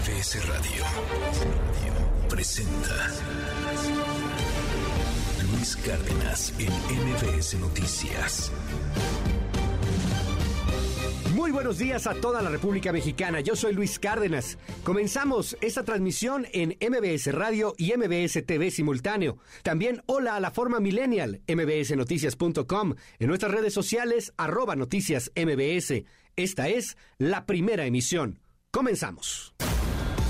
MBS Radio presenta Luis Cárdenas en MBS Noticias. Muy buenos días a toda la República Mexicana. Yo soy Luis Cárdenas. Comenzamos esta transmisión en MBS Radio y MBS TV simultáneo. También hola a la forma millennial, mbsnoticias.com, en nuestras redes sociales, arroba noticias MBS. Esta es la primera emisión. Comenzamos.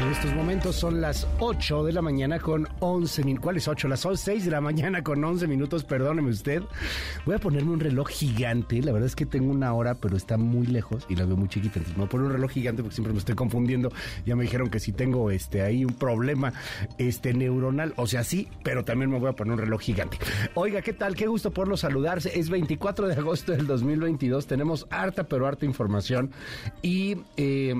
En estos momentos son las 8 de la mañana con 11 minutos. ¿Cuáles 8? Las 6 de la mañana con 11 minutos, perdóneme usted. Voy a ponerme un reloj gigante. La verdad es que tengo una hora, pero está muy lejos y la veo muy chiquita. Entonces me voy a poner un reloj gigante porque siempre me estoy confundiendo. Ya me dijeron que si tengo este ahí un problema este neuronal, o sea, sí, pero también me voy a poner un reloj gigante. Oiga, ¿qué tal? Qué gusto poderlo saludarse. Es 24 de agosto del 2022. Tenemos harta, pero harta información. Y, eh,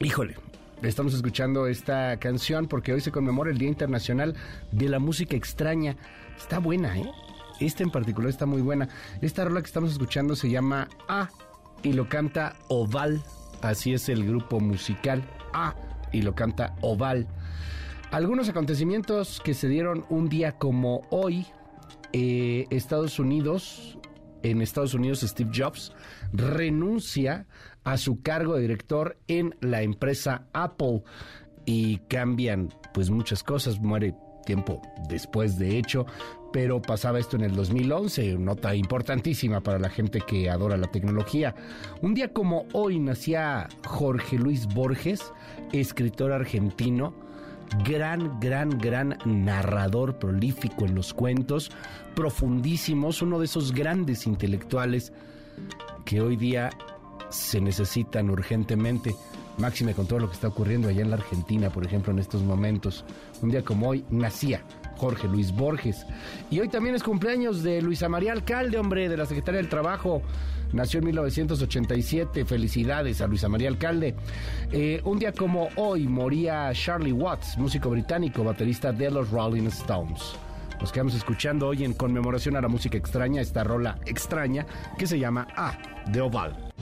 híjole, Estamos escuchando esta canción porque hoy se conmemora el Día Internacional de la Música Extraña. Está buena, ¿eh? Esta en particular está muy buena. Esta rola que estamos escuchando se llama A y lo canta Oval. Así es el grupo musical A y lo canta Oval. Algunos acontecimientos que se dieron un día como hoy. Eh, Estados Unidos, en Estados Unidos Steve Jobs renuncia a su cargo de director en la empresa Apple y cambian pues muchas cosas, muere tiempo después de hecho, pero pasaba esto en el 2011, nota importantísima para la gente que adora la tecnología. Un día como hoy nacía Jorge Luis Borges, escritor argentino, gran, gran, gran narrador prolífico en los cuentos, profundísimos, uno de esos grandes intelectuales que hoy día se necesitan urgentemente. Máxime con todo lo que está ocurriendo allá en la Argentina, por ejemplo, en estos momentos. Un día como hoy nacía Jorge Luis Borges. Y hoy también es cumpleaños de Luisa María Alcalde, hombre, de la Secretaría del Trabajo. Nació en 1987. Felicidades a Luisa María Alcalde. Eh, un día como hoy moría Charlie Watts, músico británico, baterista de los Rolling Stones. Nos quedamos escuchando hoy en conmemoración a la música extraña, esta rola extraña que se llama A de Oval.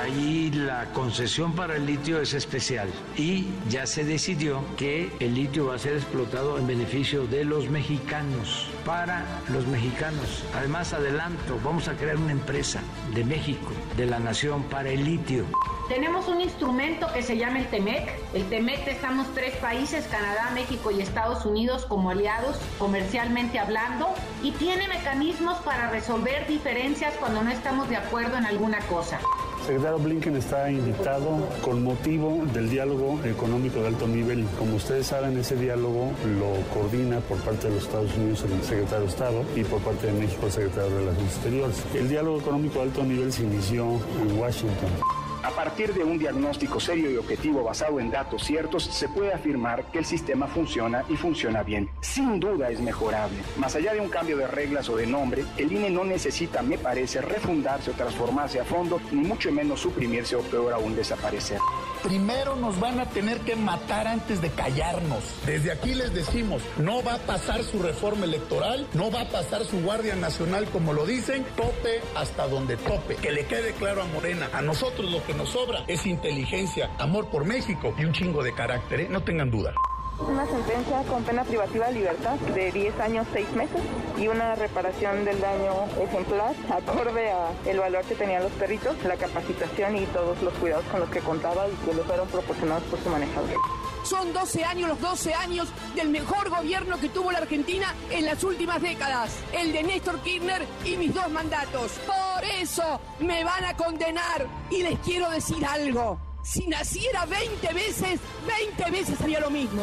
Ahí la concesión para el litio es especial y ya se decidió que el litio va a ser explotado en beneficio de los mexicanos, para los mexicanos. Además, adelanto, vamos a crear una empresa de México, de la nación, para el litio. Tenemos un instrumento que se llama el TEMEC. El TEMEC estamos tres países, Canadá, México y Estados Unidos, como aliados comercialmente hablando, y tiene mecanismos para resolver diferencias cuando no estamos de acuerdo en alguna cosa. Secretario Blinken está invitado con motivo del diálogo económico de alto nivel. Como ustedes saben, ese diálogo lo coordina por parte de los Estados Unidos el secretario de Estado y por parte de México el secretario de Relaciones Exteriores. El diálogo económico de alto nivel se inició en Washington. A partir de un diagnóstico serio y objetivo basado en datos ciertos, se puede afirmar que el sistema funciona y funciona bien. Sin duda es mejorable. Más allá de un cambio de reglas o de nombre, el INE no necesita, me parece, refundarse o transformarse a fondo, ni mucho menos suprimirse o peor aún desaparecer. Primero nos van a tener que matar antes de callarnos. Desde aquí les decimos, no va a pasar su reforma electoral, no va a pasar su Guardia Nacional como lo dicen, tope hasta donde tope. Que le quede claro a Morena, a nosotros lo que nos sobra es inteligencia, amor por México y un chingo de carácter, ¿eh? no tengan duda. Una sentencia con pena privativa de libertad de 10 años 6 meses y una reparación del daño ejemplar acorde a el valor que tenían los perritos, la capacitación y todos los cuidados con los que contaba y que le fueron proporcionados por su manejador. Son 12 años, los 12 años del mejor gobierno que tuvo la Argentina en las últimas décadas, el de Néstor Kirchner y mis dos mandatos. Por eso me van a condenar y les quiero decir algo. Si naciera 20 veces, 20 veces haría lo mismo.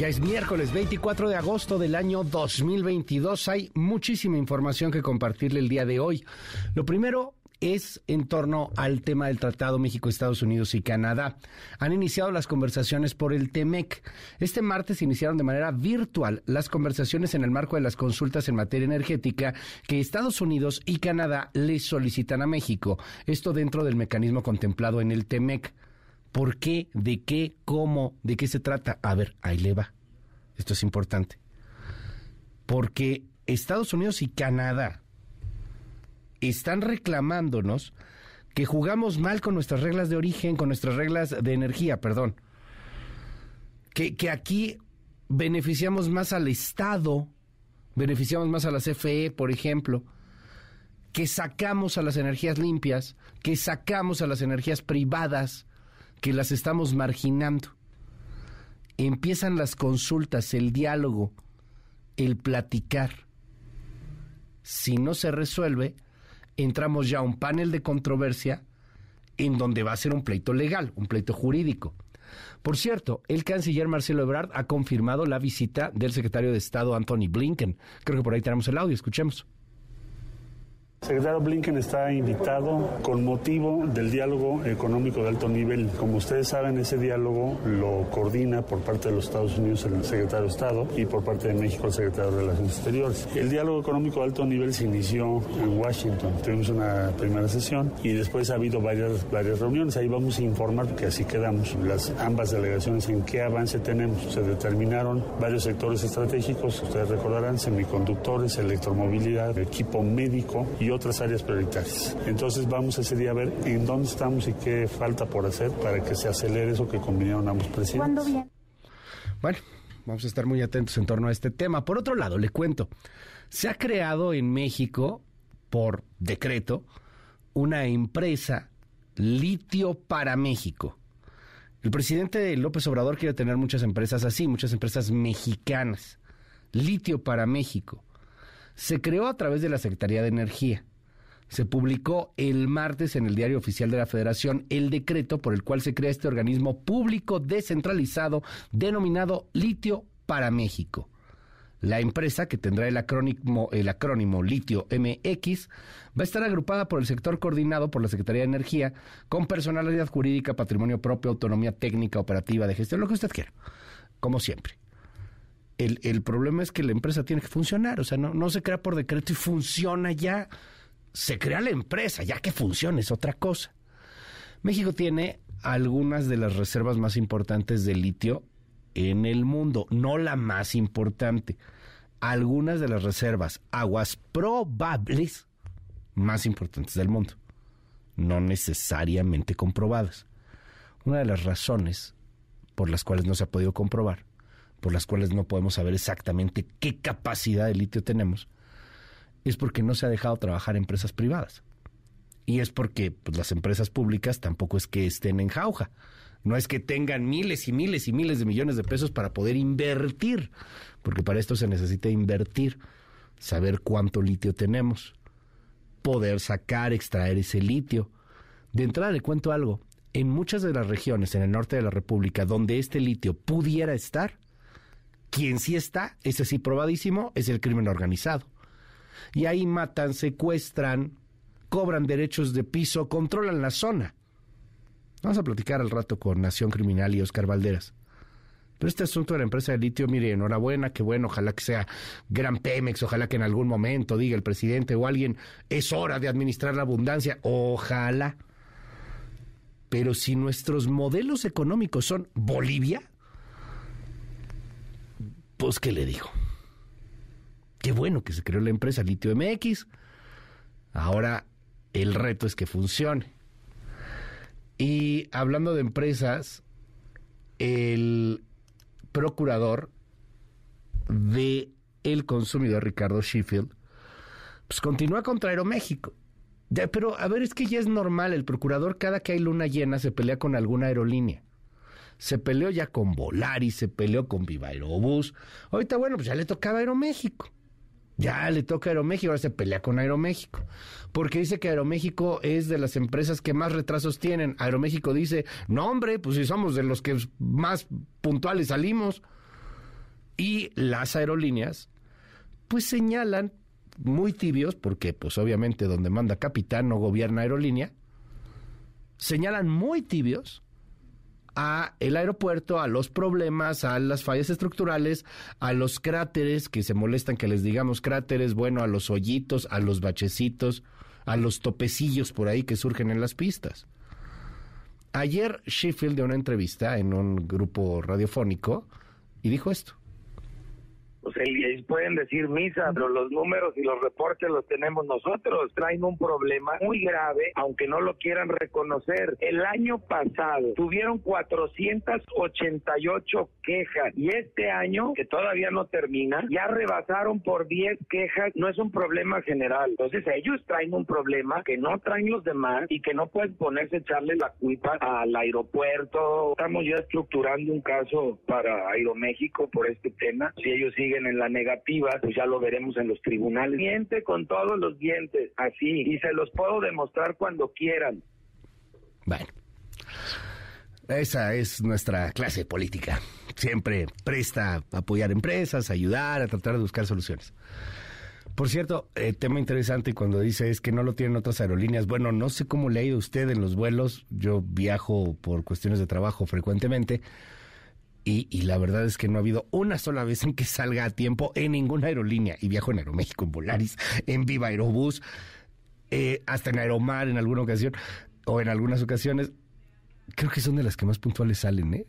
Ya es miércoles 24 de agosto del año 2022. Hay muchísima información que compartirle el día de hoy. Lo primero es en torno al tema del Tratado México, Estados Unidos y Canadá. Han iniciado las conversaciones por el TEMEC. Este martes iniciaron de manera virtual las conversaciones en el marco de las consultas en materia energética que Estados Unidos y Canadá le solicitan a México. Esto dentro del mecanismo contemplado en el TEMEC. ¿Por qué? ¿De qué? ¿Cómo? ¿De qué se trata? A ver, ahí le va. Esto es importante. Porque Estados Unidos y Canadá están reclamándonos que jugamos mal con nuestras reglas de origen, con nuestras reglas de energía, perdón. Que, aquí beneficiamos más al Estado, beneficiamos más a la CFE, por ejemplo, que sacamos a las energías limpias, que sacamos a las energías privadas, que las estamos marginando. Empiezan las consultas, el diálogo, el platicar. Si no se resuelve, entramos ya a un panel de controversia en donde va a ser un pleito legal, un pleito jurídico. Por cierto, el canciller Marcelo Ebrard ha confirmado la visita del secretario de Estado Anthony Blinken. Creo que por ahí tenemos el audio, escuchemos. Secretario Blinken está invitado con motivo del diálogo económico de alto nivel. Como ustedes saben, ese diálogo lo coordina por parte de los Estados Unidos el secretario de Estado y por parte de México el secretario de Relaciones Exteriores. El diálogo económico de alto nivel se inició en Washington. Tuvimos una primera sesión y después ha habido varias, varias reuniones. Ahí vamos a informar porque así quedamos. Las ambas delegaciones en qué avance tenemos. Se determinaron varios sectores estratégicos, ustedes recordarán, semiconductores, electromovilidad, equipo médico y otras áreas prioritarias. Entonces vamos ese día a ver en dónde estamos y qué falta por hacer para que se acelere eso que convinieron ambos presidentes. Bueno, vamos a estar muy atentos en torno a este tema. Por otro lado, le cuento, se ha creado en México, por decreto, una empresa litio para México. El presidente López Obrador quiere tener muchas empresas así, muchas empresas mexicanas. Litio para México se creó a través de la Secretaría de Energía. Se publicó el martes en el Diario Oficial de la Federación el decreto por el cual se crea este organismo público descentralizado denominado Litio para México. La empresa, que tendrá el acrónimo, el acrónimo Litio MX, va a estar agrupada por el sector coordinado por la Secretaría de Energía, con personalidad jurídica, patrimonio propio, autonomía técnica, operativa, de gestión, lo que usted quiera, como siempre el, problema es que la empresa tiene que funcionar, o sea, no, no se crea por decreto y funciona ya. Se crea la empresa, ya que funciona es otra cosa. México tiene algunas de las reservas más importantes de litio en el mundo, no la más importante. Algunas de las reservas, aguas probables más importantes del mundo, no necesariamente comprobadas. Una de las razones por las cuales no se ha podido comprobar por las cuales no podemos saber exactamente qué capacidad de litio tenemos, es porque no se ha dejado trabajar empresas privadas. Y es porque pues, las empresas públicas tampoco es que estén en jauja. No es que tengan miles y miles y miles de millones de pesos para poder invertir, porque para esto se necesita invertir, saber cuánto litio tenemos, poder sacar, extraer ese litio. De entrada le cuento algo, en muchas de las regiones en el norte de la República donde este litio pudiera estar, quien sí está, ese sí probadísimo, es el crimen organizado. Y ahí matan, secuestran, cobran derechos de piso, controlan la zona. Vamos a platicar al rato con Nación Criminal y Oscar Valderas. Pero este asunto de la empresa de litio, mire, enhorabuena, que bueno, ojalá que sea Gran Pemex, ojalá que en algún momento diga el presidente o alguien, es hora de administrar la abundancia, ojalá. Pero si nuestros modelos económicos son Bolivia, pues, ¿qué le digo? Qué bueno que se creó la empresa Litio MX. Ahora el reto es que funcione. Y hablando de empresas, el procurador de el consumidor Ricardo Sheffield, pues continúa contra Aeroméxico. Ya, pero a ver, es que ya es normal, el procurador cada que hay luna llena se pelea con alguna aerolínea se peleó ya con Volaris, se peleó con Viva Aerobús. Ahorita, bueno, pues ya le tocaba Aeroméxico. Ya le toca Aeroméxico, ahora se pelea con Aeroméxico. Porque dice que Aeroméxico es de las empresas que más retrasos tienen. Aeroméxico dice, no hombre, pues si somos de los que más puntuales salimos. Y las aerolíneas, pues señalan muy tibios, porque pues obviamente donde manda capitán no gobierna aerolínea, señalan muy tibios a el aeropuerto, a los problemas, a las fallas estructurales, a los cráteres que se molestan que les digamos cráteres, bueno, a los hoyitos, a los bachecitos, a los topecillos por ahí que surgen en las pistas. Ayer Sheffield dio una entrevista en un grupo radiofónico y dijo esto. Pues ellos pueden decir misa, pero los números y los reportes los tenemos nosotros. Traen un problema muy grave, aunque no lo quieran reconocer. El año pasado tuvieron 488 quejas y este año, que todavía no termina, ya rebasaron por 10 quejas. No es un problema general. Entonces ellos traen un problema que no traen los demás y que no pueden ponerse a echarle la culpa al aeropuerto. Estamos ya estructurando un caso para Aeroméxico por este tema. Si ellos siguen en la negativa, pues ya lo veremos en los tribunales. Miente con todos los dientes, así, y se los puedo demostrar cuando quieran. Bueno, esa es nuestra clase política. Siempre presta a apoyar empresas, ayudar, a tratar de buscar soluciones. Por cierto, eh, tema interesante cuando dice es que no lo tienen otras aerolíneas. Bueno, no sé cómo le ha ido usted en los vuelos. Yo viajo por cuestiones de trabajo frecuentemente. Y, la verdad es que no ha habido una sola vez en que salga a tiempo en ninguna aerolínea. Y viajo en Aeroméxico, en Volaris, en Viva Aerobús, eh, hasta en Aeromar en alguna ocasión, o en algunas ocasiones. Creo que son de las que más puntuales salen, ¿eh?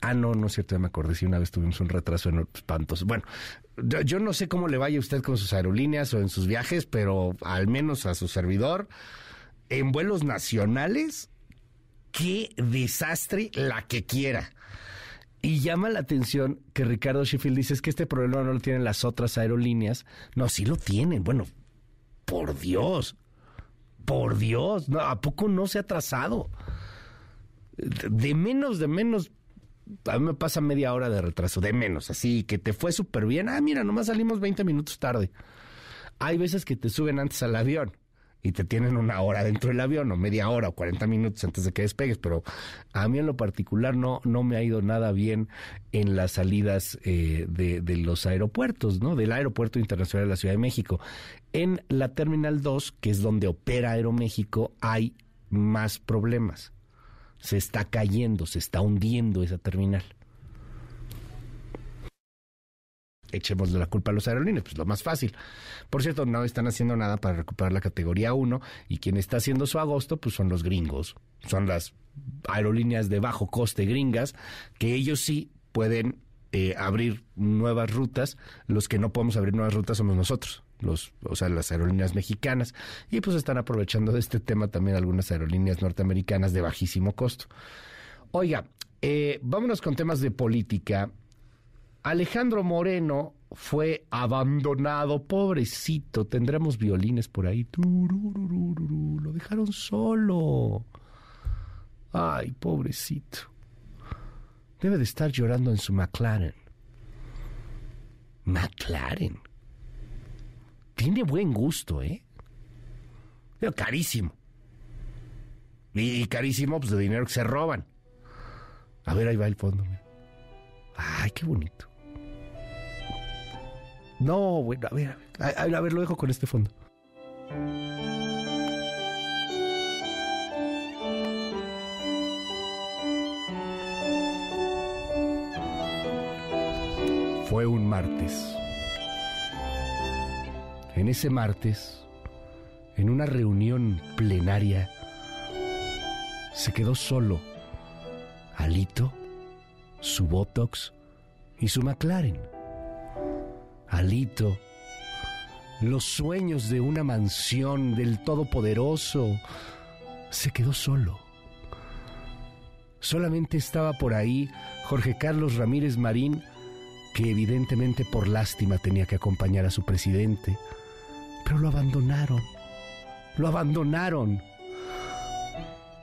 Ah, no, no es cierto, ya me acordé. Si una vez tuvimos un retraso en espantos. Bueno, yo, no sé cómo le vaya a usted con sus aerolíneas o en sus viajes, pero al menos a su servidor, en vuelos nacionales, qué desastre la que quiera. Y llama la atención que Ricardo Sheffield dice es que este problema no lo tienen las otras aerolíneas. No, sí lo tienen. Bueno, por Dios. Por Dios. ¿A poco no se ha atrasado? De menos, de menos. A mí me pasa media hora de retraso, de menos. Así que te fue súper bien. Ah, mira, nomás salimos 20 minutos tarde. Hay veces que te suben antes al avión y te tienen una hora dentro del avión o media hora o 40 minutos antes de que despegues, pero a mí en lo particular no, no me ha ido nada bien en las salidas eh, de, los aeropuertos, ¿no? Del Aeropuerto Internacional de la Ciudad de México. En la Terminal 2, que es donde opera Aeroméxico, hay más problemas. Se está cayendo, se está hundiendo esa terminal. Echemos la culpa a los aerolíneas, pues lo más fácil. Por cierto, no están haciendo nada para recuperar la categoría 1 y quien está haciendo su agosto, pues son los gringos, son las aerolíneas de bajo coste gringas, que ellos sí pueden eh, abrir nuevas rutas, los que no podemos abrir nuevas rutas somos nosotros. Los, o sea, las aerolíneas mexicanas, y pues están aprovechando de este tema también algunas aerolíneas norteamericanas de bajísimo costo. Oiga, eh, vámonos con temas de política. Alejandro Moreno fue abandonado, pobrecito. Tendremos violines por ahí. Lo dejaron solo. Ay, pobrecito. Debe de estar llorando en su McLaren. McLaren. Tiene buen gusto, ¿eh? Pero carísimo. Y carísimo, pues de dinero que se roban. A ver, ahí va el fondo. Ay, qué bonito. No, bueno, a ver, a, ver, lo dejo con este fondo. Fue un martes. En ese martes, en una reunión plenaria, se quedó solo Alito, su Botox y su McLaren. Alito, los sueños de una mansión del Todopoderoso, se quedó solo. Solamente estaba por ahí Jorge Carlos Ramírez Marín, que evidentemente por lástima tenía que acompañar a su presidente, pero lo abandonaron, lo abandonaron.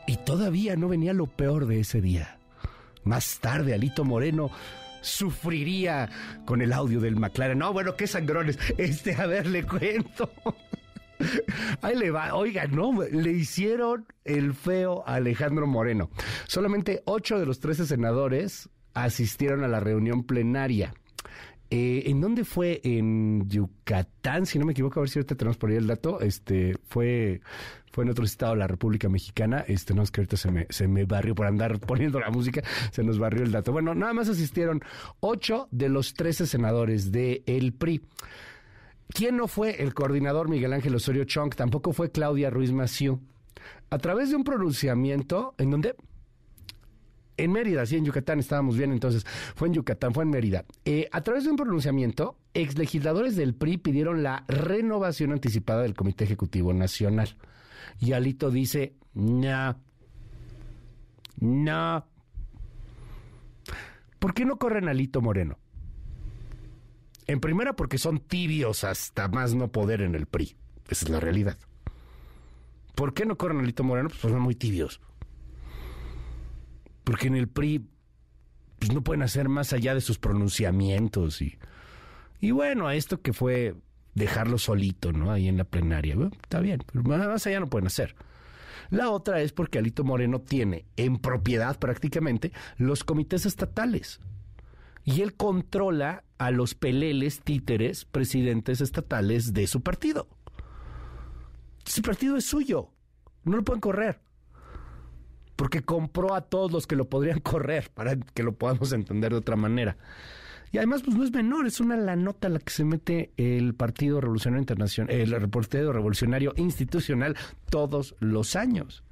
Y todavía no venía lo peor de ese día. Más tarde, Alito Moreno sufriría con el audio del McLaren. No, bueno, qué sangrones. Este, a ver, le cuento. Ahí le va. Oiga, no, le hicieron el feo a Alejandro Moreno. Solamente ocho de los trece senadores asistieron a la reunión plenaria. Eh, ¿En dónde fue? En Yucatán, si no me equivoco, a ver si ahorita tenemos por ahí el dato. Este fue, fue en otro estado de la República Mexicana. Este, no es que ahorita se me, se me barrió por andar poniendo la música, se nos barrió el dato. Bueno, nada más asistieron ocho de los trece senadores del el PRI. ¿Quién no fue el coordinador Miguel Ángel Osorio Chong? Tampoco fue Claudia Ruiz Massieu. A través de un pronunciamiento en donde En Mérida, sí, en Yucatán estábamos bien, entonces fue en Yucatán, fue en Mérida. Eh, a través de un pronunciamiento, exlegisladores del PRI pidieron la renovación anticipada del Comité Ejecutivo Nacional. Y Alito dice, no, no. ¿Por qué no corren Alito Moreno? En primera, porque son tibios hasta más no poder en el PRI. Esa es la realidad. ¿Por qué no corren Alito Moreno? Pues son muy tibios. Porque en el PRI pues no pueden hacer más allá de sus pronunciamientos y, bueno, a esto que fue dejarlo solito, ¿no? Ahí en la plenaria. está bien, pero más allá no pueden hacer. La otra es porque Alito Moreno tiene en propiedad prácticamente los comités estatales. Y él controla a los peleles, títeres, presidentes estatales de su partido. Su partido es suyo. No lo pueden correr porque compró a todos los que lo podrían correr, para que lo podamos entender de otra manera. Y además, pues no es menor, es una la nota la que se mete el Partido Revolucionario Internacional, el Partido Revolucionario Institucional todos los años.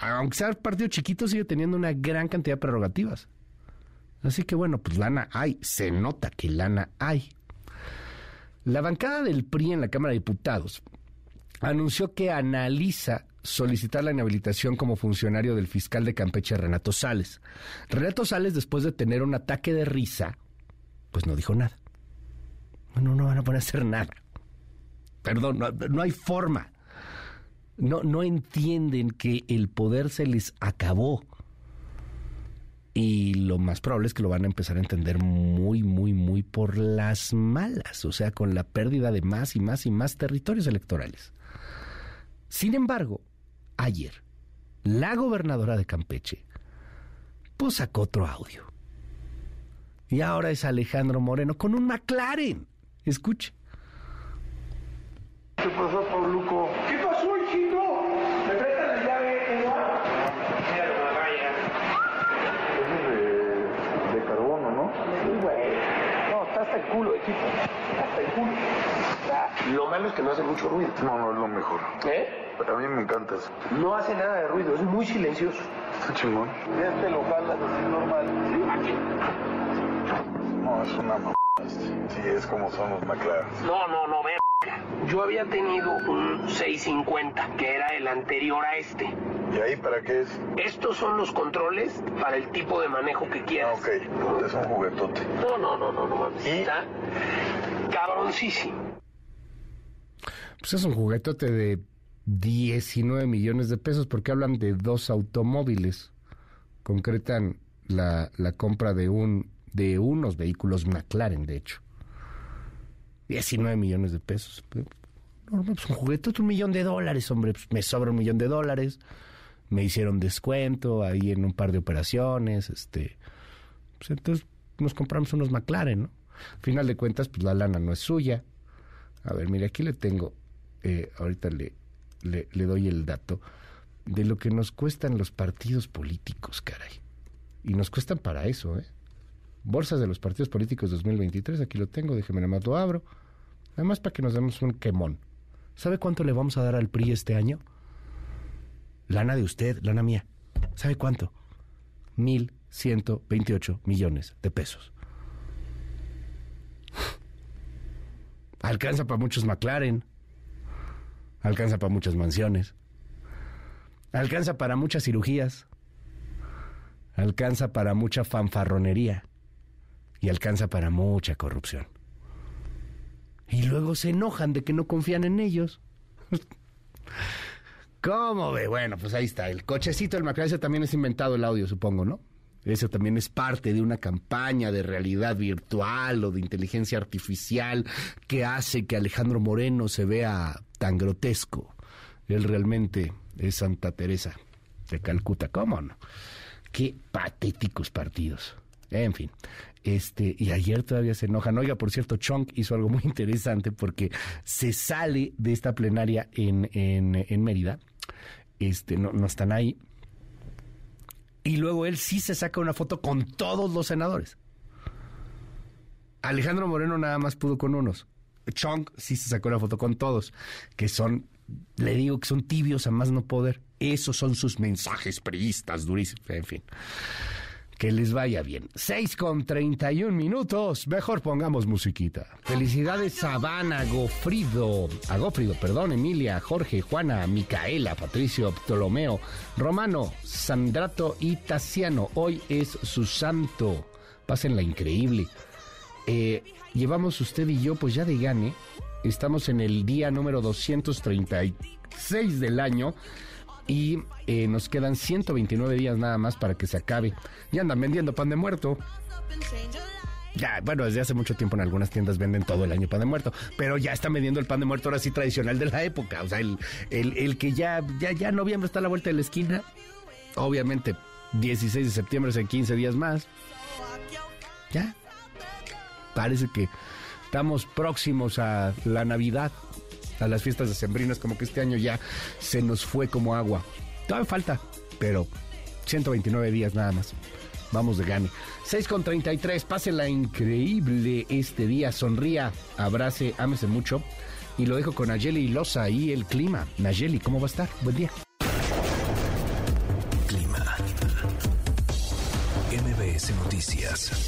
Aunque sea partido chiquito, sigue teniendo una gran cantidad de prerrogativas. Así que bueno, pues lana hay, se nota que lana hay. La bancada del PRI en la Cámara de Diputados anunció que analiza solicitar la inhabilitación como funcionario del fiscal de Campeche, Renato Sales. Renato Sales, después de tener un ataque de risa, pues no dijo nada. No, no van a poder hacer nada. Perdón, no, hay forma. No, no entienden que el poder se les acabó. Y lo más probable es que lo van a empezar a entender muy, muy, muy por las malas, o sea, con la pérdida de más y más y más territorios electorales. Sin embargo, ayer, la gobernadora de Campeche, pues sacó otro audio. Y ahora es Alejandro Moreno con un McLaren. Escuche. ¿Qué pasó, Pauluco? ¿Qué pasó, hijito? ¿Me prestan la llave, Eduardo? Mira la raya. Es de, de carbono, ¿no? Sí, güey. No, está hasta el culo, equipo. Hasta el culo. Lo malo es que no hace mucho ruido. No, no es lo mejor. ¿Eh? A mí me encanta eso. No hace nada de ruido, es muy silencioso. Está chingón. Este lo jalas así normal. ¿Sí? No, es una m... Sí, es como son los McLaren. No, no, no, ve. Yo había tenido un 650, que era el anterior a este. ¿Y ahí para qué es? Estos son los controles para el tipo de manejo que quieras. Ah, ok, es un juguetote. No, no, no, no, no mames. Está cabroncísimo. Pues es un juguetote de 19 millones de pesos porque hablan de dos automóviles. Concretan la, compra de un de unos vehículos McLaren, de hecho. 19 millones de pesos. No, pues un juguete, un millón de dólares, hombre. Pues me sobra un millón de dólares. Me hicieron descuento ahí en un par de operaciones. Este, pues entonces nos compramos unos McLaren, ¿no? Al final de cuentas, pues la lana no es suya. A ver, mire, aquí le tengo, eh, ahorita le, le, doy el dato de lo que nos cuestan los partidos políticos, caray. Y nos cuestan para eso, ¿eh? Bolsas de los partidos políticos 2023, aquí lo tengo, déjeme nada más lo abro. Además para que nos demos un quemón. ¿Sabe cuánto le vamos a dar al PRI este año? Lana de usted, lana mía. ¿Sabe cuánto? Mil ciento veintiocho millones de pesos. Alcanza para muchos McLaren. Alcanza para muchas mansiones. Alcanza para muchas cirugías. Alcanza para mucha fanfarronería. Y alcanza para mucha corrupción. Y luego se enojan de que no confían en ellos. ¿Cómo ve? Bueno, pues ahí está. El cochecito del Macracia también es inventado el audio, supongo, ¿no? Eso también es parte de una campaña de realidad virtual o de inteligencia artificial que hace que Alejandro Moreno se vea tan grotesco. Él realmente es Santa Teresa de Calcuta, ¿cómo no? Qué patéticos partidos. En fin, este, y ayer todavía se enojan. Oiga, por cierto, Chong hizo algo muy interesante porque se sale de esta plenaria en, en, Mérida. Este, no, no están ahí, y luego él sí se saca una foto con todos los senadores. Alejandro Moreno nada más pudo con unos. Chong sí se sacó la foto con todos, que son le digo que son tibios a más no poder. Esos son sus mensajes priistas, durísimos. En fin. Que les vaya bien. 6 con 31 minutos. Mejor pongamos musiquita. Felicidades a Habana, Gofrido, a Gofrido, perdón, Emilia, Jorge, Juana, Micaela, Patricio, Ptolomeo, Romano, Sandrato y Tassiano. Hoy es su santo. Pásenla increíble. Eh, llevamos usted y yo, pues ya de gane. Estamos en el día número 236 del año y eh, nos quedan 129 días nada más para que se acabe. Ya andan vendiendo pan de muerto. Ya, bueno, desde hace mucho tiempo en algunas tiendas venden todo el año pan de muerto, pero ya están vendiendo el pan de muerto ahora sí tradicional de la época, o sea, el, el, el que ya, ya, ya noviembre está a la vuelta de la esquina, obviamente 16 de septiembre es en 15 días más. Ya, parece que estamos próximos a la Navidad, a las fiestas decembrinas, como que este año ya se nos fue como agua. Todavía falta, pero 129 días nada más. Vamos de gane. 6 con 33, pásela increíble este día. Sonría, abrace, ámese mucho. Y lo dejo con Nayeli Loza y el clima. Nayeli, ¿cómo va a estar? Buen día. Clima. MBS Noticias.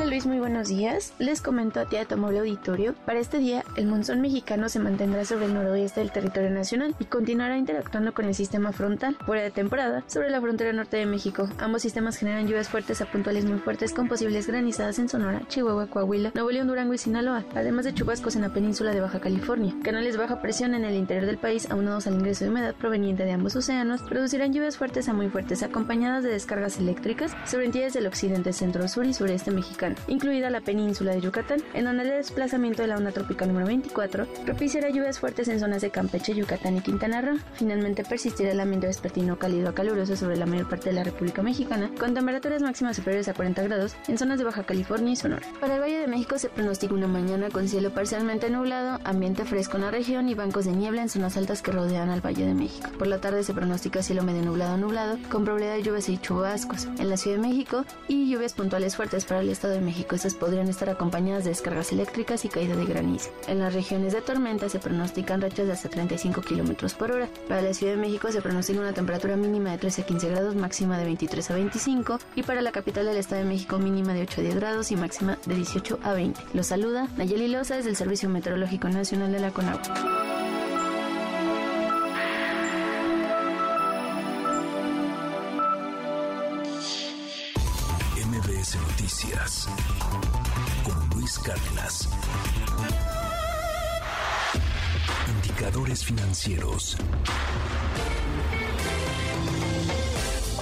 Hola Luis, muy buenos días. Les comento a ti Tomable Auditorio. Para este día, el monzón mexicano se mantendrá sobre el noroeste del territorio nacional y continuará interactuando con el sistema frontal. Fuera de temporada, sobre la frontera norte de México, ambos sistemas generan lluvias fuertes a puntuales muy fuertes con posibles granizadas en Sonora, Chihuahua, Coahuila, Nuevo León, Durango y Sinaloa, además de chubascos en la península de Baja California. Canales baja presión en el interior del país, aunados al ingreso de humedad proveniente de ambos océanos, producirán lluvias fuertes a muy fuertes acompañadas de descargas eléctricas sobre entidades del occidente, centro, sur y sureste mexicano incluida la península de Yucatán, en donde el desplazamiento de la onda tropical número 24 propiciará lluvias fuertes en zonas de Campeche, Yucatán y Quintana Roo. Finalmente persistirá el ambiente vespertino cálido a caluroso sobre la mayor parte de la República Mexicana, con temperaturas máximas superiores a 40 grados en zonas de Baja California y Sonora. Para el Valle de México se pronostica una mañana con cielo parcialmente nublado, ambiente fresco en la región y bancos de niebla en zonas altas que rodean al Valle de México. Por la tarde se pronostica cielo medio nublado nublado, con probabilidad de lluvias y chubascos en la Ciudad de México y lluvias puntuales fuertes para el Estado de México. Estas podrían estar acompañadas de descargas eléctricas y caída de granizo. En las regiones de tormenta se pronostican rachas de hasta 35 kilómetros por hora. Para la Ciudad de México se pronostica una temperatura mínima de 13 a 15 grados, máxima de 23 a 25. Y para la capital del Estado de México, mínima de 8 a 10 grados y máxima de 18 a 20. Los saluda Nayeli Loza desde el Servicio Meteorológico Nacional de la CONAGUA. Noticias con Luis Cárdenas. Indicadores financieros.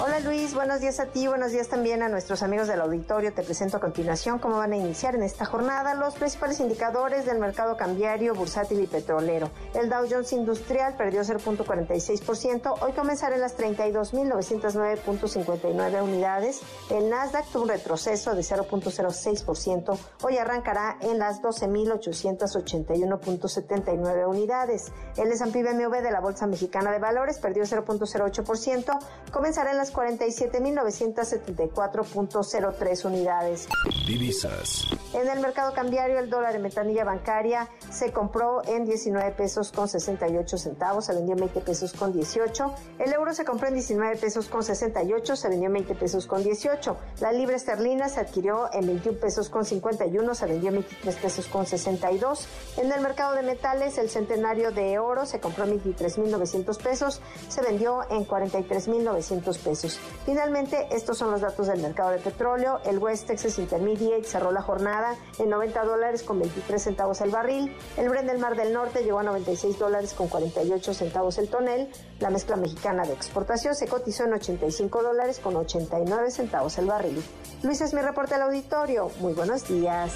Hola Luis, buenos días a ti, buenos días también a nuestros amigos del auditorio. Te presento a continuación cómo van a iniciar en esta jornada los principales indicadores del mercado cambiario, bursátil y petrolero. El Dow Jones Industrial perdió 0.46%, hoy comenzará en las 32.909.59 unidades. El Nasdaq tuvo un retroceso de 0.06%, hoy arrancará en las 12.881.79 unidades. El S&P BMW de la Bolsa Mexicana de Valores perdió 0.08%, comenzará en las 47.974.03 unidades. Divisas. En el mercado cambiario, el dólar en ventanilla bancaria se compró en 19 pesos con 68 centavos, se vendió en 20 pesos con 18. El euro se compró en 19 pesos con 68, se vendió en 20 pesos con 18. La libra esterlina se adquirió en 21 pesos con 51, se vendió en 23 pesos con 62. En el mercado de metales, el centenario de oro se compró en 23.900 pesos, se vendió en 43.900 pesos. Finalmente, estos son los datos del mercado de petróleo. El West Texas Intermediate cerró la jornada en 90 dólares con 23 centavos el barril. El Brent del Mar del Norte llegó a 96 dólares con 48 centavos el tonel. La mezcla mexicana de exportación se cotizó en 85 dólares con 89 centavos el barril. Luis es mi reporte al auditorio. Muy buenos días.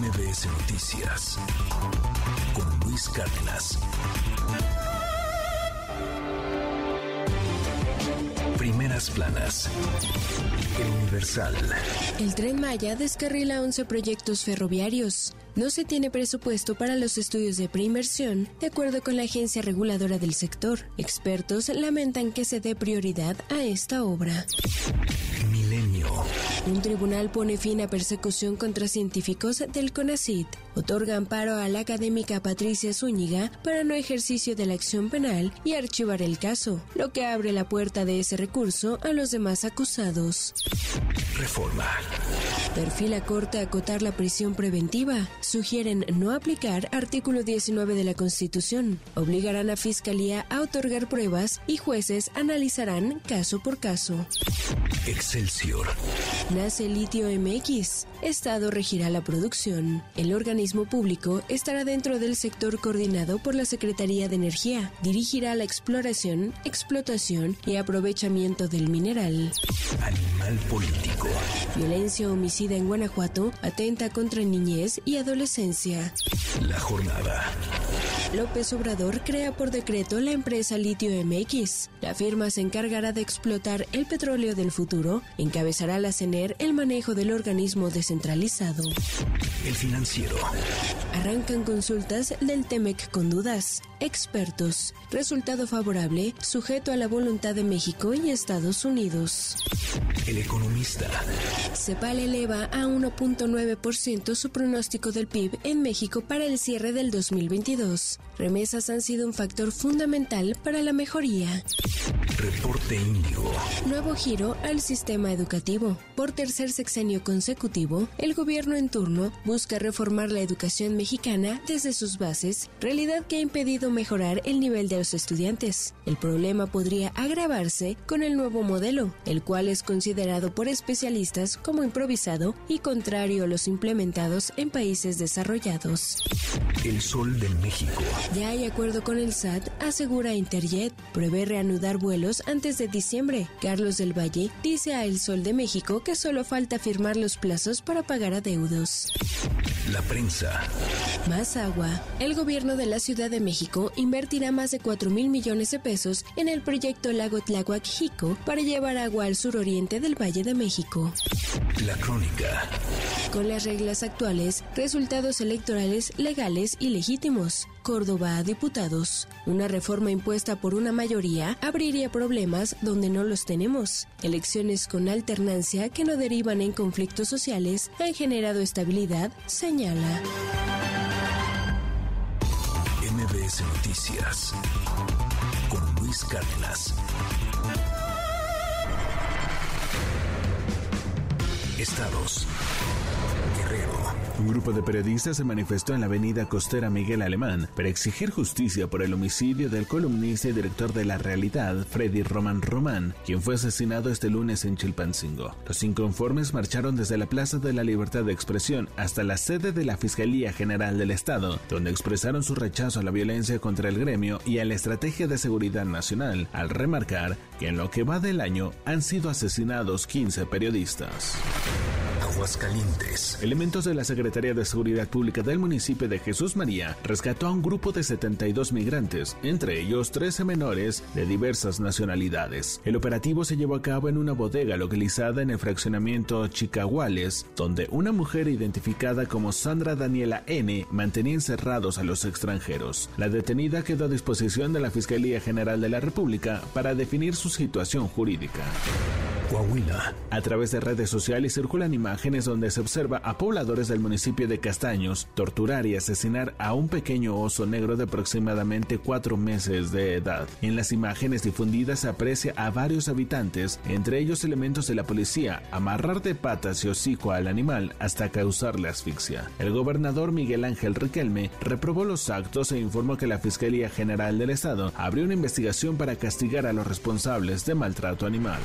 MBS Noticias con Luis Cárdenas. Primeras planas. El Universal. El tren Maya descarrila 11 proyectos ferroviarios. No se tiene presupuesto para los estudios de preinversión, de acuerdo con la agencia reguladora del sector. Expertos lamentan que se dé prioridad a esta obra. Milenio. Un tribunal pone fin a persecución contra científicos del CONACIT. Otorga amparo a la académica Patricia Zúñiga para no ejercicio de la acción penal y archivar el caso, lo que abre la puerta de ese recurso a los demás acusados. Reforma. Perfila Corte acotar la prisión preventiva. Sugieren no aplicar artículo 19 de la Constitución. Obligarán a Fiscalía a otorgar pruebas y jueces analizarán caso por caso. Excelsior. Nace Litio MX. Estado regirá la producción. El organismo público estará dentro del sector coordinado por la Secretaría de Energía. Dirigirá la exploración, explotación y aprovechamiento del mineral. Animal político. Violencia homicida en Guanajuato atenta contra niñez y adolescencia. La jornada. López Obrador crea por decreto la empresa Litio MX. La firma se encargará de explotar el petróleo del futuro, encabezará la CENER el manejo del organismo descentralizado. El financiero. Arrancan consultas del TEMEC con dudas. Expertos. Resultado favorable, sujeto a la voluntad de México y Estados Unidos. El economista. CEPAL eleva a 1.9% su pronóstico del PIB en México para el cierre del 2022. Remesas han sido un factor fundamental para la mejoría. Reporte Índigo. Nuevo giro al sistema educativo. Por tercer sexenio consecutivo, el gobierno en turno busca reformar la educación mexicana desde sus bases, realidad que ha impedido mejorar el nivel de los estudiantes. El problema podría agravarse con el nuevo modelo, el cual es considerado por especialistas como improvisado y contrario a los implementados en países desarrollados. El Sol de México. Ya hay acuerdo con el SAT, asegura Interjet. Prevé reanudar vuelos antes de diciembre. Carlos del Valle dice a El Sol de México que solo falta firmar los plazos para pagar adeudos. La prensa. Más agua. El gobierno de la Ciudad de México invertirá más de 4 mil millones de pesos en el proyecto Lago Tláhuac Jico para llevar agua al suroriente del Valle de México. La crónica. Con las reglas actuales, resultados electorales legales y legítimos. Córdoba a diputados. Una reforma impuesta por una mayoría abriría problemas donde no los tenemos. Elecciones con alternancia que no derivan en conflictos sociales han generado estabilidad, señala. MBS Noticias. Con Luis Cárdenas. Estados. Un grupo de periodistas se manifestó en la avenida costera Miguel Alemán para exigir justicia por el homicidio del columnista y director de La Realidad, Freddy Román Román, quien fue asesinado este lunes en Chilpancingo. Los inconformes marcharon desde la Plaza de la Libertad de Expresión hasta la sede de la Fiscalía General del Estado, donde expresaron su rechazo a la violencia contra el gremio y a la estrategia de seguridad nacional, al remarcar que en lo que va del año han sido asesinados 15 periodistas. Aguascalientes. Elementos de la Secretaría de Seguridad Pública del municipio de Jesús María rescató a un grupo de 72 migrantes, entre ellos 13 menores de diversas nacionalidades. El operativo se llevó a cabo en una bodega localizada en el fraccionamiento Chicahuales, donde una mujer identificada como Sandra Daniela N mantenía encerrados a los extranjeros. La detenida quedó a disposición de la Fiscalía General de la República para definir su situación jurídica. Coahuila. A través de redes sociales circulan imágenes donde se observa a pobladores del municipio de Castaños torturar y asesinar a un pequeño oso negro de aproximadamente cuatro meses de edad. En las imágenes difundidas se aprecia a varios habitantes, entre ellos elementos de la policía, amarrar de patas y hocico al animal hasta causarle asfixia. El gobernador Miguel Ángel Riquelme reprobó los actos e informó que la Fiscalía General del Estado abrió una investigación para castigar a los responsables de maltrato animal.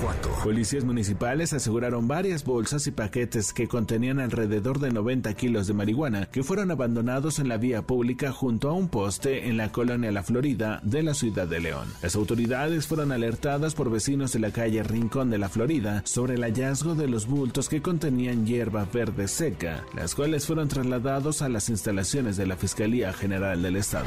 Guanajuato. Policías municipales aseguraron varias bolsas y paquetes que contenían alrededor de 90 kilos de marihuana que fueron abandonados en la vía pública junto a un poste en la colonia La Florida de la ciudad de León. Las autoridades fueron alertadas por vecinos de la calle Rincón de la Florida sobre el hallazgo de los bultos que contenían hierba verde seca, las cuales fueron trasladados a las instalaciones de la Fiscalía General del Estado.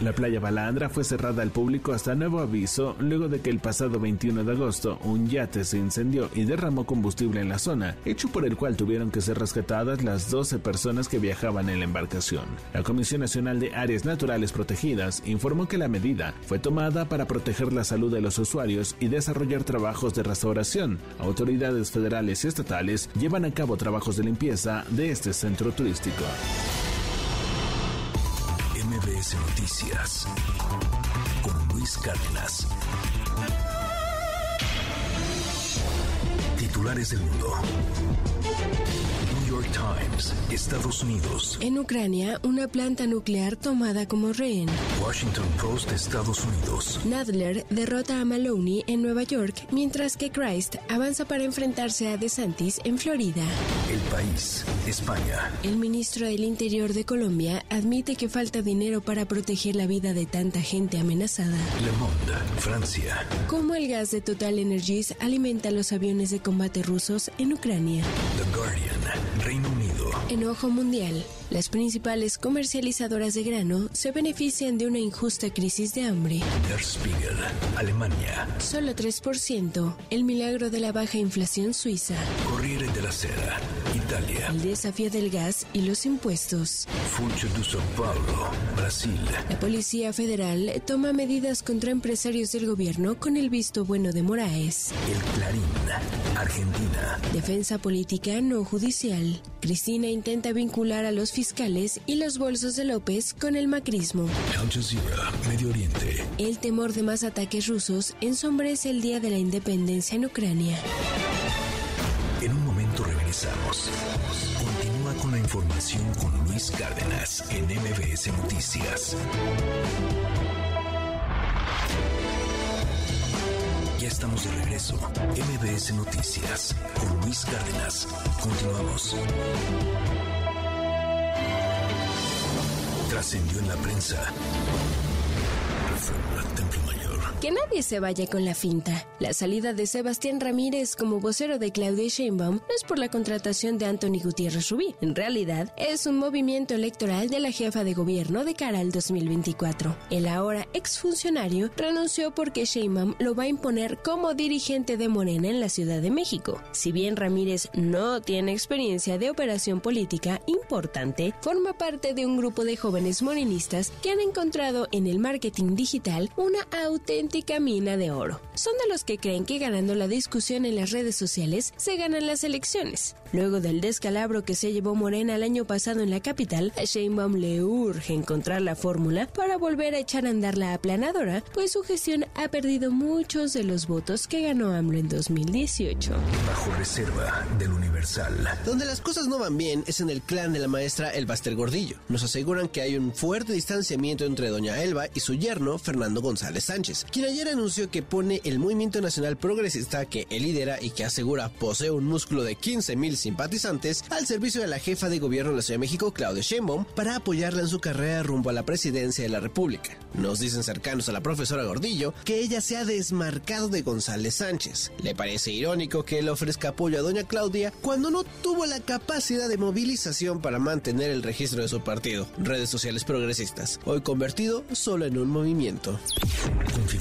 La playa Balandra fue cerrada al público hasta nuevo aviso luego de que el pasado 21 de agosto un yate se incendió y derramó combustible en la zona, hecho por el cual tuvieron que ser rescatadas las 12 personas que viajaban en la embarcación. La Comisión Nacional de Áreas Naturales Protegidas informó que la medida fue tomada para proteger la salud de los usuarios y desarrollar trabajos de restauración. Autoridades federales y estatales llevan a cabo trabajos de limpieza de este centro turístico. MBS Noticias con Luis Cárdenas. Titulares del mundo. York Times, Estados Unidos. En Ucrania, una planta nuclear tomada como rehén. Washington Post, Estados Unidos. Nadler derrota a Maloney en Nueva York, mientras que Christ avanza para enfrentarse a DeSantis en Florida. El país, España. El ministro del Interior de Colombia admite que falta dinero para proteger la vida de tanta gente amenazada. Le Monde, Francia. Cómo el gas de Total Energies alimenta los aviones de combate rusos en Ucrania. The Guardian, Unido. Enojo mundial. Las principales comercializadoras de grano se benefician de una injusta crisis de hambre. Der Spiegel, Alemania. Solo 3%. El milagro de la baja inflación suiza. Corriere della Sera, Italia. El desafío del gas y los impuestos. Funcho de São Paulo, Brasil. La Policía Federal toma medidas contra empresarios del gobierno con el visto bueno de Moraes. El Clarín, Argentina. Defensa política no judicial. Cristina intenta vincular a los fiscales y los bolsos de López con el macrismo. Al Jazeera, Medio Oriente. El temor de más ataques rusos ensombrece el día de la independencia en Ucrania. En un momento regresamos. Continúa con la información con Luis Cárdenas en MBS Noticias. Estamos de regreso. MBS Noticias con Luis Cárdenas. Continuamos. Trascendió en la prensa. Que nadie se vaya con la finta. La salida de Sebastián Ramírez como vocero de Claudia Sheinbaum no es por la contratación de Anthony Gutiérrez Rubí. En realidad, es un movimiento electoral de la jefa de gobierno de cara al 2024. El ahora exfuncionario renunció porque Sheinbaum lo va a imponer como dirigente de Morena en la Ciudad de México. Si bien Ramírez no tiene experiencia de operación política importante, forma parte de un grupo de jóvenes morenistas que han encontrado en el marketing digital una auténtica mina de oro. Son de los que creen que ganando la discusión en las redes sociales se ganan las elecciones. Luego del descalabro que se llevó Morena el año pasado en la capital, a Sheinbaum le urge encontrar la fórmula para volver a echar a andar la aplanadora, pues su gestión ha perdido muchos de los votos que ganó AMLO en 2018. Bajo reserva del Universal. Donde las cosas no van bien es en el clan de la maestra El Baster Gordillo. Nos aseguran que hay un fuerte distanciamiento entre doña Elba y su yerno Fernando González Sánchez, ayer anunció que pone el Movimiento Nacional Progresista que él lidera y que asegura posee un músculo de 15 mil simpatizantes al servicio de la jefa de gobierno de la Ciudad de México, Claudia Sheinbaum, para apoyarla en su carrera rumbo a la presidencia de la República. Nos dicen cercanos a la profesora Gordillo que ella se ha desmarcado de González Sánchez. Le parece irónico que él ofrezca apoyo a doña Claudia cuando no tuvo la capacidad de movilización para mantener el registro de su partido, redes sociales progresistas, hoy convertido solo en un movimiento.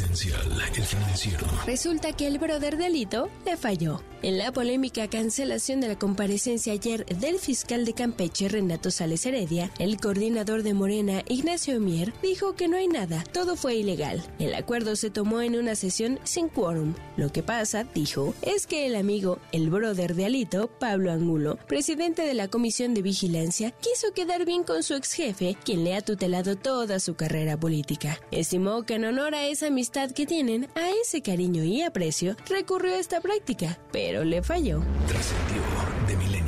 Confidencial, el financiero. Resulta que el brother delito le falló. En la polémica cancelación de la comparecencia ayer del fiscal de Campeche, Renato Sales Heredia, el coordinador de Morena, Ignacio Mier, dijo que no hay nada, todo fue ilegal. El acuerdo se tomó en una sesión sin quórum. Lo que pasa, dijo, es que el amigo, el brother de Alito, Pablo Angulo, presidente de la Comisión de Vigilancia, quiso quedar bien con su ex jefe, quien le ha tutelado toda su carrera política. Estimó que en honor a esa amistad que tienen, a ese cariño y aprecio, recurrió a esta práctica, pero le falló. De.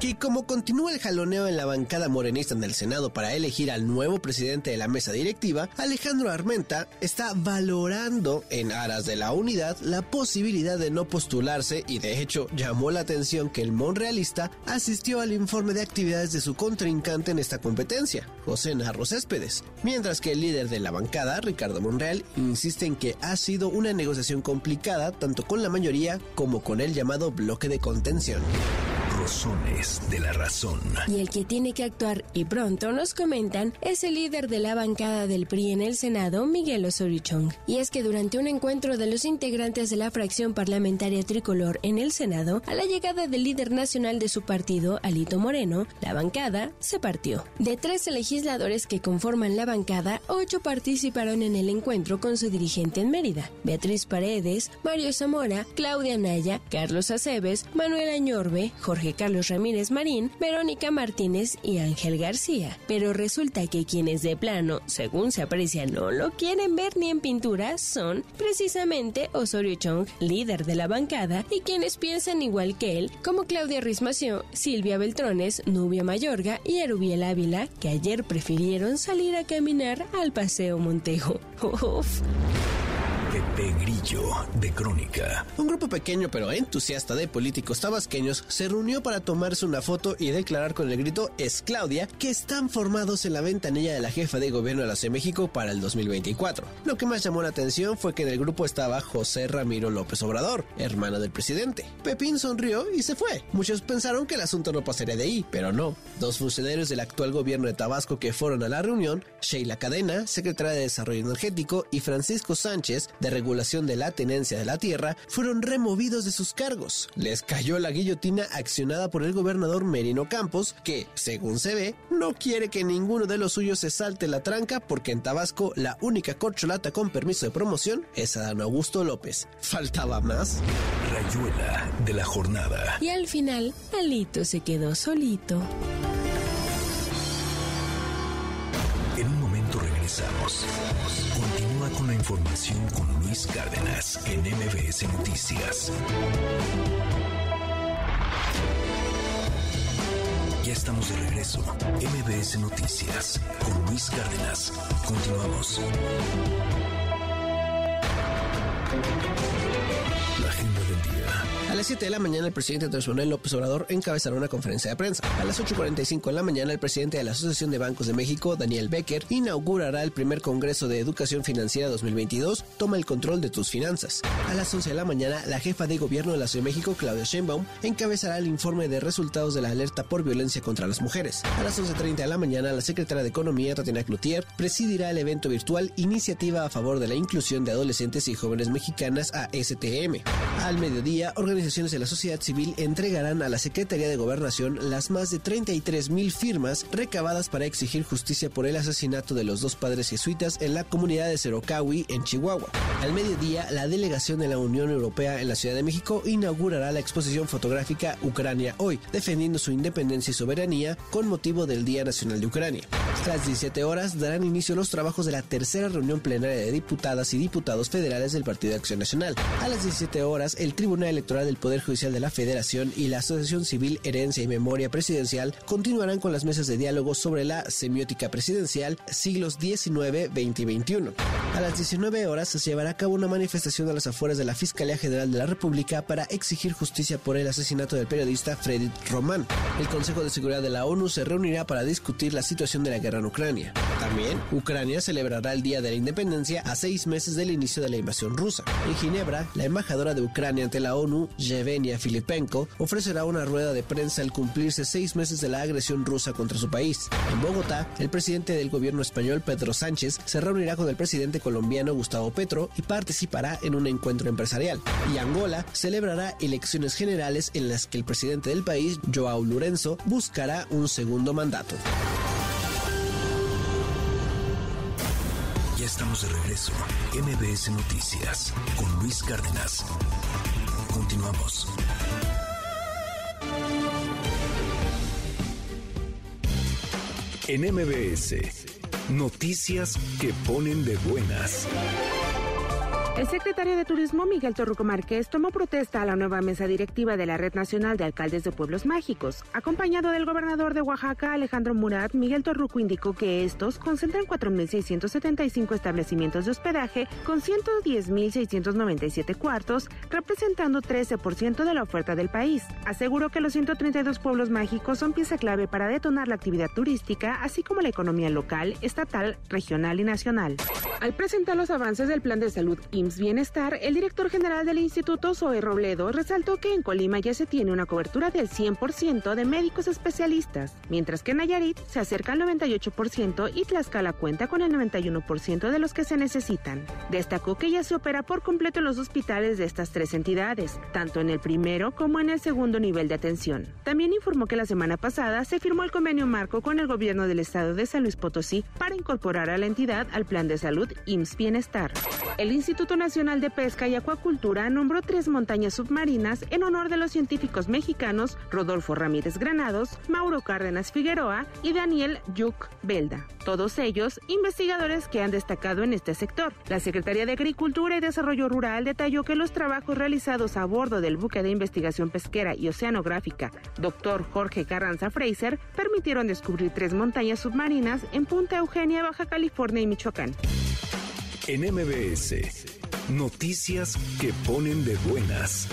Que como continúa el jaloneo en la bancada morenista en el Senado para elegir al nuevo presidente de la mesa directiva, Alejandro Armenta está valorando en aras de la unidad la posibilidad de no postularse y de hecho llamó la atención que el monrealista asistió al informe de actividades de su contrincante en esta competencia, José Narro Céspedes, mientras que el líder de la bancada, Ricardo Monreal, insiste en que ha sido una negociación complicada tanto con la mayoría como con el llamado bloque de contención. Rosones de la razón. Y el que tiene que actuar y pronto, nos comentan, es el líder de la bancada del PRI en el Senado, Miguel Osorio Chong. Y es que durante un encuentro de los integrantes de la fracción parlamentaria tricolor en el Senado, a la llegada del líder nacional de su partido, Alito Moreno, la bancada se partió. De 13 legisladores que conforman la bancada, 8 participaron en el encuentro con su dirigente en Mérida, Beatriz Paredes, Mario Zamora, Claudia Naya, Carlos Aceves, Manuel Añorbe, Jorge Carlos Ramírez Marín, Verónica Martínez y Ángel García. Pero resulta que quienes de plano, según se aprecia, no lo quieren ver ni en pintura son precisamente Osorio Chong, líder de la bancada, y quienes piensan igual que él, como Claudia Rismació, Silvia Beltrones, Nubia Mayorga y Arubiel Ávila, que ayer prefirieron salir a caminar al Paseo Montejo. Uf. Pepe Grillo de Crónica. Un grupo pequeño pero entusiasta de políticos tabasqueños se reunió para tomarse una foto y declarar con el grito Es Claudia que están formados en la ventanilla de la jefa de gobierno de la Ciudad de México para el 2024. Lo que más llamó la atención fue que en el grupo estaba José Ramiro López Obrador, hermano del presidente. Pepín sonrió y se fue. Muchos pensaron que el asunto no pasaría de ahí, pero no. Dos funcionarios del actual gobierno de Tabasco que fueron a la reunión, Sheila Cadena, secretaria de Desarrollo Energético, y Francisco Sánchez, de regulación de la tenencia de la tierra fueron removidos de sus cargos. Les cayó la guillotina accionada por el gobernador Merino Campos, que, según se ve, no quiere que ninguno de los suyos se salte la tranca porque en Tabasco la única corcholata con permiso de promoción es Adán Augusto López. ¿Faltaba más? Rayuela de la jornada. Y al final, Alito se quedó solito. En un momento regresamos. Información con Luis Cárdenas en MBS Noticias. Ya estamos de regreso. MBS Noticias con Luis Cárdenas. Continuamos. A las 7 de la mañana, el presidente Andrés Manuel López Obrador encabezará una conferencia de prensa. A las 8.45 de la mañana, el presidente de la Asociación de Bancos de México, Daniel Becker, inaugurará el primer Congreso de Educación Financiera 2022, Toma el control de tus finanzas. A las 11 de la mañana, la jefa de gobierno de la Ciudad de México, Claudia Sheinbaum, encabezará el informe de resultados de la alerta por violencia contra las mujeres. A las 11.30 de la mañana, la secretaria de Economía, Tatiana Cloutier, presidirá el evento virtual Iniciativa a favor de la inclusión de adolescentes y jóvenes mexicanas a STM. Al mediodía, organizaciones de la sociedad civil entregarán a la Secretaría de Gobernación las más de 33 mil firmas recabadas para exigir justicia por el asesinato de los dos padres jesuitas en la comunidad de Cerocahui, en Chihuahua. Al mediodía, la delegación de la Unión Europea en la Ciudad de México inaugurará la exposición fotográfica Ucrania Hoy, defendiendo su independencia y soberanía con motivo del Día Nacional de Ucrania. A las 17 horas darán inicio los trabajos de la tercera reunión plenaria de diputadas y diputados federales del Partido de Acción Nacional. A las 17 horas, el Tribunal Electoral del Poder Judicial de la Federación y la Asociación Civil Herencia y Memoria Presidencial continuarán con las mesas de diálogo sobre la semiótica presidencial siglos XIX, XX y XXI. A las 19 horas se llevará a cabo una manifestación a las afueras de la Fiscalía General de la República para exigir justicia por el asesinato del periodista Freddy Román. El Consejo de Seguridad de la ONU se reunirá para discutir la situación de la guerra en Ucrania. También, Ucrania celebrará el Día de la Independencia a seis meses del inicio de la invasión rusa. En Ginebra, la embajadora de Ucrania ante la ONU, Yevgenia Filipenko, ofrecerá una rueda de prensa al cumplirse seis meses de la agresión rusa contra su país. En Bogotá, el presidente del gobierno español, Pedro Sánchez, se reunirá con el presidente colombiano Gustavo Petro y participará en un encuentro empresarial. Y Angola celebrará elecciones generales en las que el presidente del país, Joao Lourenço, buscará un segundo mandato. MBS Noticias con Luis Cárdenas. Continuamos. En MBS, noticias que ponen de buenas. El secretario de Turismo Miguel Torruco Márquez tomó protesta a la nueva mesa directiva de la Red Nacional de Alcaldes de Pueblos Mágicos. Acompañado del gobernador de Oaxaca, Alejandro Murat, Miguel Torruco indicó que estos concentran 4.675 establecimientos de hospedaje con 110.697 cuartos, representando 13% de la oferta del país. Aseguró que los 132 pueblos mágicos son pieza clave para detonar la actividad turística, así como la economía local, estatal, regional y nacional. Al presentar los avances del plan de salud y IMSS Bienestar, el director general del Instituto Zoe Robledo resaltó que en Colima ya se tiene una cobertura del 100% de médicos especialistas, mientras que en Nayarit se acerca al 98% y Tlaxcala cuenta con el 91% de los que se necesitan. Destacó que ya se opera por completo en los hospitales de estas tres entidades, tanto en el primero como en el segundo nivel de atención. También informó que la semana pasada se firmó el convenio marco con el gobierno del estado de San Luis Potosí para incorporar a la entidad al plan de salud IMSS Bienestar. El Instituto Nacional de Pesca y Acuacultura nombró tres montañas submarinas en honor de los científicos mexicanos Rodolfo Ramírez Granados, Mauro Cárdenas Figueroa y Daniel Yuk Belda. Todos ellos investigadores que han destacado en este sector. La Secretaría de Agricultura y Desarrollo Rural detalló que los trabajos realizados a bordo del buque de investigación pesquera y oceanográfica Dr. Jorge Carranza Fraser permitieron descubrir tres montañas submarinas en Punta Eugenia, Baja California y Michoacán. En MBS, noticias que ponen de buenas.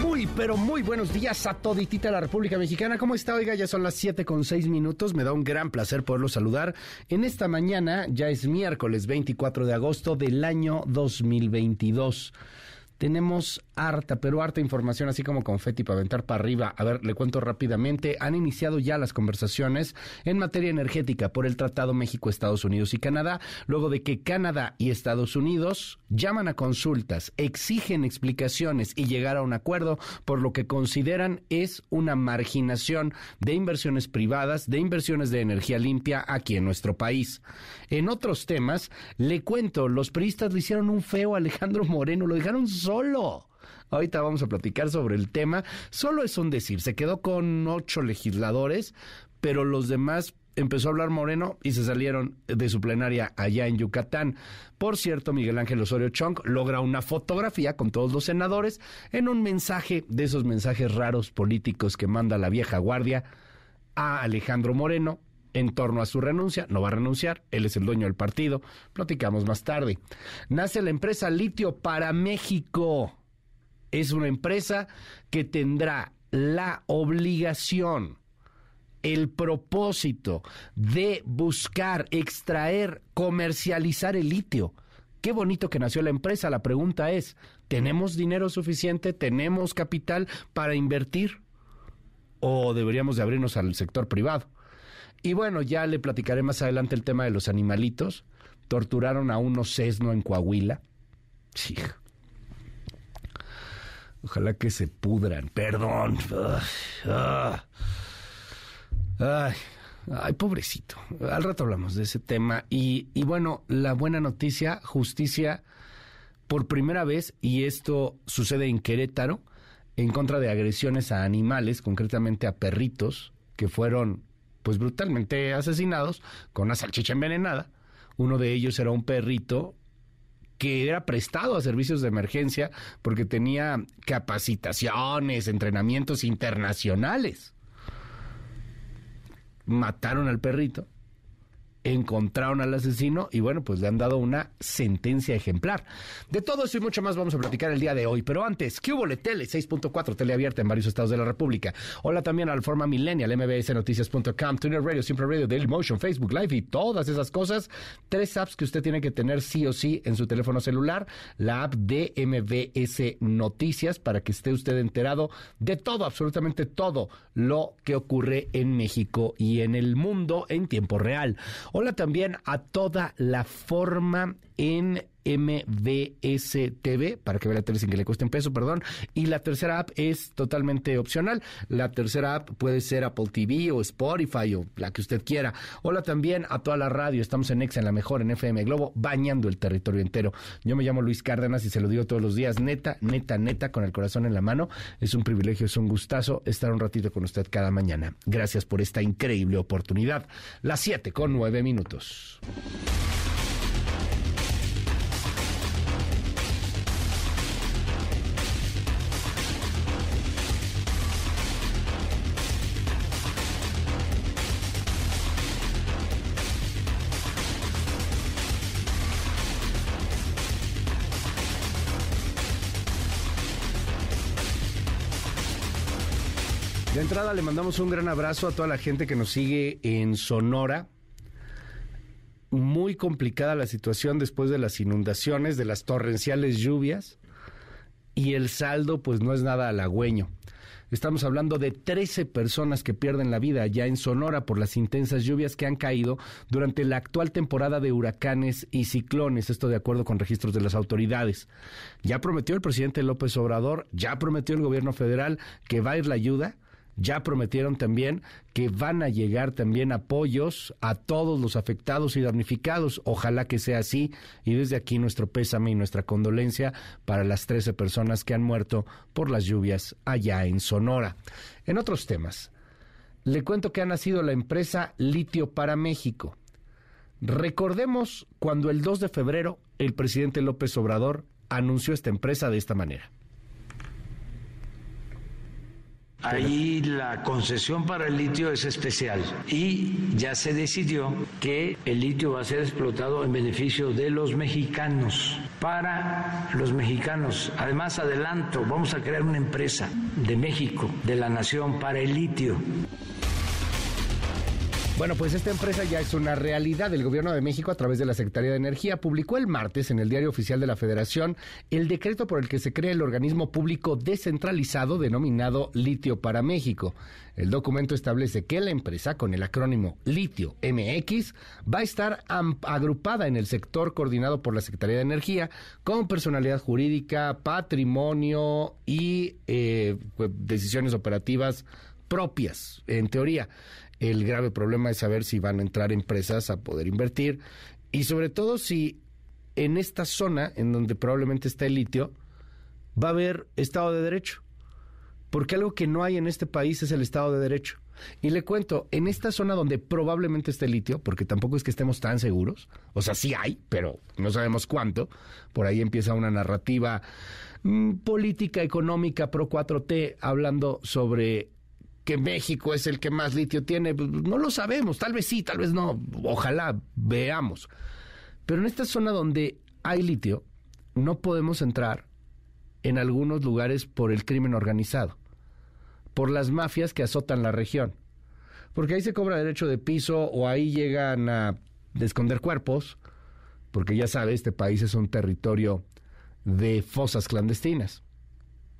Muy, pero muy buenos días a toditita la República Mexicana. ¿Cómo está? Oiga, ya son las 7 con 6 minutos. Me da un gran placer poderlo saludar. En esta mañana, ya es miércoles 24 de agosto del año 2022. Tenemos harta, pero harta información, así como confeti para aventar para arriba. A ver, le cuento rápidamente. Han iniciado ya las conversaciones en materia energética por el Tratado México, Estados Unidos y Canadá, luego de que Canadá y Estados Unidos llaman a consultas, exigen explicaciones y llegar a un acuerdo por lo que consideran es una marginación de inversiones privadas, de inversiones de energía limpia aquí en nuestro país. En otros temas, le cuento, los periodistas le hicieron un feo a Alejandro Moreno, lo dejaron solo. Ahorita vamos a platicar sobre el tema. Solo es un decir, se quedó con ocho legisladores, pero los demás empezó a hablar Moreno y se salieron de su plenaria allá en Yucatán. Por cierto, Miguel Ángel Osorio Chong logra una fotografía con todos los senadores en un mensaje de esos mensajes raros políticos que manda la vieja guardia a Alejandro Moreno en torno a su renuncia. No va a renunciar, él es el dueño del partido. Platicamos más tarde. Nace la empresa Litio para México. Es una empresa que tendrá la obligación, el propósito de buscar, extraer, comercializar el litio. Qué bonito que nació la empresa. La pregunta es, ¿tenemos dinero suficiente? ¿Tenemos capital para invertir? ¿O deberíamos de abrirnos al sector privado? Y bueno, ya le platicaré más adelante el tema de los animalitos. Torturaron a uno sesno en Coahuila. Sí. Ojalá que se pudran. Perdón. Ay, ay, pobrecito. Al rato hablamos de ese tema. Y, y bueno, la buena noticia, justicia, por primera vez, y esto sucede en Querétaro, en contra de agresiones a animales, concretamente a perritos, que fueron pues brutalmente asesinados con una salchicha envenenada. Uno de ellos era un perrito que era prestado a servicios de emergencia porque tenía capacitaciones, entrenamientos internacionales. Mataron al perrito encontraron al asesino y bueno, pues le han dado una sentencia ejemplar. De todo eso y mucho más vamos a platicar el día de hoy, pero antes, ¿qué hubo? Tele 6.4, tele abierta en varios estados de la República. Hola también a la forma millennial, mbsnoticias.com, Twitter Radio, Simple Radio, Daily Motion, Facebook Live y todas esas cosas. Tres apps que usted tiene que tener sí o sí en su teléfono celular. La app de MBS Noticias para que esté usted enterado de todo, absolutamente todo lo que ocurre en México y en el mundo en tiempo real. Hola también a toda la forma en MBS TV, para que vea la tele sin que le cueste un peso, perdón. Y la tercera app es totalmente opcional. La tercera app puede ser Apple TV o Spotify o la que usted quiera. Hola también a toda la radio. Estamos en Exa, en la mejor, en FM Globo, bañando el territorio entero. Yo me llamo Luis Cárdenas y se lo digo todos los días. Neta, neta, neta, con el corazón en la mano. Es un privilegio, es un gustazo estar un ratito con usted cada mañana. Gracias por esta increíble oportunidad. Las 7 con 9 minutos. Entrada le mandamos un gran abrazo a toda la gente que nos sigue en Sonora. Muy complicada la situación después de las inundaciones, de las torrenciales lluvias. Y el saldo pues no es nada halagüeño. Estamos hablando de 13 personas que pierden la vida ya en Sonora por las intensas lluvias que han caído durante la actual temporada de huracanes y ciclones, esto de acuerdo con registros de las autoridades. Ya prometió el presidente López Obrador, ya prometió el gobierno federal que va a ir la ayuda, ya prometieron también que van a llegar también apoyos a todos los afectados y damnificados. Ojalá que sea así. Y desde aquí nuestro pésame y nuestra condolencia para las 13 personas que han muerto por las lluvias allá en Sonora. En otros temas, le cuento que ha nacido la empresa Litio para México. Recordemos cuando el 2 de febrero el presidente López Obrador anunció esta empresa de esta manera. Ahí la concesión para el litio es especial y ya se decidió que el litio va a ser explotado en beneficio de los mexicanos, para los mexicanos. Además, adelanto, vamos a crear una empresa de México, de la nación, para el litio. Bueno, pues esta empresa ya es una realidad. El Gobierno de México, a través de la Secretaría de Energía, publicó el martes en el Diario Oficial de la Federación el decreto por el que se crea el organismo público descentralizado denominado Litio para México. El documento establece que la empresa, con el acrónimo Litio MX, va a estar agrupada en el sector coordinado por la Secretaría de Energía con personalidad jurídica, patrimonio y eh, pues, decisiones operativas propias, en teoría. El grave problema es saber si van a entrar empresas a poder invertir y sobre todo si en esta zona en donde probablemente está el litio va a haber Estado de Derecho. Porque algo que no hay en este país es el Estado de Derecho. Y le cuento, en esta zona donde probablemente esté el litio, porque tampoco es que estemos tan seguros, o sea, sí hay, pero no sabemos cuánto, por ahí empieza una narrativa mm, política, económica, pro 4T, hablando sobre que México es el que más litio tiene, pues, no lo sabemos, tal vez sí, tal vez no, ojalá veamos. Pero en esta zona donde hay litio, no podemos entrar en algunos lugares por el crimen organizado, por las mafias que azotan la región. Porque ahí se cobra derecho de piso o ahí llegan a esconder cuerpos, porque ya sabe, este país es un territorio de fosas clandestinas.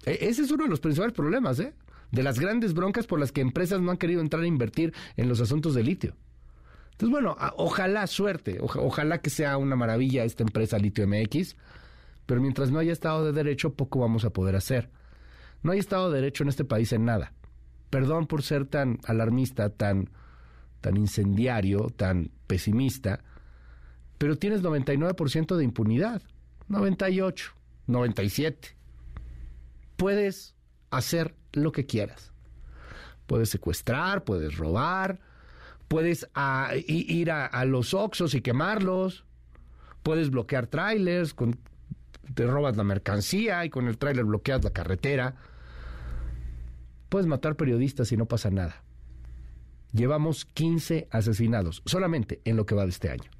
E, ese es uno de los principales problemas, ¿eh? De las grandes broncas por las que empresas no han querido entrar a invertir en los asuntos de litio. Entonces, bueno, ojalá suerte, ojalá que sea una maravilla esta empresa Litio MX, pero mientras no haya Estado de Derecho, poco vamos a poder hacer. No hay Estado de Derecho en este país en nada. Perdón por ser tan alarmista, tan, tan incendiario, tan pesimista, pero tienes 99% de impunidad, 98, 97. Puedes hacer lo que quieras. Puedes secuestrar, puedes robar, puedes ah, ir a, los Oxos y quemarlos, puedes bloquear trailers, te robas la mercancía y con el trailer bloqueas la carretera. Puedes matar periodistas y no pasa nada. Llevamos 15 asesinados solamente en lo que va de este año.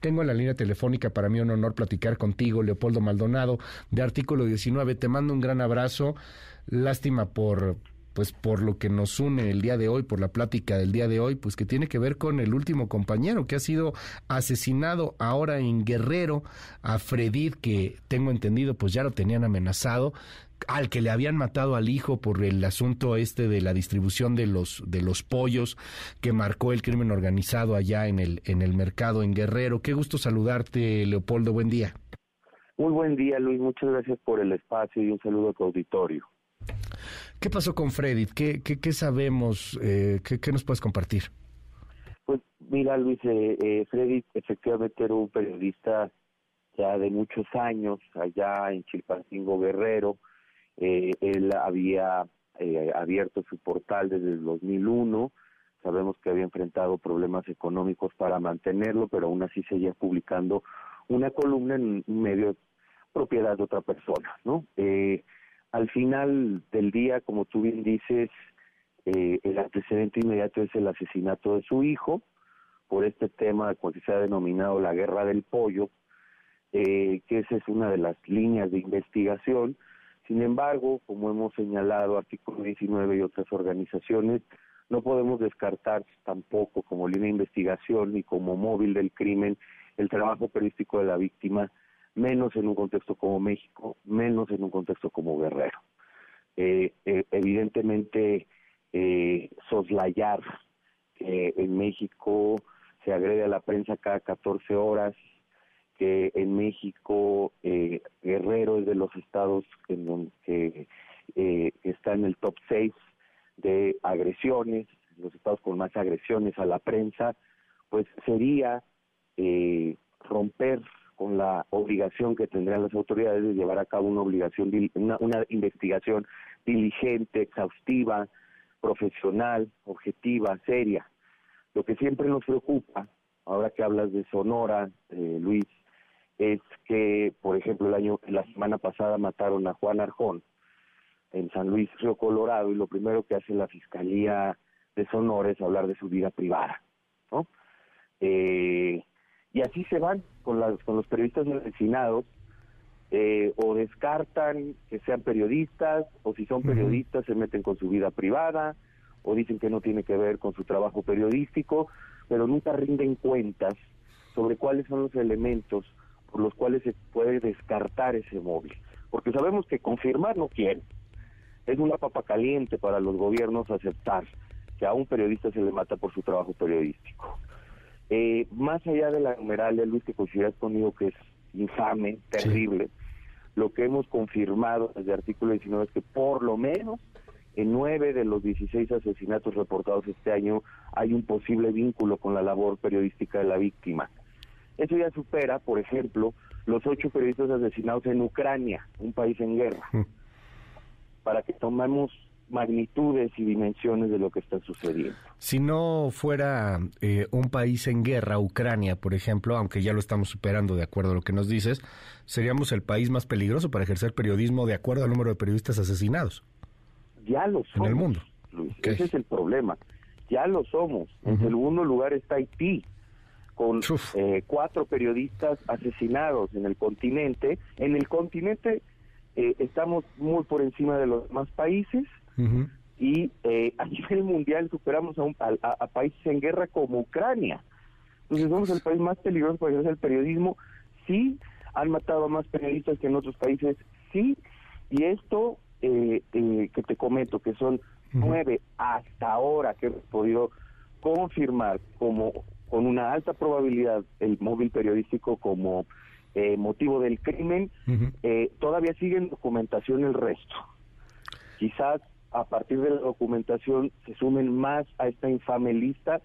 Tengo en la línea telefónica para mí un honor platicar contigo, Leopoldo Maldonado, de Artículo 19. Te mando un gran abrazo. Lástima por pues por lo que nos une el día de hoy, por la plática del día de hoy, pues que tiene que ver con el último compañero que ha sido asesinado ahora en Guerrero, a Fredid, que tengo entendido, pues ya lo tenían amenazado al que le habían matado al hijo por el asunto este de la distribución de los de los pollos que marcó el crimen organizado allá en el en el mercado en Guerrero. Qué gusto saludarte, Leopoldo. Buen día. Muy buen día, Luis. Muchas gracias por el espacio y un saludo a tu auditorio. ¿Qué pasó con Freddy? ¿Qué, qué, sabemos? Eh, qué, nos puedes compartir? Pues mira, Luis, eh, eh, Freddy efectivamente era un periodista ya de muchos años allá en Chilpancingo Guerrero eh, él había eh, abierto su portal desde el 2001. Sabemos que había enfrentado problemas económicos para mantenerlo, pero aún así seguía publicando una columna en un medio propiedad de otra persona, ¿no? Eh, al final del día, como tú bien dices, el antecedente inmediato es el asesinato de su hijo por este tema que se ha denominado la guerra del pollo, que esa es una de las líneas de investigación. Sin embargo, como hemos señalado, artículo 19 y otras organizaciones, no podemos descartar tampoco como línea de investigación ni como móvil del crimen el trabajo periodístico de la víctima, menos en un contexto como México, menos en un contexto como Guerrero. Eh, eh, evidentemente, eh, soslayar que en México se agrede a la prensa cada 14 horas, que en México eh, Guerrero es de los estados en donde eh, está en el top 6 de agresiones, los estados con más agresiones a la prensa, pues sería romper con la obligación que tendrían las autoridades de llevar a cabo una obligación, una, una investigación diligente, exhaustiva, profesional, objetiva, seria. Lo que siempre nos preocupa, ahora que hablas de Sonora, eh, Luis, es que, por ejemplo, el año, la semana pasada mataron a Juan Arjón en San Luis, Río Colorado, y lo primero que hace la Fiscalía de Sonora es hablar de su vida privada, ¿no? Eh, y así se van con, las, con los periodistas asesinados, eh, o descartan que sean periodistas, o si son periodistas se meten con su vida privada, o dicen que no tiene que ver con su trabajo periodístico, pero nunca rinden cuentas sobre cuáles son los elementos por los cuales se puede descartar ese móvil. Porque sabemos que confirmar no quieren. Es una papa caliente para los gobiernos aceptar que a un periodista se le mata por su trabajo periodístico. Eh, más allá de la numeralia, Luis, que consideras conmigo que es infame, terrible, lo que hemos confirmado desde el artículo 19 es que por lo menos en nueve de los 16 asesinatos reportados este año hay un posible vínculo con la labor periodística de la víctima. Eso ya supera, por ejemplo, los ocho periodistas asesinados en Ucrania, un país en guerra, para que tomemos magnitudes y dimensiones de lo que está sucediendo. Si no fuera eh, un país en guerra, Ucrania, por ejemplo, aunque ya lo estamos superando de acuerdo a lo que nos dices, seríamos el país más peligroso para ejercer periodismo de acuerdo al número de periodistas asesinados. Ya lo somos. En el mundo. Luis. Ese es el problema. Ya lo somos. En segundo lugar está Haití, con eh, cuatro periodistas asesinados en el continente. En el continente eh, estamos muy por encima de los demás países y eh, a nivel mundial superamos a, un, a, países en guerra como Ucrania. Entonces somos el país más peligroso para hacer el periodismo. Sí, han matado a más periodistas que en otros países, sí, y esto eh, eh, que te comento, que son nueve hasta ahora que hemos podido confirmar como con una alta probabilidad el móvil periodístico como eh, motivo del crimen, eh, todavía sigue en documentación el resto. Quizás a partir de la documentación se sumen más a esta infame lista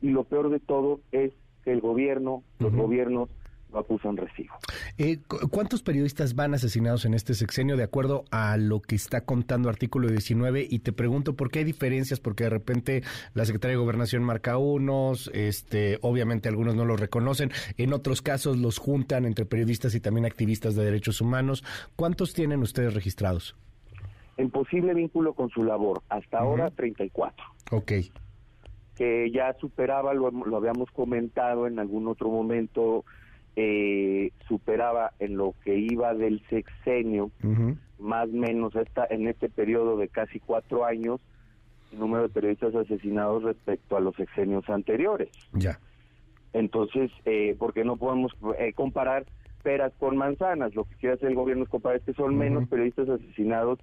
y lo peor de todo es que el gobierno, los gobiernos no acusan recibo. Eh, ¿Cuántos periodistas van asesinados en este sexenio de acuerdo a lo que está contando artículo 19? Y te pregunto por qué hay diferencias, porque de repente la Secretaría de Gobernación marca unos, este, obviamente algunos no los reconocen, en otros casos los juntan entre periodistas y también activistas de derechos humanos. ¿Cuántos tienen ustedes registrados? En posible vínculo con su labor, hasta ahora 34. Ok que ya superaba, lo, lo habíamos comentado en algún otro momento, eh, superaba en lo que iba del sexenio, más o menos esta, en este periodo de casi cuatro años, el número de periodistas asesinados respecto a los sexenios anteriores. Ya. Entonces, eh, porque no podemos eh, comparar peras con manzanas? Lo que quiere hacer el gobierno es comparar es que son menos periodistas asesinados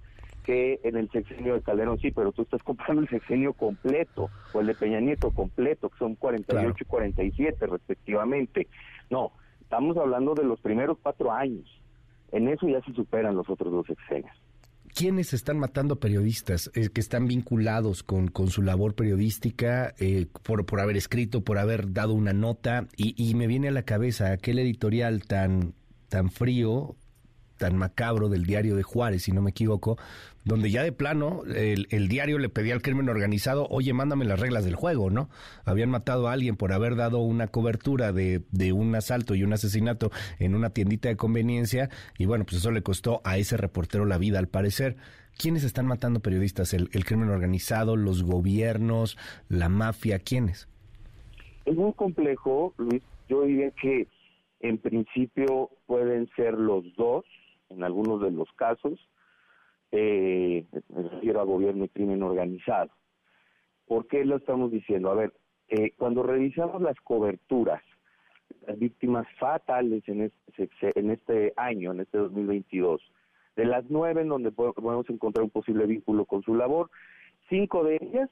que en el sexenio de Calderón, sí, pero tú estás comparando el sexenio completo o el de Peña Nieto completo, que son 48 y 47 respectivamente. No, Estamos hablando de los primeros cuatro años. En eso ya se superan los otros dos sexenios. ¿Quiénes están matando periodistas eh, que están vinculados con, con su labor periodística eh, por, por haber escrito, por haber dado una nota? Y, y me viene a la cabeza aquel editorial tan, tan frío, tan macabro del diario de Juárez, si no me equivoco, donde ya de plano el, diario le pedía al crimen organizado, oye, mándame las reglas del juego, ¿no? Habían matado a alguien por haber dado una cobertura de, de un asalto y un asesinato en una tiendita de conveniencia, y bueno, pues eso le costó a ese reportero la vida, al parecer. ¿Quiénes están matando periodistas? ¿El, el crimen organizado, los gobiernos, la mafia? ¿Quiénes? Es muy complejo, Luis. Yo diría que en principio pueden ser los dos, en algunos de los casos. Eh, me refiero a gobierno y crimen organizado. ¿Por qué lo estamos diciendo? A ver, eh, cuando revisamos las coberturas, las víctimas fatales en este, en este año, en este 2022, de las nueve en donde podemos encontrar un posible vínculo con su labor, cinco de ellas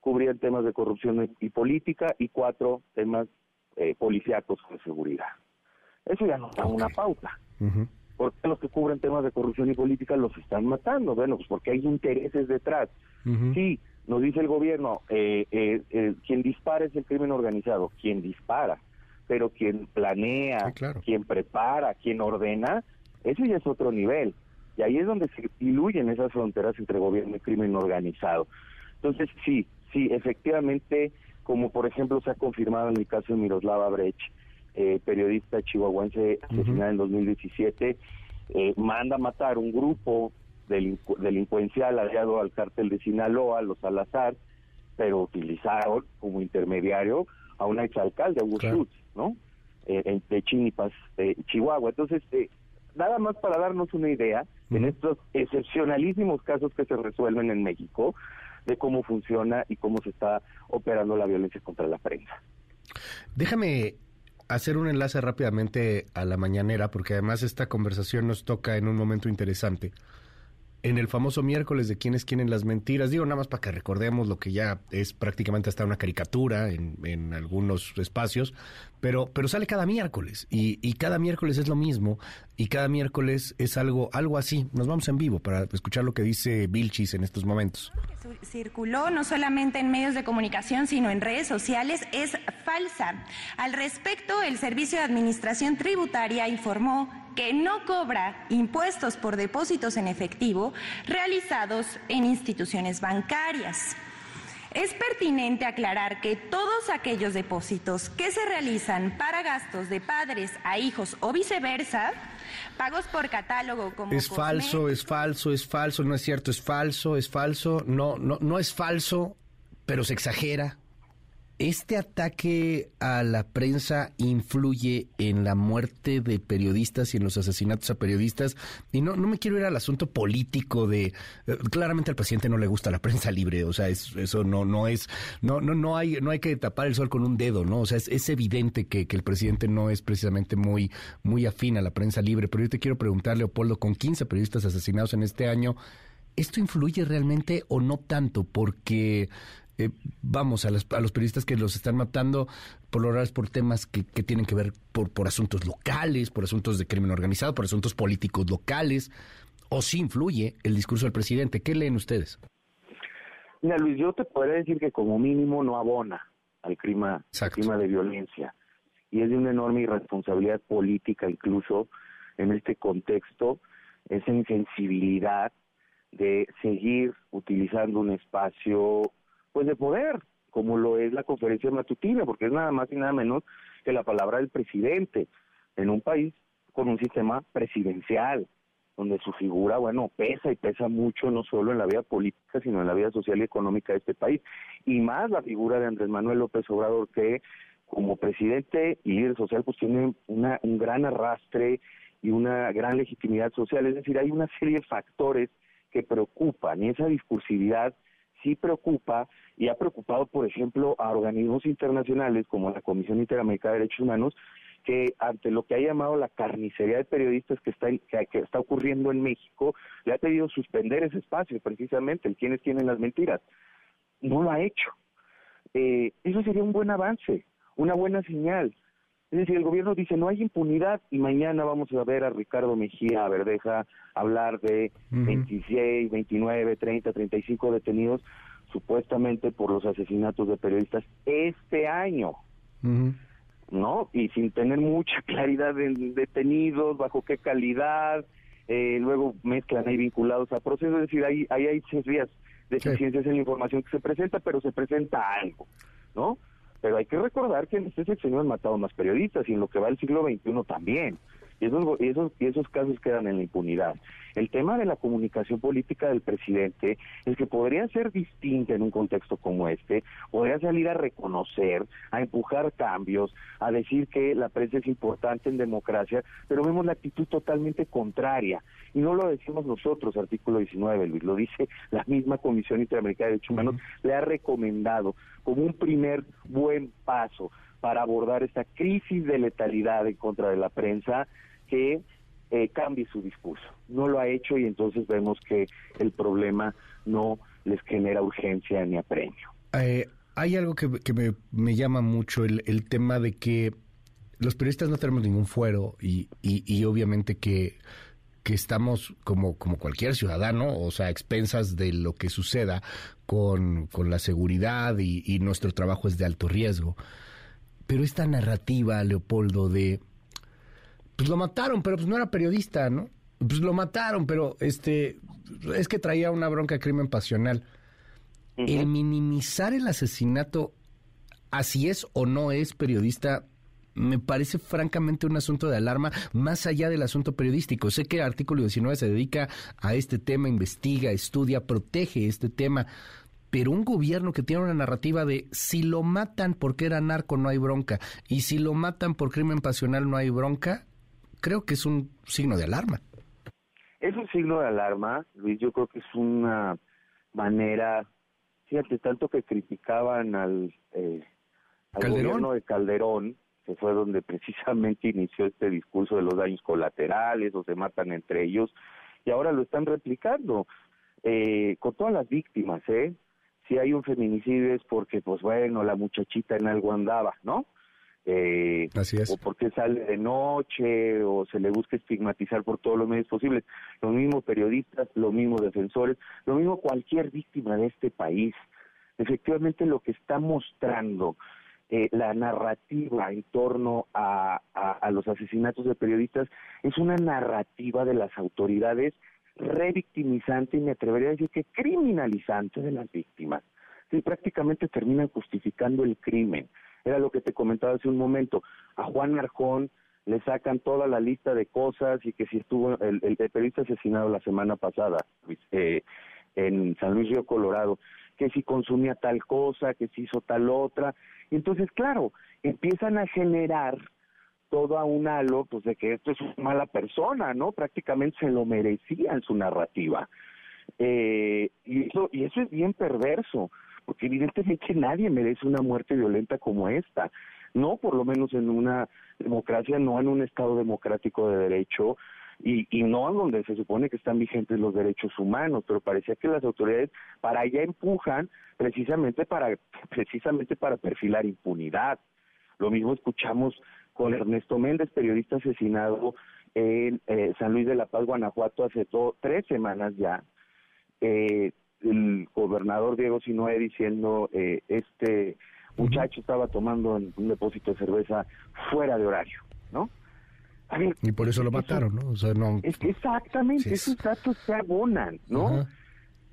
cubrían temas de corrupción y política y cuatro temas eh, policíacos de seguridad. Eso ya nos da una pauta. ¿Por qué los que cubren temas de corrupción y política los están matando? Bueno, pues porque hay intereses detrás. Sí, nos dice el gobierno, eh, eh, eh, quien dispara es el crimen organizado, quien dispara, pero quien planea, quien prepara, quien ordena, eso ya es otro nivel. Y ahí es donde se diluyen esas fronteras entre gobierno y crimen organizado. Entonces, sí, sí, efectivamente, como por ejemplo se ha confirmado en el caso de Miroslava Brecht, eh, periodista chihuahuense asesinada en 2017, eh, manda a matar un grupo delincuencial aliado al cártel de Sinaloa, los Salazar, pero utilizaron como intermediario a un exalcalde, Augusto claro. ¿no? Eh, de Chinipas, Chihuahua. Entonces, eh, nada más para darnos una idea, en estos excepcionalísimos casos que se resuelven en México, de cómo funciona y cómo se está operando la violencia contra la prensa. Déjame hacer un enlace rápidamente a la mañanera, porque además esta conversación nos toca en un momento interesante. En el famoso miércoles de quiénes quieren las mentiras, digo nada más para que recordemos lo que ya es prácticamente hasta una caricatura en, en algunos espacios, pero, pero sale cada miércoles y, y, cada miércoles es lo mismo y cada miércoles es algo, algo así. Nos vamos en vivo para escuchar lo que dice Vilchis en estos momentos. Circuló no solamente en medios de comunicación, sino en redes sociales, es falsa. Al respecto, el Servicio de Administración Tributaria informó que no cobra impuestos por depósitos en efectivo realizados en instituciones bancarias. Es pertinente aclarar que todos aquellos depósitos que se realizan para gastos de padres a hijos o viceversa, pagos por catálogo como es falso, es falso, es falso, no es cierto, es falso, es falso, no, no, no es falso, pero se exagera, ¿Este ataque a la prensa influye en la muerte de periodistas y en los asesinatos a periodistas? Y no, no me quiero ir al asunto político de eh, claramente al presidente no le gusta la prensa libre, o sea, eso no, no es, no, no, no hay, no hay que tapar el sol con un dedo, ¿no? O sea, es, es evidente que, que, el presidente no es precisamente muy, muy afín a la prensa libre. Pero yo te quiero preguntar, Leopoldo, con 15 periodistas asesinados en este año, ¿esto influye realmente o no tanto? Porque eh, vamos, a, los periodistas que los están matando, por lo es por temas que, tienen que ver por, por asuntos locales, por asuntos de crimen organizado, por asuntos políticos locales, o si influye el discurso del presidente. ¿Qué leen ustedes? Mira, Luis, yo te podría decir que como mínimo no abona al clima, al clima de violencia. Y es de una enorme irresponsabilidad política incluso en este contexto, esa insensibilidad de seguir utilizando un espacio pues de poder, como lo es la conferencia matutina, porque es nada más y nada menos que la palabra del presidente en un país con un sistema presidencial, donde su figura, bueno, pesa y pesa mucho no solo en la vida política, sino en la vida social y económica de este país, y más la figura de Andrés Manuel López Obrador, que como presidente y líder social, pues tiene una, un gran arrastre y una gran legitimidad social, es decir, hay una serie de factores que preocupan y esa discursividad sí preocupa y ha preocupado, por ejemplo, a organismos internacionales como la Comisión Interamericana de Derechos Humanos, que ante lo que ha llamado la carnicería de periodistas que está, que, está ocurriendo en México, le ha pedido suspender ese espacio, precisamente, el quienes tienen las mentiras. No lo ha hecho. Eh, eso sería un buen avance, una buena señal. Es decir, el gobierno dice no hay impunidad y mañana vamos a ver a Ricardo Mejía Verdeja hablar de 26, 29, 30, 35 detenidos supuestamente por los asesinatos de periodistas este año. ¿No? Y sin tener mucha claridad en detenidos, bajo qué calidad, eh, luego mezclan ahí vinculados a procesos, es decir, ahí, ahí hay serias deficiencias en la información que se presenta, pero se presenta algo, ¿no? Pero hay que recordar que en este sexenio han matado más periodistas y en lo que va el siglo XXI también. Y esos, y esos, y esos casos quedan en la impunidad. El tema de la comunicación política del presidente es que podría ser distinta en un contexto como este, podría salir a reconocer, a empujar cambios, a decir que la prensa es importante en democracia, pero vemos la actitud totalmente contraria. Y no lo decimos nosotros, artículo 19, Luis, lo dice la misma Comisión Interamericana de Derechos Humanos, le ha recomendado como un primer buen paso para abordar esta crisis de letalidad en contra de la prensa que eh, cambie su discurso. No lo ha hecho y entonces vemos que el problema no les genera urgencia ni apremio. Eh, hay algo que, me, llama mucho, el, tema de que los periodistas no tenemos ningún fuero y, y, obviamente que, que estamos como, como cualquier ciudadano, o sea, expensas de lo que suceda con, con la seguridad y nuestro trabajo es de alto riesgo. Pero esta narrativa, Leopoldo, de pues lo mataron, pero pues no era periodista, ¿no? Pues lo mataron, pero este es que traía una bronca de crimen pasional. El minimizar el asesinato, así es o no es periodista, me parece francamente un asunto de alarma más allá del asunto periodístico. Sé que el artículo 19 se dedica a este tema, investiga, estudia, protege este tema, pero un gobierno que tiene una narrativa de si lo matan porque era narco no hay bronca y si lo matan por crimen pasional no hay bronca, creo que es un signo de alarma. Es un signo de alarma, Luis, yo creo que es una manera, fíjate, tanto que criticaban al, eh, al gobierno de Calderón, que fue donde precisamente inició este discurso de los daños colaterales o se matan entre ellos, y ahora lo están replicando eh, con todas las víctimas, ¿eh? Si hay un feminicidio es porque, pues bueno, la muchachita en algo andaba, ¿no? eh, o porque sale de noche, o se le busca estigmatizar por todos los medios posibles. Los mismos periodistas, los mismos defensores, lo mismo cualquier víctima de este país. Efectivamente, lo que está mostrando eh, la narrativa en torno a, a, los asesinatos de periodistas es una narrativa de las autoridades revictimizante y me atrevería a decir que criminalizante de las víctimas. que prácticamente terminan justificando el crimen. Era lo que te comentaba hace un momento. A Juan Arjón le sacan toda la lista de cosas y que si estuvo el, el, periodista asesinado la semana pasada eh, en San Luis Río Colorado, que si consumía tal cosa, que si hizo tal otra. Y entonces, claro, empiezan a generar todo a un halo, pues de que esto es una mala persona, ¿no? Prácticamente se lo merecía en su narrativa. Eh, y, eso, y eso es bien perverso, porque evidentemente nadie merece una muerte violenta como esta, no por lo menos en una democracia, no en un Estado democrático de derecho, y, y no en donde se supone que están vigentes los derechos humanos, pero parecía que las autoridades para allá empujan precisamente para precisamente para perfilar impunidad. Lo mismo escuchamos con Ernesto Méndez, periodista asesinado en eh, San Luis de la Paz, Guanajuato, hace tres semanas ya. Eh, el gobernador Diego Sinoé diciendo eh, este muchacho estaba tomando un depósito de cerveza fuera de horario, ¿no? y por eso lo mataron, ¿no? O sea, no... Es que exactamente, esos datos se abonan, ¿no?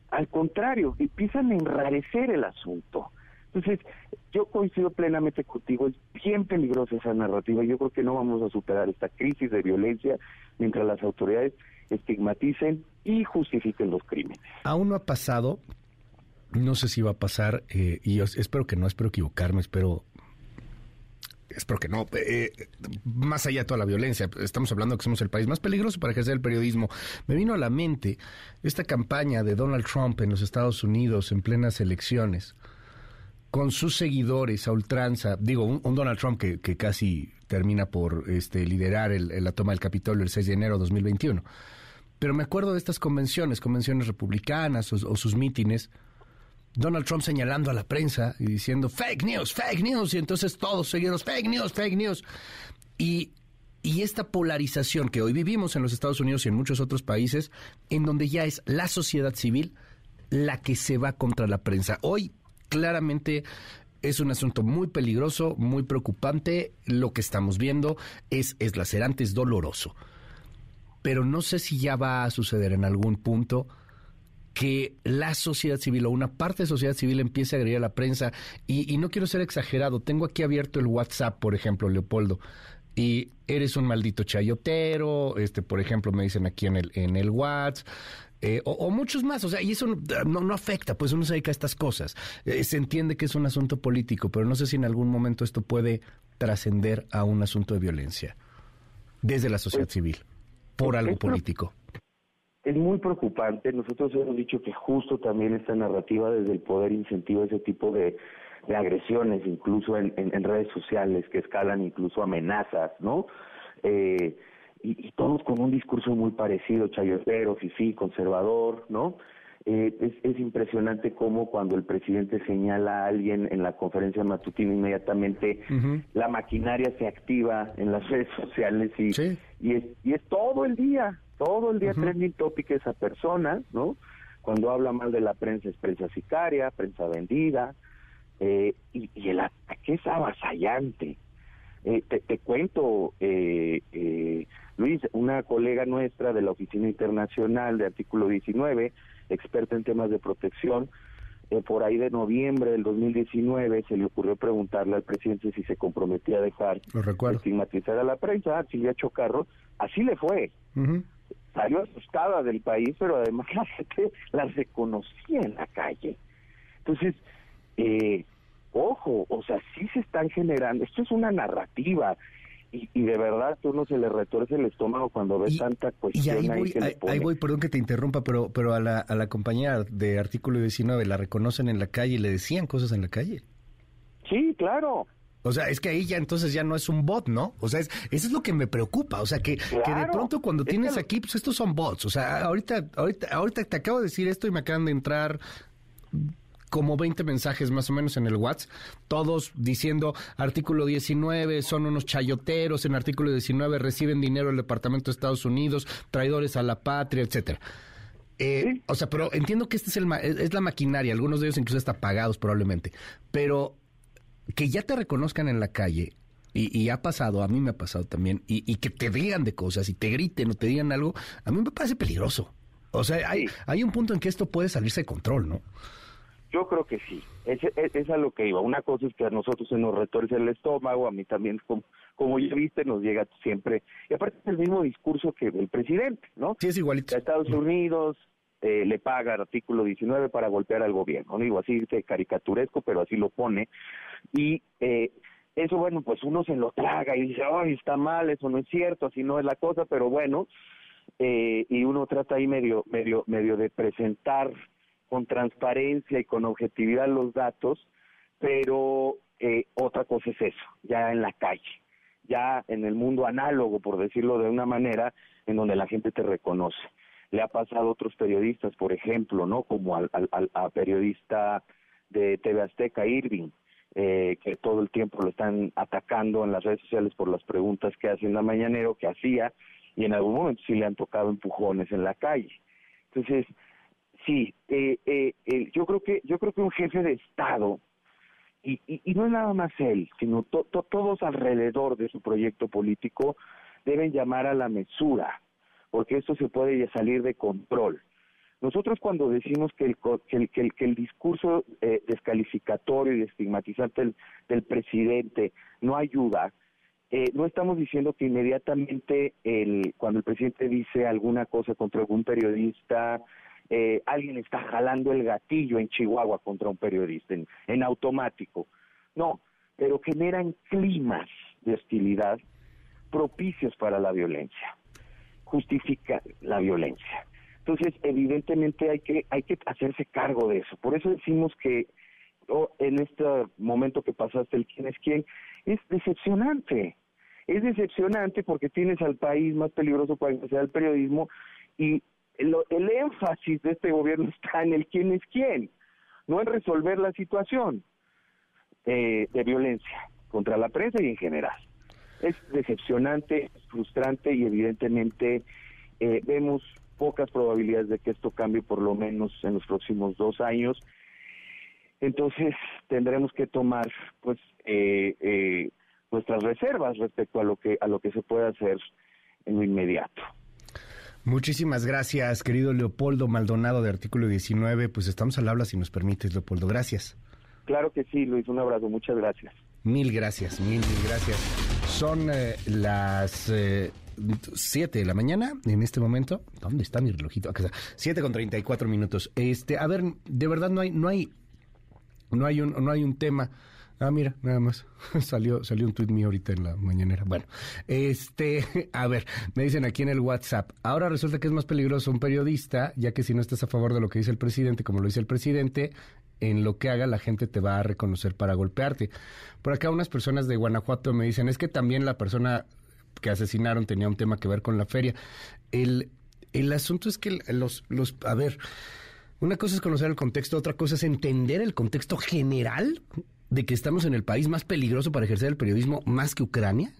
Al contrario, empiezan a enrarecer el asunto. Entonces, yo coincido plenamente contigo, es bien peligrosa esa narrativa. Yo creo que no vamos a superar esta crisis de violencia mientras las autoridades estigmaticen y justifiquen los crímenes. Aún no ha pasado, no sé si va a pasar, eh, y yo espero que no, espero equivocarme, espero espero que no, eh, más allá de toda la violencia, estamos hablando que somos el país más peligroso para ejercer el periodismo. Me vino a la mente esta campaña de Donald Trump en los Estados Unidos en plenas elecciones, con sus seguidores a ultranza, digo, un, Donald Trump que, casi termina por este, liderar la toma del Capitolio el 6 de enero de 2021. Pero me acuerdo de estas convenciones, convenciones republicanas o, sus mítines, Donald Trump señalando a la prensa y diciendo fake news, fake news, y entonces todos seguimos fake news, fake news. Y, y esta polarización que hoy vivimos en los Estados Unidos y en muchos otros países, en donde ya es la sociedad civil la que se va contra la prensa. Hoy claramente es un asunto muy peligroso, muy preocupante. Lo que estamos viendo es, es lacerante, es doloroso. Pero no sé si ya va a suceder en algún punto que la sociedad civil o una parte de sociedad civil empiece a agredir a la prensa. Y, y no quiero ser exagerado, tengo aquí abierto el WhatsApp, por ejemplo, Leopoldo. y eres un maldito chayotero, este, por ejemplo, me dicen aquí en el, en el WhatsApp, eh, o, muchos más, o sea, y eso no, no afecta, pues uno se dedica a estas cosas. Eh, se entiende que es un asunto político, pero no sé si en algún momento esto puede trascender a un asunto de violencia desde la sociedad pues, civil, por algo político. Es muy preocupante. Nosotros hemos dicho que justo también esta narrativa desde el poder incentiva ese tipo de, agresiones, incluso en, en, redes sociales, que escalan incluso amenazas, ¿no? Eh, y, todos con un discurso muy parecido, chayotero, fifí, conservador, ¿no? Eh, es, es, impresionante cómo cuando el presidente señala a alguien en la conferencia matutina, inmediatamente la maquinaria se activa en las redes sociales y, y, es, y es todo el día, todo el día uh trending topic esa persona, ¿no? Cuando habla mal de la prensa es prensa sicaria, prensa vendida, eh, y, y el ataque es avasallante. Eh, te, te, cuento, eh, eh, Luis, una colega nuestra de la Oficina Internacional de Artículo 19, experta en temas de protección, eh, por ahí de noviembre del 2019 se le ocurrió preguntarle al presidente si se comprometía a dejar de estigmatizar a la prensa, a Silvia Chocarro, así le fue. Salió asustada del país, pero además la gente la reconocía en la calle. Entonces, eh, ojo, o sea, sí se están generando, esto es una narrativa, y, de verdad tú no se le retuerce el estómago cuando ves tanta cuestión ahí, voy, ahí, voy, perdón que te interrumpa, pero pero a la, a la compañía de artículo 19 la reconocen en la calle y le decían cosas en la calle. Sí, claro. O sea, es que ahí ya entonces ya no es un bot, ¿no? O sea, es, eso es lo que me preocupa. O sea, que, que de pronto cuando tienes aquí, pues estos son bots. O sea, ahorita, ahorita, ahorita te acabo de decir esto y me acaban de entrar como 20 mensajes más o menos en el WhatsApp, todos diciendo artículo 19, son unos chayoteros, en artículo 19 reciben dinero del Departamento de Estados Unidos, traidores a la patria, etcétera. Eh, o sea, pero entiendo que este es, el, es la maquinaria, algunos de ellos incluso están pagados probablemente, pero que ya te reconozcan en la calle, y, ha pasado, a mí me ha pasado también, y, que te digan de cosas y te griten o te digan algo, a mí me parece peligroso. O sea, hay, hay un punto en que esto puede salirse de control, ¿no? Yo creo que sí, es, es, a lo que iba. Una cosa es que a nosotros se nos retorce el estómago, a mí también, como, como ya viste, nos llega siempre. Y aparte es el mismo discurso que el presidente, ¿no? Sí, es igualito. A Estados Unidos eh, le paga el artículo 19 para golpear al gobierno. No digo así, dice caricaturesco, pero así lo pone. Y eh, eso, bueno, pues uno se lo traga y dice, ay, está mal, eso no es cierto, así no es la cosa, pero bueno. Eh, y uno trata ahí medio, medio, medio de presentar con transparencia y con objetividad los datos, pero eh, otra cosa es eso, ya en la calle, ya en el mundo análogo, por decirlo de una manera, en donde la gente te reconoce. Le ha pasado a otros periodistas, por ejemplo, ¿no? Como al, al, a periodista de TV Azteca, Irving, eh, que todo el tiempo lo están atacando en las redes sociales por las preguntas que hace en la mañanero, que hacía, y en algún momento sí le han tocado empujones en la calle. Entonces, Sí, eh, eh, yo creo que yo creo que un jefe de Estado y, y, no es nada más él, sino todos alrededor de su proyecto político deben llamar a la mesura, porque esto se puede salir de control. Nosotros cuando decimos que el, que el, que el, discurso eh, descalificatorio y estigmatizante del, presidente no ayuda, eh, no estamos diciendo que inmediatamente el, cuando el presidente dice alguna cosa contra algún periodista, eh, alguien está jalando el gatillo en Chihuahua contra un periodista en, automático. No, pero generan climas de hostilidad propicios para la violencia, justifica la violencia. Entonces, evidentemente hay que hay que hacerse cargo de eso. Por eso decimos que en este momento que pasaste el quién es quién es decepcionante. Es decepcionante porque tienes al país más peligroso para empezar el periodismo y el, énfasis de este gobierno está en el quién es quién, no en resolver la situación eh, de violencia contra la prensa y en general. Es decepcionante, frustrante y evidentemente eh, vemos pocas probabilidades de que esto cambie por lo menos en los próximos dos años. Entonces tendremos que tomar pues eh, nuestras reservas respecto a lo que a lo que se puede hacer en lo inmediato. Muchísimas gracias, querido Leopoldo Maldonado de Artículo 19. Pues estamos al habla si nos permites, Leopoldo. Gracias. Claro que sí, Luis. Un abrazo. Muchas gracias. Mil gracias, mil, mil gracias. Son eh, las eh, 7 de la mañana en este momento. ¿Dónde está mi relojito? Acá está. 7 con 34 minutos. Este, a ver, de verdad no hay, no hay, no hay un, no hay un tema. Ah, mira, nada más. salió, salió un tuit mío ahorita en la mañanera. Bueno, este, a ver, me dicen aquí en el WhatsApp. Ahora resulta que es más peligroso un periodista, ya que si no estás a favor de lo que dice el presidente, como lo dice el presidente, en lo que haga la gente te va a reconocer para golpearte. Por acá unas personas de Guanajuato me dicen, es que también la persona que asesinaron tenía un tema que ver con la feria. El, el asunto es que los, los, a ver, una cosa es conocer el contexto, otra cosa es entender el contexto general de que estamos en el país más peligroso para ejercer el periodismo más que Ucrania,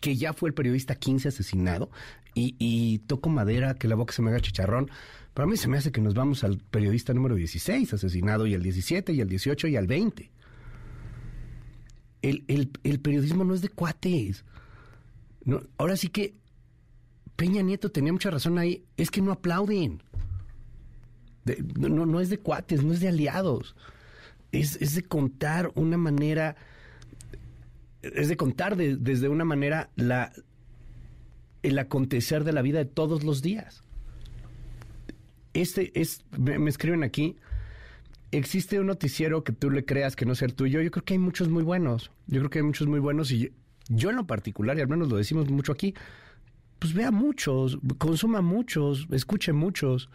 que ya fue el periodista 15 asesinado, y, y toco madera, que la boca se me haga chicharrón. Para mí se me hace que nos vamos al periodista número 16 asesinado, y al 17, y al 18, y al 20. El, el, el periodismo no es de cuates. No, ahora sí que Peña Nieto tenía mucha razón ahí, es que no aplauden. De, no, no es de cuates, no es de aliados es, es de contar una manera, es de contar de, desde una manera la, el acontecer de la vida de todos los días. Este es, me, me escriben aquí, existe un noticiero que tú le creas que no sea el tuyo. Yo creo que hay muchos muy buenos. Yo creo que hay muchos muy buenos y yo, yo en lo particular, y al menos lo decimos mucho aquí, pues vea muchos, consuma muchos, escuche muchos.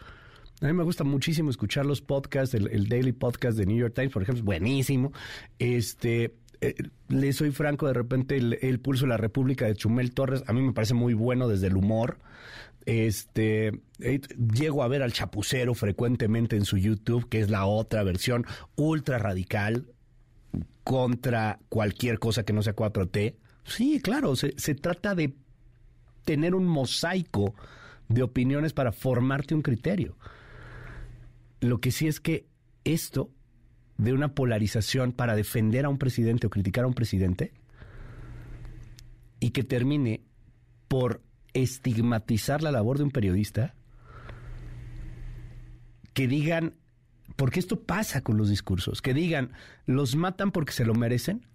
A mí me gusta muchísimo escuchar los podcasts, el, Daily Podcast de New York Times, por ejemplo, es buenísimo. Este, eh, le soy franco, de repente el, Pulso de la República de Chumel Torres, a mí me parece muy bueno desde el humor. Este, eh, llego a ver al Chapucero frecuentemente en su YouTube, que es la otra versión ultra radical contra cualquier cosa que no sea 4T. Sí, claro, se trata de tener un mosaico de opiniones para formarte un criterio. Lo que sí es que esto de una polarización para defender a un presidente o criticar a un presidente y que termine por estigmatizar la labor de un periodista, que digan, porque esto pasa con los discursos, que digan, los matan porque se lo merecen,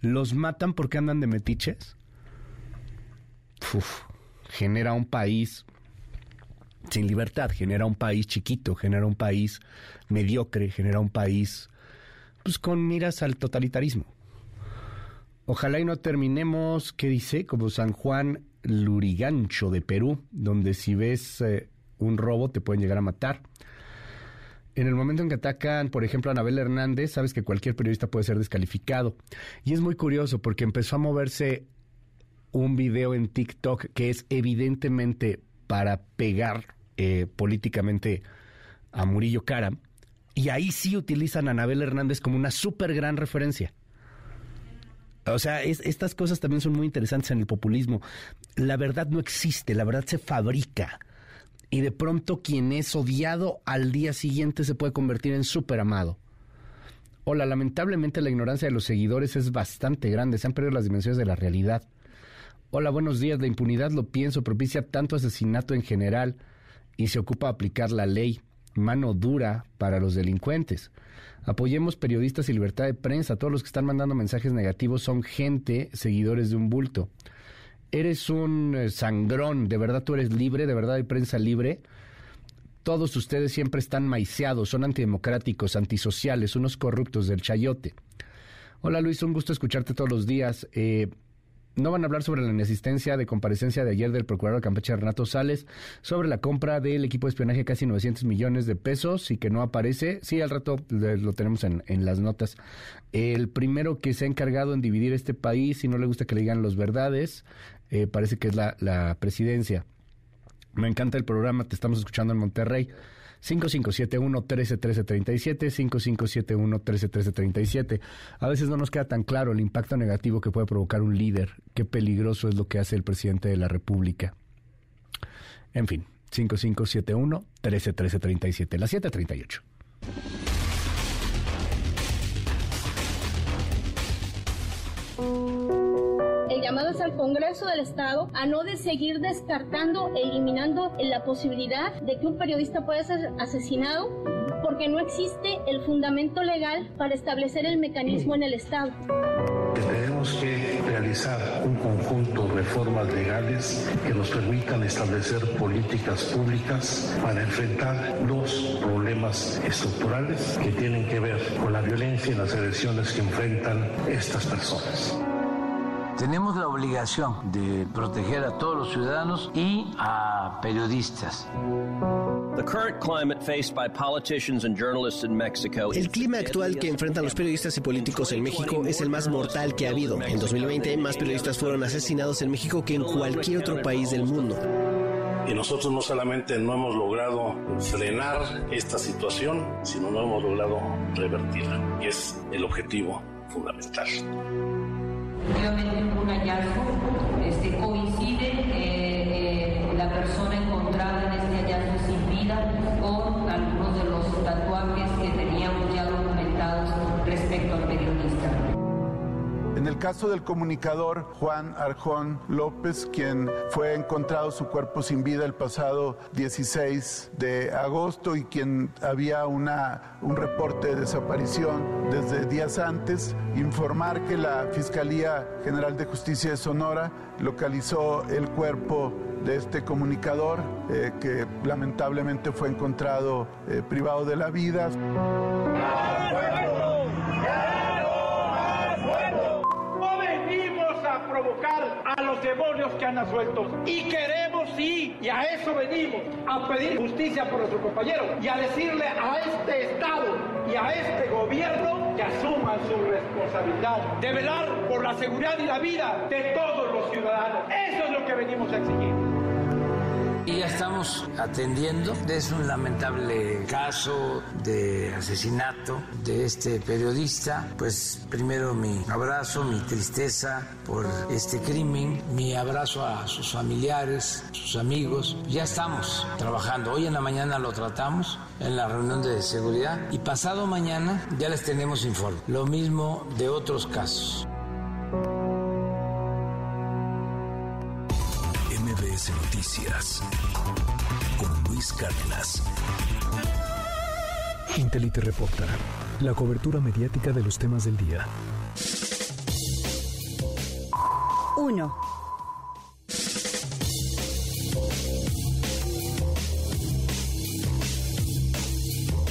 los matan porque andan de metiches, Uf, genera un país sin libertad, genera un país chiquito, genera un país mediocre, genera un país pues con miras al totalitarismo. Ojalá y no terminemos, ¿qué dice? Como San Juan Lurigancho de Perú, donde si ves eh, un robo te pueden llegar a matar. En el momento en que atacan, por ejemplo, a Anabel Hernández, sabes que cualquier periodista puede ser descalificado. Y es muy curioso porque empezó a moverse un video en TikTok que es evidentemente para pegar eh, políticamente a Murillo Cara. Y ahí sí utilizan a Anabel Hernández como una súper gran referencia. O sea, es, estas cosas también son muy interesantes en el populismo. La verdad no existe, la verdad se fabrica. Y de pronto quien es odiado al día siguiente se puede convertir en súper amado. Hola, lamentablemente la ignorancia de los seguidores es bastante grande, se han perdido las dimensiones de la realidad. Hola, buenos días. La impunidad, lo pienso, propicia tanto asesinato en general y se ocupa aplicar la ley, mano dura para los delincuentes. Apoyemos periodistas y libertad de prensa. Todos los que están mandando mensajes negativos son gente, seguidores de un bulto. Eres un eh, sangrón, de verdad tú eres libre, de verdad hay prensa libre. Todos ustedes siempre están maiceados, son antidemocráticos, antisociales, unos corruptos del chayote. Hola Luis, un gusto escucharte todos los días. Eh, no van a hablar sobre la inexistencia de comparecencia de ayer del procurador de Campeche Renato Sales sobre la compra del equipo de espionaje casi 900 millones de pesos y que no aparece. Sí, al rato lo tenemos en, en las notas. El primero que se ha encargado en dividir este país y no le gusta que le digan las verdades, eh, parece que es la, la presidencia. Me encanta el programa, te estamos escuchando en Monterrey. 5571-131337, 5571-131337. A veces no nos queda tan claro el impacto negativo que puede provocar un líder, qué peligroso es lo que hace el presidente de la República. En fin, 5571-131337, las 738. Es al Congreso del Estado a no de seguir descartando e eliminando la posibilidad de que un periodista pueda ser asesinado porque no existe el fundamento legal para establecer el mecanismo en el Estado. Tenemos que realizar un conjunto de reformas legales que nos permitan establecer políticas públicas para enfrentar los problemas estructurales que tienen que ver con la violencia y las agresiones que enfrentan estas personas. Tenemos la obligación de proteger a todos los ciudadanos y a periodistas. El clima actual que enfrentan los periodistas y políticos en México es el más mortal que ha habido. En 2020, más periodistas fueron asesinados en México que en cualquier otro país del mundo. Y nosotros no solamente no hemos logrado frenar esta situación, sino no hemos logrado revertirla. Y es el objetivo fundamental. Efectivamente, un hallazgo este, coincide eh, eh, la persona el caso del comunicador Juan Arjón López, quien fue encontrado su cuerpo sin vida el pasado 16 de agosto y quien había una, un reporte de desaparición desde días antes, informar que la Fiscalía General de Justicia de Sonora localizó el cuerpo de este comunicador eh, que lamentablemente fue encontrado eh, privado de la vida. A los demonios que han asuelto. Y queremos, sí, y a eso venimos, a pedir justicia por nuestro compañero y a decirle a este Estado y a este gobierno que asuman su responsabilidad de velar por la seguridad y la vida de todos los ciudadanos. Eso es lo que venimos a exigir. Y ya estamos atendiendo. Es un lamentable caso de asesinato de este periodista. Pues primero mi abrazo, mi tristeza por este crimen, mi abrazo a sus familiares, sus amigos. Ya estamos trabajando. Hoy en la mañana lo tratamos en la reunión de seguridad y pasado mañana ya les tenemos informe. Lo mismo de otros casos. Noticias con Luis Cárdenas. Intelite reporta la cobertura mediática de los temas del día. 1.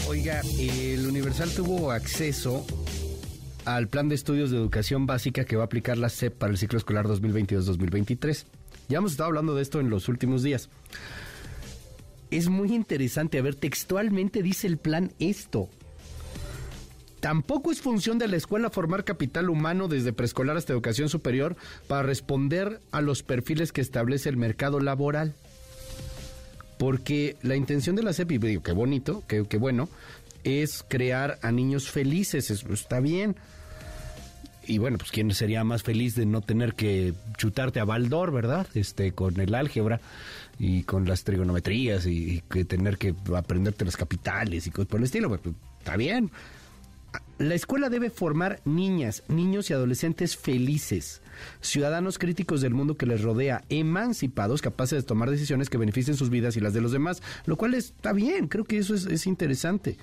Oiga, el Universal tuvo acceso al plan de estudios de educación básica que va a aplicar la SEP para el ciclo escolar 2022-2023. Ya hemos estado hablando de esto en los últimos días. Es muy interesante, a ver, textualmente dice el plan esto. Tampoco es función de la escuela formar capital humano desde preescolar hasta educación superior para responder a los perfiles que establece el mercado laboral. Porque la intención de la CEP, y digo, qué bonito, qué, bueno, es crear a niños felices, eso está bien. Y bueno, pues quién sería más feliz de no tener que chutarte a Baldor, ¿verdad? Este, con el álgebra y con las trigonometrías y, que tener que aprenderte las capitales y cosas por el estilo, pues, está bien. La escuela debe formar niñas, niños y adolescentes felices, ciudadanos críticos del mundo que les rodea, emancipados, capaces de tomar decisiones que beneficien sus vidas y las de los demás, lo cual está bien, creo que eso es, es interesante.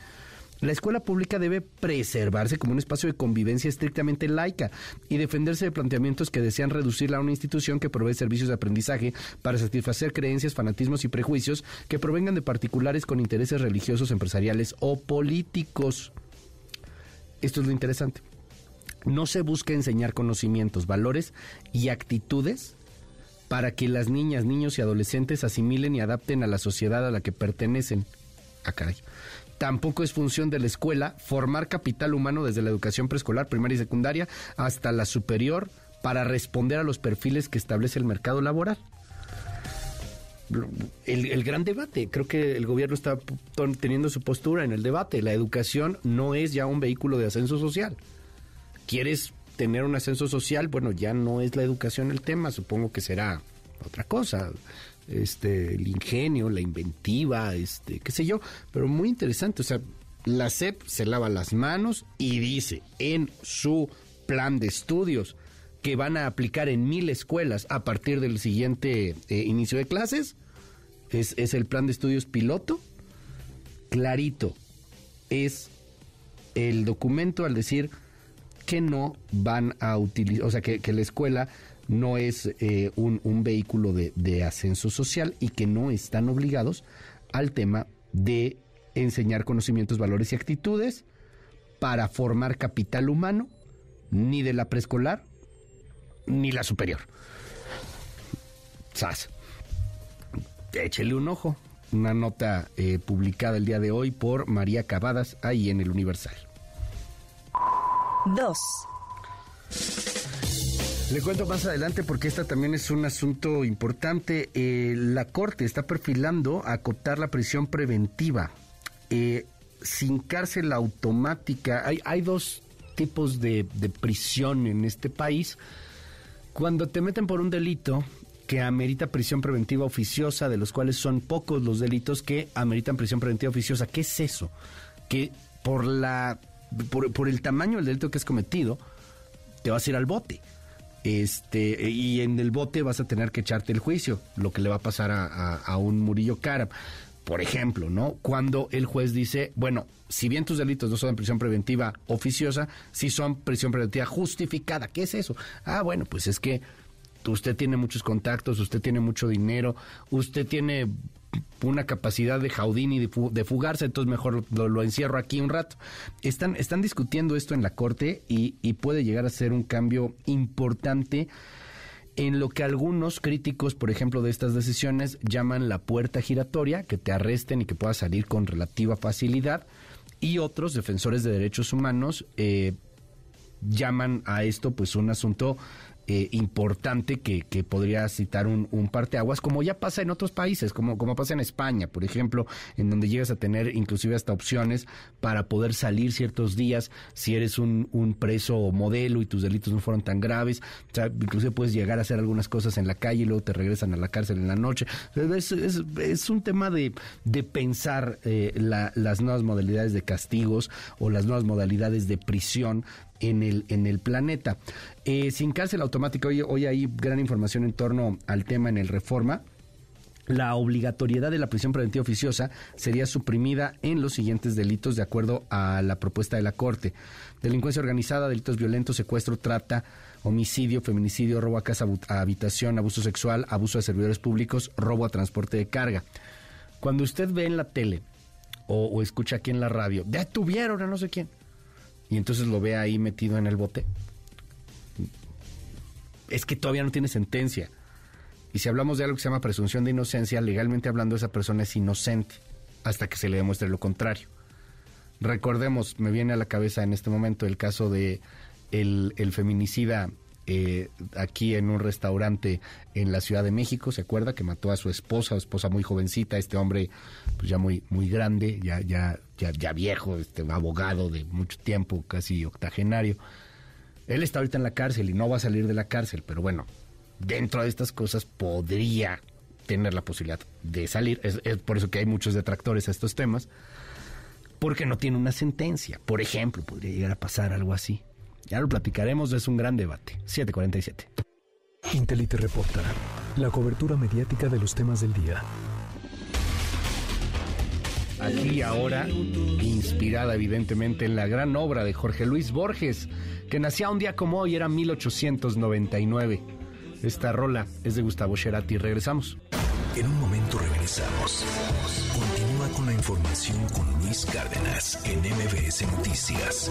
La escuela pública debe preservarse como un espacio de convivencia estrictamente laica y defenderse de planteamientos que desean reducirla a una institución que provee servicios de aprendizaje para satisfacer creencias, fanatismos y prejuicios que provengan de particulares con intereses religiosos, empresariales o políticos. Esto es lo interesante. No se busca enseñar conocimientos, valores y actitudes para que las niñas, niños y adolescentes asimilen y adapten a la sociedad a la que pertenecen. Ah, caray. Tampoco es función de la escuela formar capital humano desde la educación preescolar, primaria y secundaria hasta la superior para responder a los perfiles que establece el mercado laboral. El, gran debate, creo que el gobierno está teniendo su postura en el debate. La educación no es ya un vehículo de ascenso social. ¿Quieres tener un ascenso social? Bueno, ya no es la educación el tema, supongo que será otra cosa este, el ingenio, la inventiva, este, qué sé yo, pero muy interesante, o sea, la SEP se lava las manos y dice en su plan de estudios que van a aplicar en mil escuelas a partir del siguiente eh, inicio de clases, es, es el plan de estudios piloto, clarito, es el documento al decir que no van a utilizar, o sea, que, la escuela no es eh, un, vehículo de, ascenso social y que no están obligados al tema de enseñar conocimientos, valores y actitudes para formar capital humano, ni de la preescolar, ni la superior. SAS. Échele un ojo. Una nota eh, publicada el día de hoy por María Cavadas ahí en el Universal. 2. Le cuento más adelante porque esta también es un asunto importante. Eh, la Corte está perfilando a la prisión preventiva. Eh, sin cárcel automática, hay, dos tipos de, prisión en este país. Cuando te meten por un delito, que amerita prisión preventiva oficiosa, de los cuales son pocos los delitos que ameritan prisión preventiva oficiosa. ¿Qué es eso? Que por la por, el tamaño del delito que has cometido, te vas a ir al bote. Este, y en el bote vas a tener que echarte el juicio, lo que le va a pasar a, un Murillo Cara. Por ejemplo, ¿no? Cuando el juez dice, bueno, si bien tus delitos no son prisión preventiva oficiosa, sí son prisión preventiva justificada. ¿Qué es eso? Ah, bueno, pues es que usted tiene muchos contactos, usted tiene mucho dinero, usted tiene una capacidad de jaudín y de, fugarse, entonces mejor lo, encierro aquí un rato. Están, están discutiendo esto en la Corte y, y puede llegar a ser un cambio importante en lo que algunos críticos, por ejemplo, de estas decisiones llaman la puerta giratoria, que te arresten y que puedas salir con relativa facilidad, y otros defensores de derechos humanos eh, llaman a esto pues un asunto eh, importante que, que, podría citar un, un parteaguas, como ya pasa en otros países, como, como pasa en España, por ejemplo, en donde llegas a tener inclusive hasta opciones para poder salir ciertos días si eres un, un preso modelo y tus delitos no fueron tan graves. O inclusive puedes llegar a hacer algunas cosas en la calle y luego te regresan a la cárcel en la noche. Es, es, es un tema de, de pensar eh, la, las nuevas modalidades de castigos o las nuevas modalidades de prisión en el, en el planeta. Eh, sin cárcel automática, hoy, hoy hay gran información en torno al tema en el Reforma. La obligatoriedad de la prisión preventiva oficiosa sería suprimida en los siguientes delitos de acuerdo a la propuesta de la Corte. Delincuencia organizada, delitos violentos, secuestro, trata, homicidio, feminicidio, robo a casa, a habitación, abuso sexual, abuso de servidores públicos, robo a transporte de carga. Cuando usted ve en la tele o, o escucha aquí en la radio, detuvieron a no sé quién, y entonces lo ve ahí metido en el bote. Es que todavía no tiene sentencia. Y si hablamos de algo que se llama presunción de inocencia, legalmente hablando esa persona es inocente hasta que se le demuestre lo contrario. Recordemos, me viene a la cabeza en este momento el caso de el, feminicida eh, aquí en un restaurante en la Ciudad de México, ¿se acuerda? Que mató a su esposa, esposa muy jovencita, este hombre pues ya muy, muy grande, ya, ya, ya, viejo, este abogado de mucho tiempo, casi octogenario. Él está ahorita en la cárcel y no va a salir de la cárcel, pero bueno, dentro de estas cosas podría tener la posibilidad de salir. Es por eso que hay muchos detractores a estos temas, porque no tiene una sentencia. Por ejemplo, podría llegar a pasar algo así. Ya lo platicaremos, es un gran debate. 747. Intelite reporta la cobertura mediática de los temas del día. Aquí ahora, inspirada evidentemente en la gran obra de Jorge Luis Borges, que nacía un día como hoy, era 1899. Esta rola es de Gustavo Cerati. Regresamos. En un momento regresamos. Continúa con la información con Luis Cárdenas en MBS Noticias.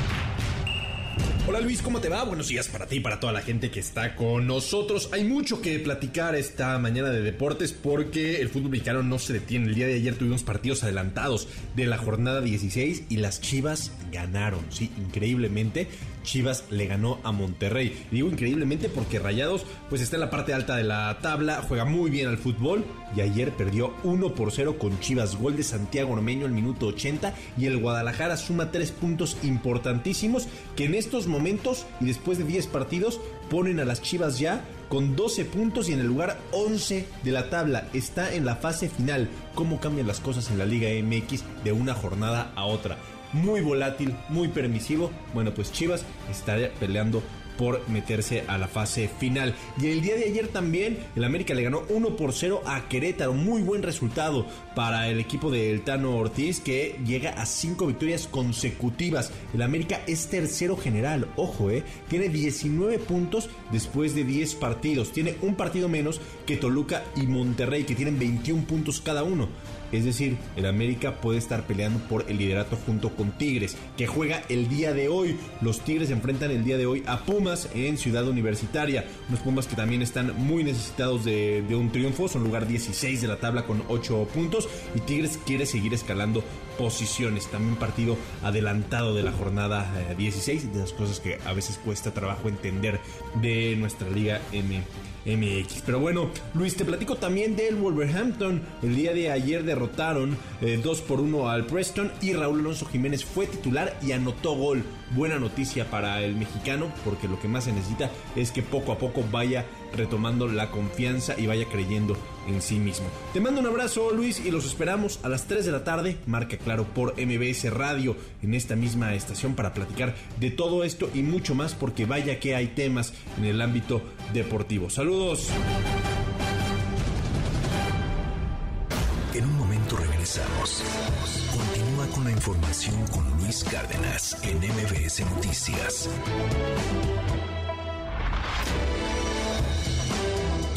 Hola Luis, ¿cómo te va? Buenos días para ti y para toda la gente que está con nosotros. Hay mucho que platicar esta mañana de deportes porque el fútbol mexicano no se detiene. El día de ayer tuvimos partidos adelantados de la jornada 16 y las Chivas ganaron, sí, increíblemente. Chivas le ganó a Monterrey. Digo increíblemente porque Rayados pues está en la parte alta de la tabla, juega muy bien al fútbol y ayer perdió 1 por 0 con Chivas, gol de Santiago Ormeño al minuto 80 y el Guadalajara suma tres puntos importantísimos que en estos momentos y después de 10 partidos ponen a las Chivas ya con 12 puntos y en el lugar 11 de la tabla. Está en la fase final. ¿Cómo cambian las cosas en la Liga MX de una jornada a otra? Muy volátil, muy permisivo. Bueno, pues Chivas está peleando por meterse a la fase final. Y el día de ayer también el América le ganó 1 por 0 a Querétaro. Muy buen resultado para el equipo de El Tano Ortiz que llega a 5 victorias consecutivas. El América es tercero general, ojo, eh. Tiene 19 puntos después de 10 partidos. Tiene un partido menos que Toluca y Monterrey que tienen 21 puntos cada uno. Es decir, el América puede estar peleando por el liderato junto con Tigres, que juega el día de hoy. Los Tigres enfrentan el día de hoy a Pumas en Ciudad Universitaria. Unos Pumas que también están muy necesitados de, un triunfo. Son lugar 16 de la tabla con 8 puntos. Y Tigres quiere seguir escalando posiciones. También partido adelantado de la jornada 16. Eh, de las cosas que a veces cuesta trabajo entender de nuestra Liga M. MX. Pero bueno, Luis, te platico también del Wolverhampton. El día de ayer derrotaron 2 eh, por 1 al Preston y Raúl Alonso Jiménez fue titular y anotó gol. Buena noticia para el mexicano porque lo que más se necesita es que poco a poco vaya retomando la confianza y vaya creyendo en sí mismo. Te mando un abrazo Luis y los esperamos a las 3 de la tarde, marca claro por MBS Radio en esta misma estación para platicar de todo esto y mucho más porque vaya que hay temas en el ámbito deportivo. Saludos. En un momento regresamos. Continúa con la información con Luis Cárdenas en MBS Noticias.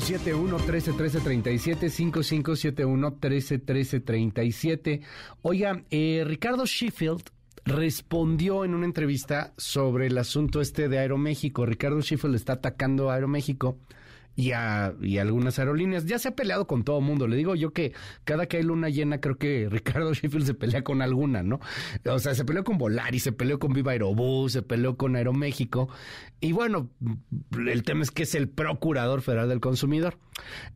5571 131337 5571 131337 Oiga, eh, Ricardo Sheffield respondió en una entrevista sobre el asunto este de Aeroméxico. Ricardo Sheffield está atacando a Aeroméxico y a, y algunas aerolíneas. Ya se ha peleado con todo mundo. Le digo yo que cada que hay luna llena, creo que Ricardo Sheffield se pelea con alguna, ¿no? O sea, se peleó con Volaris, se peleó con Viva Aerobús, se peleó con Aeroméxico. Y bueno, el tema es que es el procurador federal del consumidor.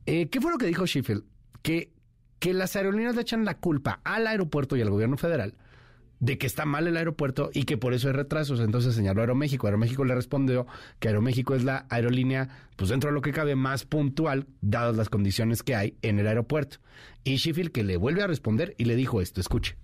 Eh, ¿Qué fue lo que dijo Sheffield? Que, que las aerolíneas le echan la culpa al aeropuerto y al gobierno federal de que está mal el aeropuerto y que por eso hay retrasos. Entonces señaló Aeroméxico. Aeroméxico le respondió que Aeroméxico es la aerolínea, pues dentro de lo que cabe, más puntual, dadas las condiciones que hay en el aeropuerto. Y Sheffield que le vuelve a responder y le dijo esto, escuche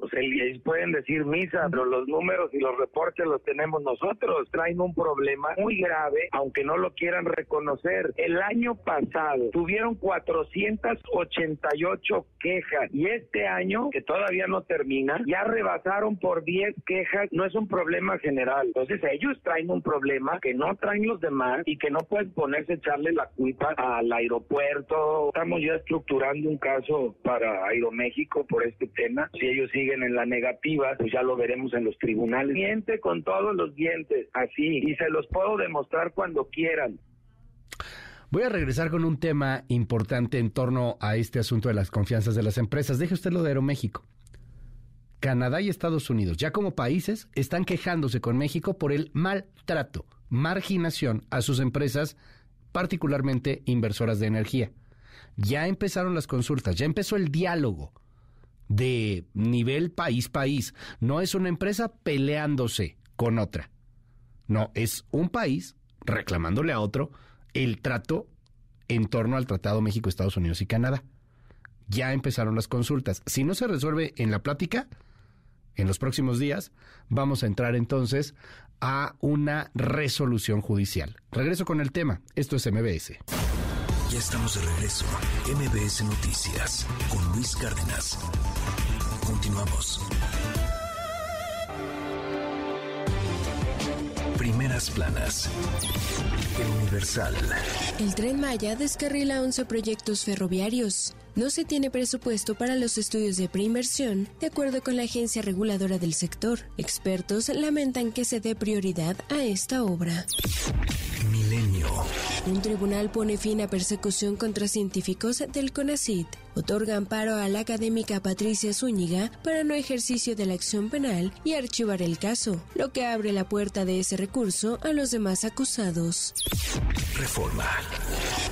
pues el, pueden decir misa, pero los números y los reportes los tenemos nosotros. Traen un problema muy grave, aunque no lo quieran reconocer. El año pasado tuvieron 488 quejas y este año, que todavía no termina, ya rebasaron por 10 quejas. No es un problema general. Entonces ellos traen un problema que no traen los demás y que no pueden ponerse a echarle la culpa al aeropuerto. Estamos ya estructurando un caso para Aeroméxico por este tema. Si ellos siguen en la negativa, pues ya lo veremos en los tribunales. Miente con todos los dientes, así, y se los puedo demostrar cuando quieran. Voy a regresar con un tema importante en torno a este asunto de las confianzas de las empresas. Deje usted lo de Aeroméxico. Canadá y Estados Unidos, ya como países, están quejándose con México por el maltrato, marginación a sus empresas, particularmente inversoras de energía. Ya empezaron las consultas, ya empezó el diálogo de nivel país-país. No es una empresa peleándose con otra. No, es un país reclamándole a otro el trato en torno al Tratado México, Estados Unidos y Canadá. Ya empezaron las consultas. Si no se resuelve en la plática, en los próximos días, vamos a entrar entonces a una resolución judicial. Regreso con el tema. Esto es MBS. Ya estamos de regreso. MBS Noticias con Luis Cárdenas. Continuamos. Primeras planas. El Universal. El tren Maya descarrila 11 proyectos ferroviarios. No se tiene presupuesto para los estudios de preinversión, de acuerdo con la agencia reguladora del sector. Expertos lamentan que se dé prioridad a esta obra. Milenio. Un tribunal pone fin a persecución contra científicos del CONACIT. Otorga amparo a la académica Patricia Zúñiga para no ejercicio de la acción penal y archivar el caso, lo que abre la puerta de ese recurso a los demás acusados. Reforma.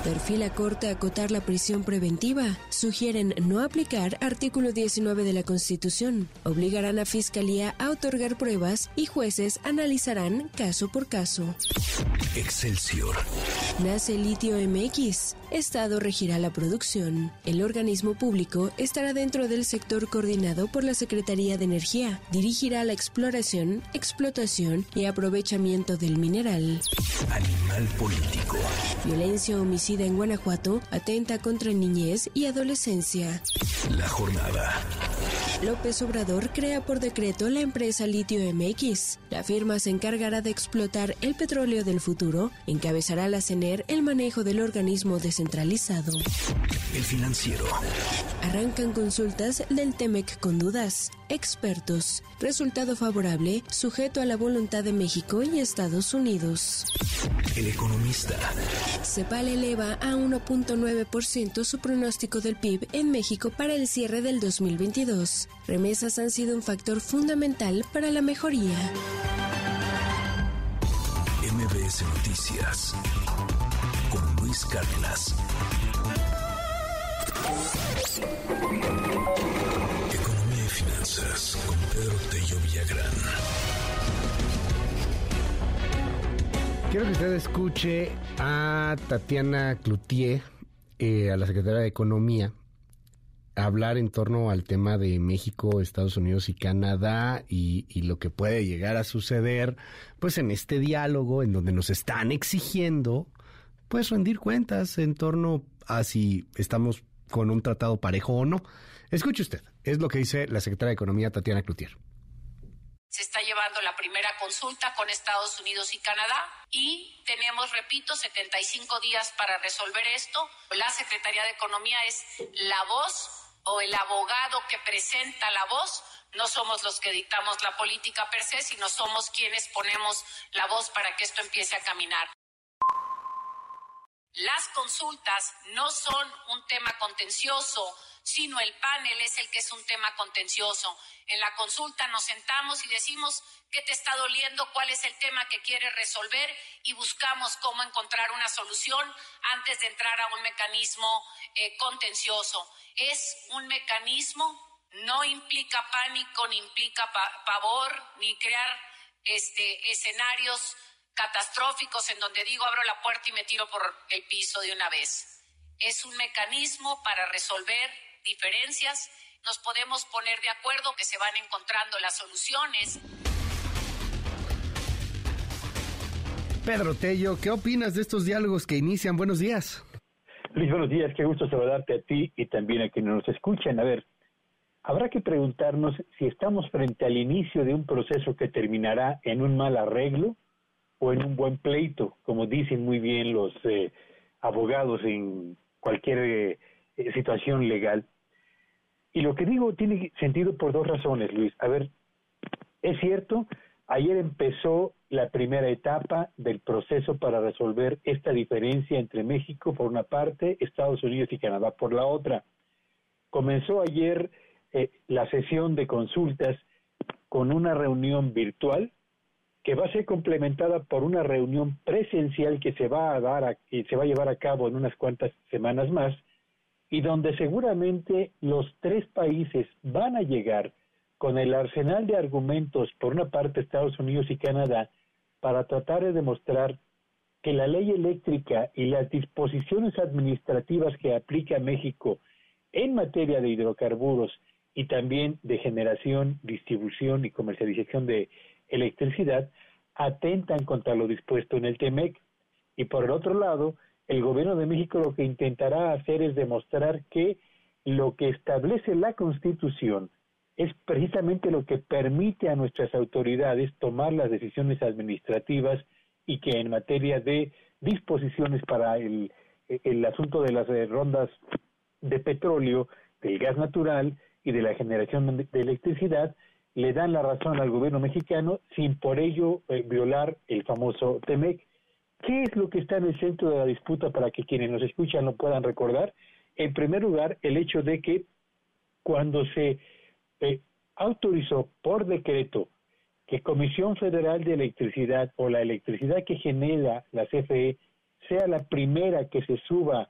Perfila Corte acotar la prisión preventiva. Sugieren no aplicar artículo 19 de la Constitución. Obligarán a Fiscalía a otorgar pruebas y jueces analizarán caso por caso. Excelsior. Nace Litio MX. Estado regirá la producción. El organismo público estará dentro del sector coordinado por la Secretaría de Energía. Dirigirá la exploración, explotación y aprovechamiento del mineral. Animal político. Violencia homicida en Guanajuato atenta contra niñez y adolescencia. La jornada. López Obrador crea por decreto la empresa Litio MX. La firma se encargará de explotar el petróleo del futuro, encabezará la CENER el manejo del organismo descentralizado. El financiero. Arrancan consultas del TEMEC con dudas. Expertos. Resultado favorable, sujeto a la voluntad de México y Estados Unidos. El economista. CEPAL eleva a 1.9% su pronóstico del PIB en México para el cierre del 2022. Remesas han sido un factor fundamental para la mejoría. MBS Noticias. Luis. Economía y finanzas con Pedro Tello Villagrán. Quiero que usted escuche a Tatiana Cloutier, eh, a la secretaria de Economía, hablar en torno al tema de México, Estados Unidos y Canadá y, y, lo que puede llegar a suceder, pues en este diálogo en donde nos están exigiendo, pues rendir cuentas en torno a si estamos con un tratado parejo o no. Escuche usted, es lo que dice la secretaria de Economía Tatiana Cloutier. Se está llevando la primera consulta con Estados Unidos y Canadá y tenemos, repito, 75 días para resolver esto. La Secretaría de Economía es la voz o el abogado que presenta la voz. No somos los que dictamos la política per se, sino somos quienes ponemos la voz para que esto empiece a caminar. Las consultas no son un tema contencioso, sino el panel es el que es un tema contencioso. En la consulta nos sentamos y decimos qué te está doliendo, cuál es el tema que quieres resolver y buscamos cómo encontrar una solución antes de entrar a un mecanismo eh, contencioso. Es un mecanismo, no implica pánico, ni implica pa pavor, ni crear este, escenarios catastróficos en donde digo abro la puerta y me tiro por el piso de una vez. Es un mecanismo para resolver diferencias. Nos podemos poner de acuerdo que se van encontrando las soluciones. Pedro Tello, ¿qué opinas de estos diálogos que inician? Buenos días. Luis, buenos días. Qué gusto saludarte a ti y también a quienes nos escuchan. A ver, habrá que preguntarnos si estamos frente al inicio de un proceso que terminará en un mal arreglo o en un buen pleito, como dicen muy bien los eh, abogados en cualquier eh, situación legal. Y lo que digo tiene sentido por dos razones, Luis. A ver, es cierto, ayer empezó la primera etapa del proceso para resolver esta diferencia entre México por una parte, Estados Unidos y Canadá por la otra. Comenzó ayer eh, la sesión de consultas con una reunión virtual que va a ser complementada por una reunión presencial que se va a dar a, se va a llevar a cabo en unas cuantas semanas más y donde seguramente los tres países van a llegar con el arsenal de argumentos por una parte Estados Unidos y Canadá para tratar de demostrar que la ley eléctrica y las disposiciones administrativas que aplica México en materia de hidrocarburos y también de generación, distribución y comercialización de electricidad atentan contra lo dispuesto en el TEMEC. Y por el otro lado, el gobierno de México lo que intentará hacer es demostrar que lo que establece la Constitución es precisamente lo que permite a nuestras autoridades tomar las decisiones administrativas y que en materia de disposiciones para el, el asunto de las eh, rondas de petróleo, del gas natural y de la generación de electricidad, le dan la razón al gobierno mexicano sin por ello eh, violar el famoso TEMEC. ¿Qué es lo que está en el centro de la disputa para que quienes nos escuchan lo puedan recordar? En primer lugar, el hecho de que cuando se eh, autorizó por decreto que Comisión Federal de Electricidad o la electricidad que genera la CFE sea la primera que se suba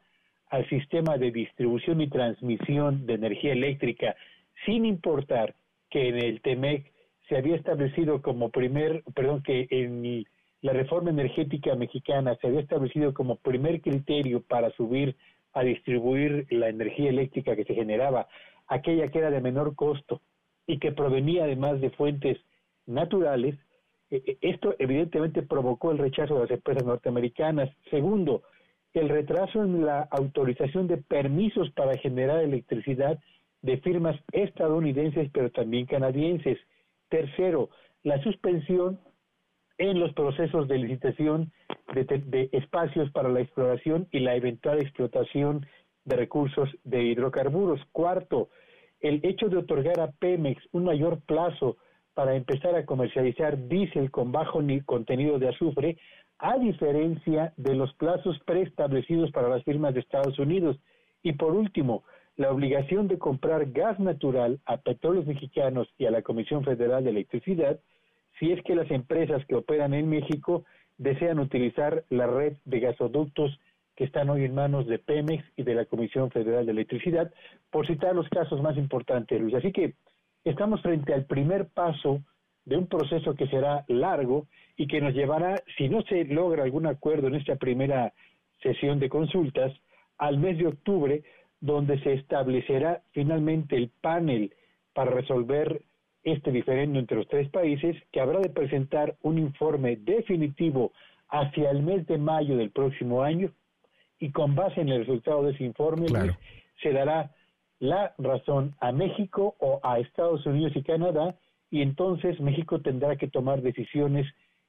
al sistema de distribución y transmisión de energía eléctrica, sin importar que en el TEMEC se había establecido como primer, perdón, que en la reforma energética mexicana se había establecido como primer criterio para subir a distribuir la energía eléctrica que se generaba, aquella que era de menor costo y que provenía además de fuentes naturales, e, e, esto evidentemente provocó el rechazo de las empresas norteamericanas. Segundo, el retraso en la autorización de permisos para generar electricidad de firmas estadounidenses pero también canadienses. Tercero, la suspensión en los procesos de licitación de, espacios para la exploración y la eventual explotación de recursos de hidrocarburos. Cuarto, el hecho de otorgar a Pemex un mayor plazo para empezar a comercializar diésel con bajo contenido de azufre, a diferencia de los plazos preestablecidos para las firmas de Estados Unidos. Y por último, la obligación de comprar gas natural a petróleos mexicanos y a la Comisión Federal de Electricidad si es que las empresas que operan en México desean utilizar la red de gasoductos que están hoy en manos de Pemex y de la Comisión Federal de Electricidad, por citar los casos más importantes, Luis. Así que estamos frente al primer paso de un proceso que será largo y que nos llevará, si no se logra algún acuerdo en esta primera sesión de consultas, al mes de octubre, donde se establecerá finalmente el panel para resolver este diferendo entre los tres países, que habrá de presentar un informe definitivo hacia el mes de mayo del próximo año y con base en el resultado de ese informe se dará la razón a México o a Estados Unidos y Canadá y entonces México tendrá que tomar decisiones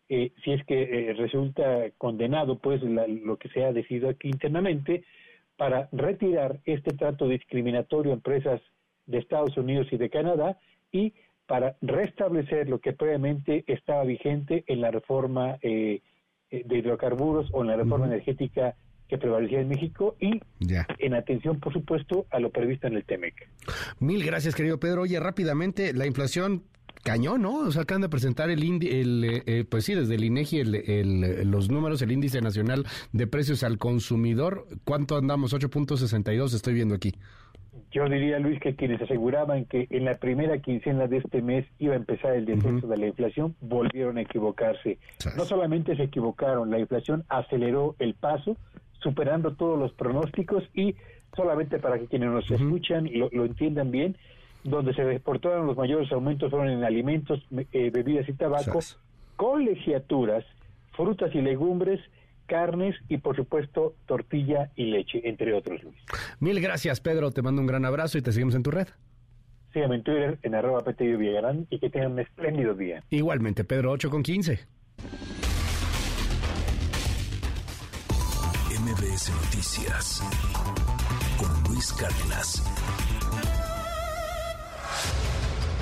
eh, si es que eh, resulta condenado pues lo que se ha decidido aquí internamente para retirar este trato discriminatorio a empresas de Estados Unidos y de Canadá y para restablecer lo que previamente estaba vigente en la reforma eh, de hidrocarburos o en la reforma energética que prevalecía en México y en atención, por supuesto, a lo previsto en el TEMEC. Mil gracias, querido Pedro. Oye, rápidamente, la inflación cañón, ¿no? O sea, acaban de presentar el, el eh, eh, pues sí, desde el INEGI el, los números, el índice nacional de precios al consumidor. ¿Cuánto andamos? 8.62 estoy viendo aquí. Yo diría, Luis, que quienes aseguraban que en la primera quincena de este mes iba a empezar el descenso de la inflación, volvieron a equivocarse. No solamente se equivocaron, la inflación aceleró el paso, superando todos los pronósticos y solamente para que quienes nos escuchan lo, lo, entiendan bien, donde se reportaron los mayores aumentos fueron en alimentos, eh, bebidas y tabaco, colegiaturas, frutas y legumbres, carnes y por supuesto tortilla y leche, entre otros. Mil gracias Pedro, te mando un gran abrazo y te seguimos en tu red. Síganme en Twitter en arroba Villarán y que tengan un espléndido día. Igualmente, Pedro 8 con 15. MBS Noticias con Luis Cárdenas.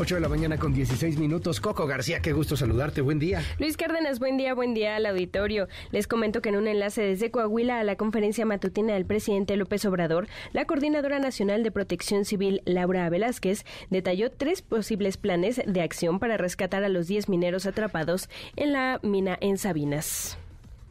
8 de la mañana con 16 minutos. Coco García, qué gusto saludarte. Buen día. Luis Cárdenas, buen día, buen día al auditorio. Les comento que en un enlace desde Coahuila a la conferencia matutina del presidente López Obrador, la Coordinadora Nacional de Protección Civil, Laura Velázquez, detalló tres posibles planes de acción para rescatar a los 10 mineros atrapados en la mina en Sabinas.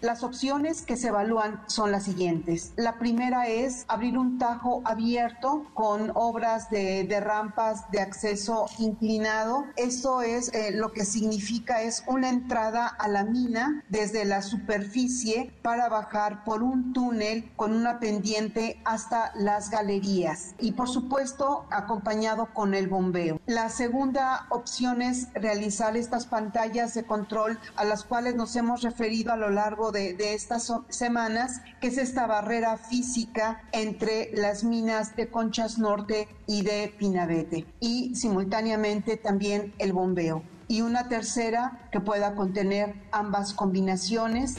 Las opciones que se evalúan son las siguientes. La primera es abrir un tajo abierto con obras de, rampas de acceso inclinado. Esto es eh, lo que significa es una entrada a la mina desde la superficie para bajar por un túnel con una pendiente hasta las galerías y por supuesto acompañado con el bombeo. La segunda opción es realizar estas pantallas de control a las cuales nos hemos referido a lo largo de, estas semanas, que es esta barrera física entre las minas de Conchas Norte y de Pinabete y simultáneamente también el bombeo. Y una tercera que pueda contener ambas combinaciones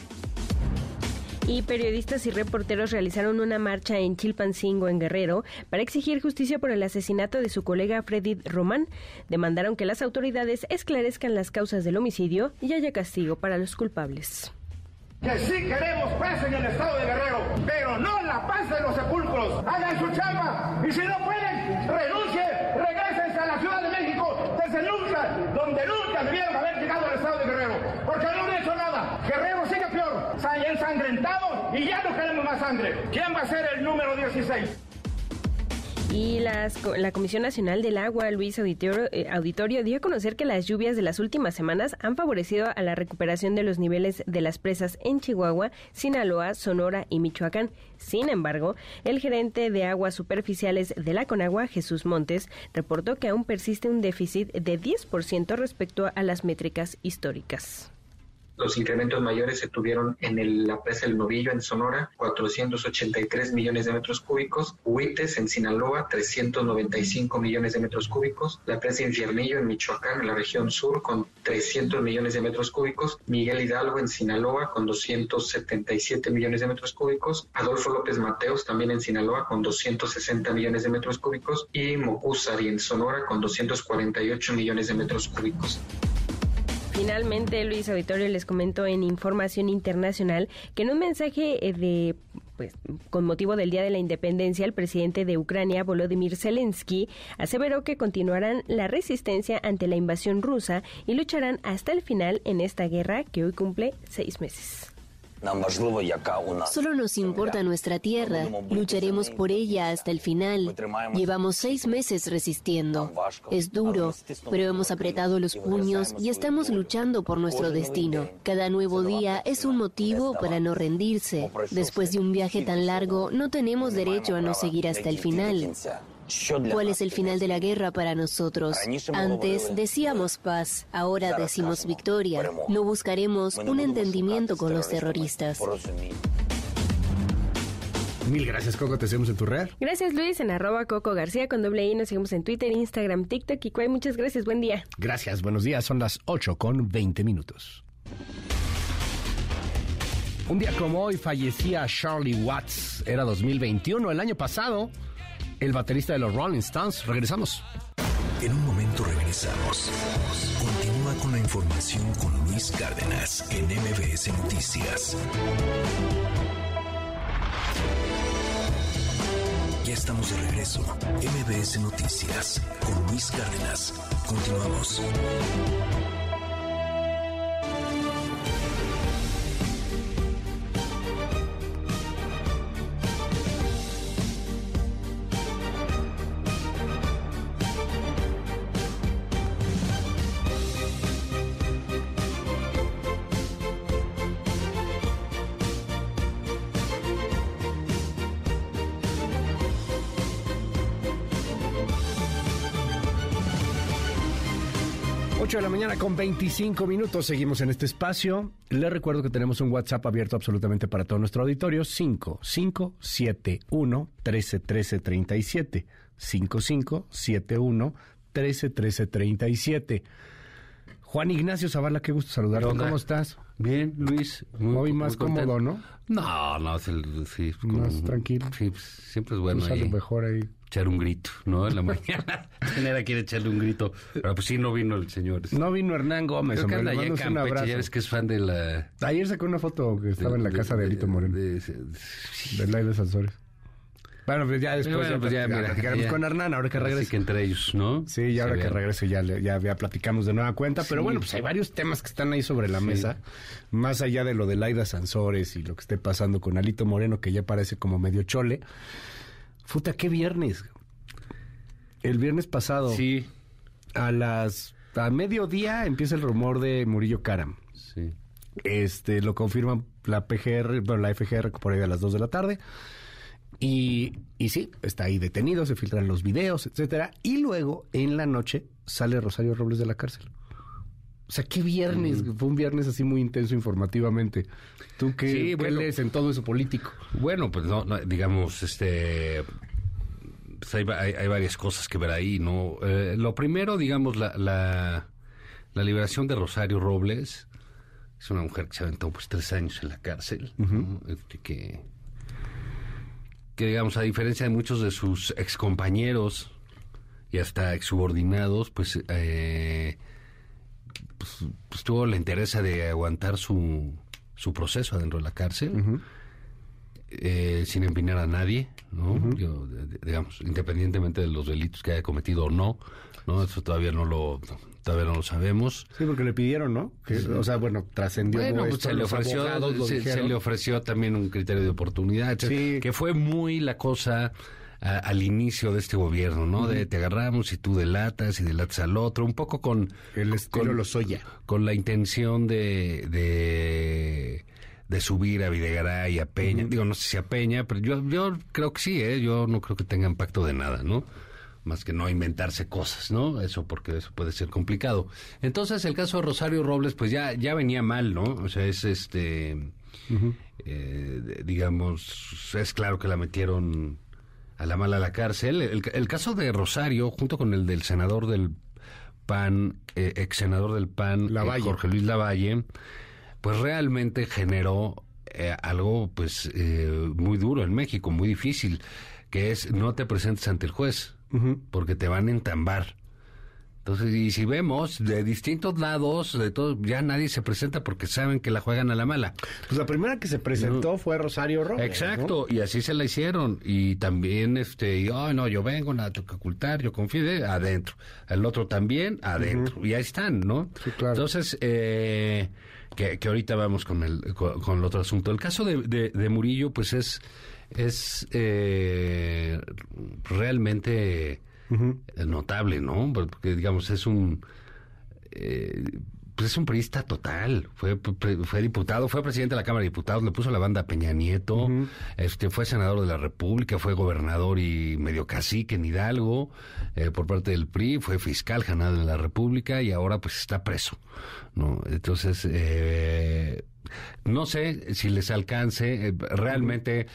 y periodistas y reporteros realizaron una marcha en Chilpancingo, en Guerrero, para exigir justicia por el asesinato de su colega Freddy Román. Demandaron que las autoridades esclarezcan las causas del homicidio y haya castigo para los culpables. Que sí queremos paz en el estado de Guerrero, pero no la paz de los sepulcros. Hagan su chamba y si no pueden, renuncie, regresen a la Ciudad de México desde nunca, donde nunca debieron haber llegado al estado de Guerrero, porque no han hecho nada. Guerrero sigue peor, ensangrentado y ya no queremos más sangre. ¿Quién va a ser el número 16? Y las, la Comisión Nacional del Agua, Luis Auditorio, eh, Auditorio, dio a conocer que las lluvias de las últimas semanas han favorecido a la recuperación de los niveles de las presas en Chihuahua, Sinaloa, Sonora y Michoacán. Sin embargo, el gerente de aguas superficiales de la Conagua, Jesús Montes, reportó que aún persiste un déficit de 10% respecto a las métricas históricas. Los incrementos mayores se tuvieron en la presa El Novillo en Sonora, 483 millones de metros cúbicos, Huites en Sinaloa, 395 millones de metros cúbicos, la presa Infiernillo en Michoacán, en la región sur, con 300 millones de metros cúbicos, Miguel Hidalgo en Sinaloa, con 277 millones de metros cúbicos, Adolfo López Mateos también en Sinaloa, con 260 millones de metros cúbicos, y Mocúzari en Sonora, con 248 millones de metros cúbicos. Finalmente, Luis Auditorio les comentó en Información Internacional que en un mensaje eh, de pues, con motivo del Día de la Independencia, el presidente de Ucrania, Volodymyr Zelensky, aseveró que continuarán la resistencia ante la invasión rusa y lucharán hasta el final en esta guerra que hoy cumple seis meses. Solo nos importa nuestra tierra. Lucharemos por ella hasta el final. Llevamos seis meses resistiendo. Es duro, pero hemos apretado los puños y estamos luchando por nuestro destino. Cada nuevo día es un motivo para no rendirse. Después de un viaje tan largo, no tenemos derecho a no seguir hasta el final. ¿Cuál es el final de la guerra para nosotros? Antes decíamos paz, ahora decimos victoria. No buscaremos un entendimiento con los terroristas. Mil gracias, Coco. Te seguimos en tu red. Gracias, Luis. En arroba Coco García con doble I. Nos seguimos en Twitter, Instagram, TikTok y Cuay. Muchas gracias. Buen día. Gracias. Buenos días. Son las 8 con 20 minutos. Un día como hoy fallecía Charlie Watts. Era 2021, el año pasado el baterista de los Rolling Stones. Regresamos. En un momento regresamos. Continúa con la información con Luis Cárdenas en MBS Noticias. Ya estamos de regreso. MBS Noticias con Luis Cárdenas. Continuamos. 8 de la mañana con 25 minutos. Seguimos en este espacio. Les recuerdo que tenemos un WhatsApp abierto absolutamente para todo nuestro auditorio. 5571 131337. 5571 131337. Juan Ignacio Zavala, qué gusto saludarte. ¿Cómo estás? Bien, Luis. Muy, más cómodo, ¿no? No, no, sí, más tranquilo. Sí, siempre es bueno. Ahí. mejor ahí echar un grito, ¿no? En la mañana. Tenera quiere echarle un grito. Pero pues sí, no vino el señor. No vino Hernán Gómez. Creo que un abrazo. Ya ves que es fan de la... Ayer sacó una foto que estaba en la casa de Elito Moreno. De, de, de, de Sansores. Bueno, pues ya después Bueno, ya, pues ya, mira, ya. con Hernán, ahora que Así regrese. que entre ellos, ¿no? Sí, ya ahora que regrese ya, ya, ya platicamos de nueva cuenta. Pero bueno, pues hay varios temas que están ahí sobre la mesa. Más allá de lo de Laida Sansores y lo que esté pasando con Alito Moreno, que ya parece como medio chole. Futa, ¿qué viernes? El viernes pasado. Sí. A las... A mediodía empieza el rumor de Murillo Karam. Sí. Este, lo confirman la PGR, bueno, la FGR por ahí a las 2 de la tarde. Y, y sí, está ahí detenido, se filtran los videos, etcétera. Y luego, en la noche, sale Rosario Robles de la cárcel. O sea, qué viernes, fue un viernes así muy intenso informativamente. ¿Tú qué, Sí, qué bueno. lees en todo eso político? Bueno, pues no, no, digamos, este, pues hay, va- hay- hay varias cosas que ver ahí, ¿no? Eh, lo primero, digamos, la, la, la liberación de Rosario Robles, es una mujer que se aventó pues tres años en la cárcel, ¿no? Este, que, que digamos, a diferencia de muchos de sus excompañeros y hasta exsubordinados, pues, eh, pues, pues tuvo la interés de aguantar su, su proceso adentro de la cárcel eh, sin empinar a nadie, ¿no? Yo, de- de- digamos, independientemente de los delitos que haya cometido o no, ¿no? Eso todavía no lo, todavía no lo sabemos. Sí, porque le pidieron, ¿no? Que, O sea, bueno, trascendió Bueno, pues se le ofreció, se, le ofreció también un criterio de oportunidad, que fue muy la cosa a- al inicio de este gobierno, ¿no? De te agarramos y tú delatas y delatas al otro, un poco con el estilo Lozoya. con la intención de, de de subir a Videgaray y a Peña. Digo, no sé si a Peña, pero yo yo creo que sí, ¿eh? Yo no creo que tengan pacto de nada, ¿no? Más que no inventarse cosas, ¿no? Eso porque eso puede ser complicado. Entonces, el caso de Rosario Robles, pues ya, ya venía mal, ¿no? O sea, es este. eh, digamos, es claro que la metieron a la mala a la cárcel. El, el caso de Rosario, junto con el del senador del PAN, eh, ex senador del PAN, eh, Lavalle. Jorge Luis Lavalle, pues realmente generó eh, algo pues eh, muy duro en México, muy difícil, que es no te presentes ante el juez, porque te van a entambar. Entonces, y si vemos de distintos lados, de todo, ya nadie se presenta porque saben que la juegan a la mala. Pues la primera que se presentó fue Rosario Robles. Exacto, y así se la hicieron. Y también, este, y, "Ay, no, yo vengo, nada tengo que ocultar, yo confío, adentro. El otro también, adentro. Y ahí están, ¿no? Entonces, eh, que, que ahorita vamos con el, con, con el otro asunto. El caso de, de, de Murillo, pues es, es eh, realmente notable, ¿no? Porque, digamos, es un... eh, pues es un periodista total. Fue, fue diputado, fue presidente de la Cámara de Diputados, le puso la banda a Peña Nieto, este, fue senador de la República, fue gobernador y medio cacique en Hidalgo eh, por parte del PRI, fue fiscal general de la República y ahora pues está preso. ¿no? Entonces, eh, no sé si les alcance, eh, realmente...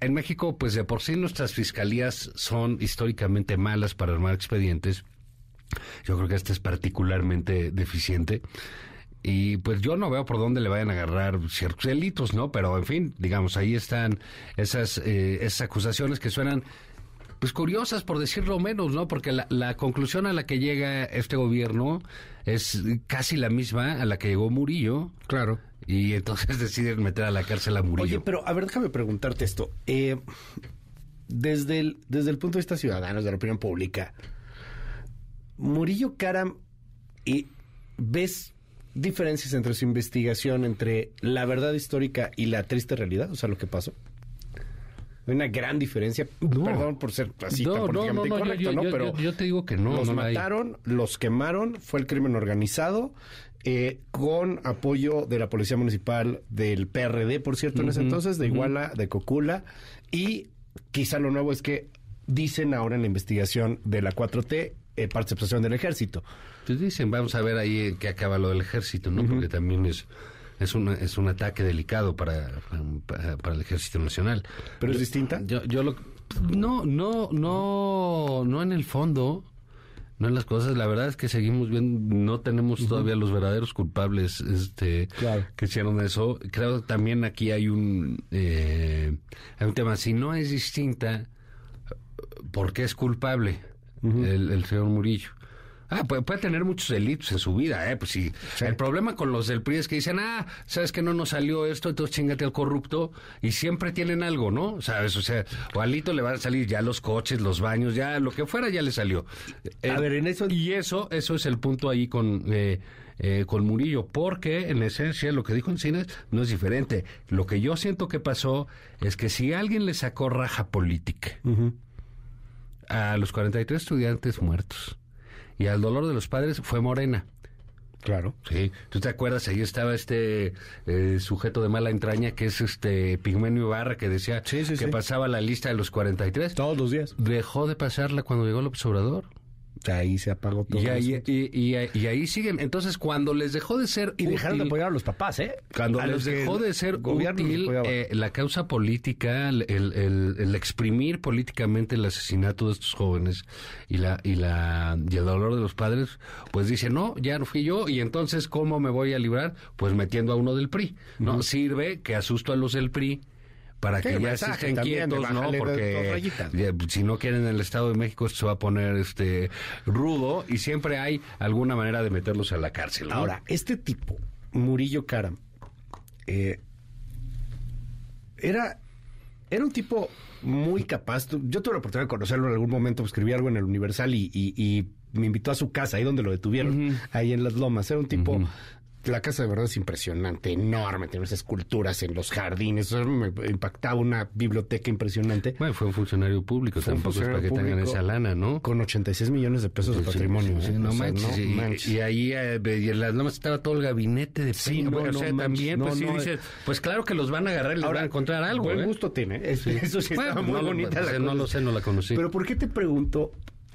En México, pues de por sí nuestras fiscalías son históricamente malas para armar expedientes. Yo creo que esta es particularmente deficiente. Y pues yo no veo por dónde le vayan a agarrar ciertos delitos, ¿no? Pero en fin, digamos, ahí están esas, eh, esas acusaciones que suenan pues curiosas por decirlo menos, ¿no? Porque la, la conclusión a la que llega este gobierno es casi la misma a la que llegó Murillo. Claro. Y entonces deciden meter a la cárcel a Murillo. Oye, pero a ver, déjame preguntarte esto. Eh, desde, el, desde el punto de vista ciudadano, de la opinión pública, Murillo Karam, y ¿ves diferencias entre su investigación, entre la verdad histórica y la triste realidad? O sea, lo que pasó. Hay una gran diferencia. Perdón por ser así No, tan políticamente no, no, incorrecto, yo- ¿no? Pero yo- yo te digo que no, Los no la hay. mataron, los quemaron, fue el crimen organizado, eh, con apoyo de la Policía Municipal, del PRD, por cierto, en ese entonces, de. Iguala, de Cocula. Y quizá lo nuevo es que dicen ahora en la investigación de la 4T, eh, participación del ejército. Pues dicen, vamos a ver ahí en qué acaba lo del ejército, ¿no? Porque también es es un, es un ataque delicado para, para, para el ejército nacional. ¿Pero es Yo- distinta? Yo, yo lo... No, no, no, no en el fondo, no en las cosas. La verdad es que seguimos viendo, no tenemos todavía los verdaderos culpables este, que hicieron eso. Creo que también aquí hay un, eh, hay un tema. Si no es distinta, ¿por qué es culpable el, el señor Murillo? Ah, puede, puede, tener muchos delitos en su vida, ¿eh? Pues sí. El problema con los del PRI es que dicen, ah, sabes que no nos salió esto, entonces chingate al corrupto. Y siempre tienen algo, ¿no? ¿Sabes? O sea, o Alito le van a salir ya los coches, los baños, ya lo que fuera ya le salió. A ver, en eso. Y eso, eso es el punto ahí con. Eh, eh, con Murillo, porque en esencia lo que dijo Encinas no es diferente. Lo que yo siento que pasó es que si alguien le sacó raja política a los 43 estudiantes muertos y al dolor de los padres fue Morena. Claro. Sí. ¿Tú te acuerdas? Ahí estaba este eh, sujeto de mala entraña que es este Pigmenio Ibarra que decía que pasaba la lista de los 43. Todos los días. Dejó de pasarla cuando llegó el ahí se apagó todo. Y ahí, y, ahí siguen. Entonces, cuando les dejó de ser. Y dejaron de apoyar a los papás, ¿eh? Cuando les dejó de ser útil eh, la causa política, el, el, exprimir políticamente el asesinato de estos jóvenes y, la, y, la, y el dolor de los padres, pues dice, no, ya no fui yo. Y entonces, ¿cómo me voy a librar? Pues metiendo a uno del PRI. ¿no? Sirve que asusto a los del PRI para que ya se estén quietos, ¿no? Porque si no quieren el Estado de México se va a poner este rudo y siempre hay alguna manera de meterlos a la cárcel. Ahora, este tipo, Murillo Karam, eh, era, era un tipo muy capaz. Yo tuve la oportunidad de conocerlo en algún momento, escribí algo en el Universal y, me invitó a su casa, ahí donde lo detuvieron, ahí en Las Lomas. Era un tipo la casa de verdad es impresionante, enorme, tiene esas esculturas en los jardines, me impactaba una biblioteca impresionante. Bueno, fue un funcionario público, tampoco es para que tengan esa lana, ¿no? Con 86 millones de pesos de patrimonio. ¿eh? no, manches, y, ahí eh, y en las lomas estaba todo el gabinete de sí, o sea, también, pues sí dices, pues claro que los van a agarrar y les van a encontrar algo. Buen ¿eh? gusto tiene, eso sí está muy bonita la No lo sé, no la conocí. Pero ¿por qué te pregunto?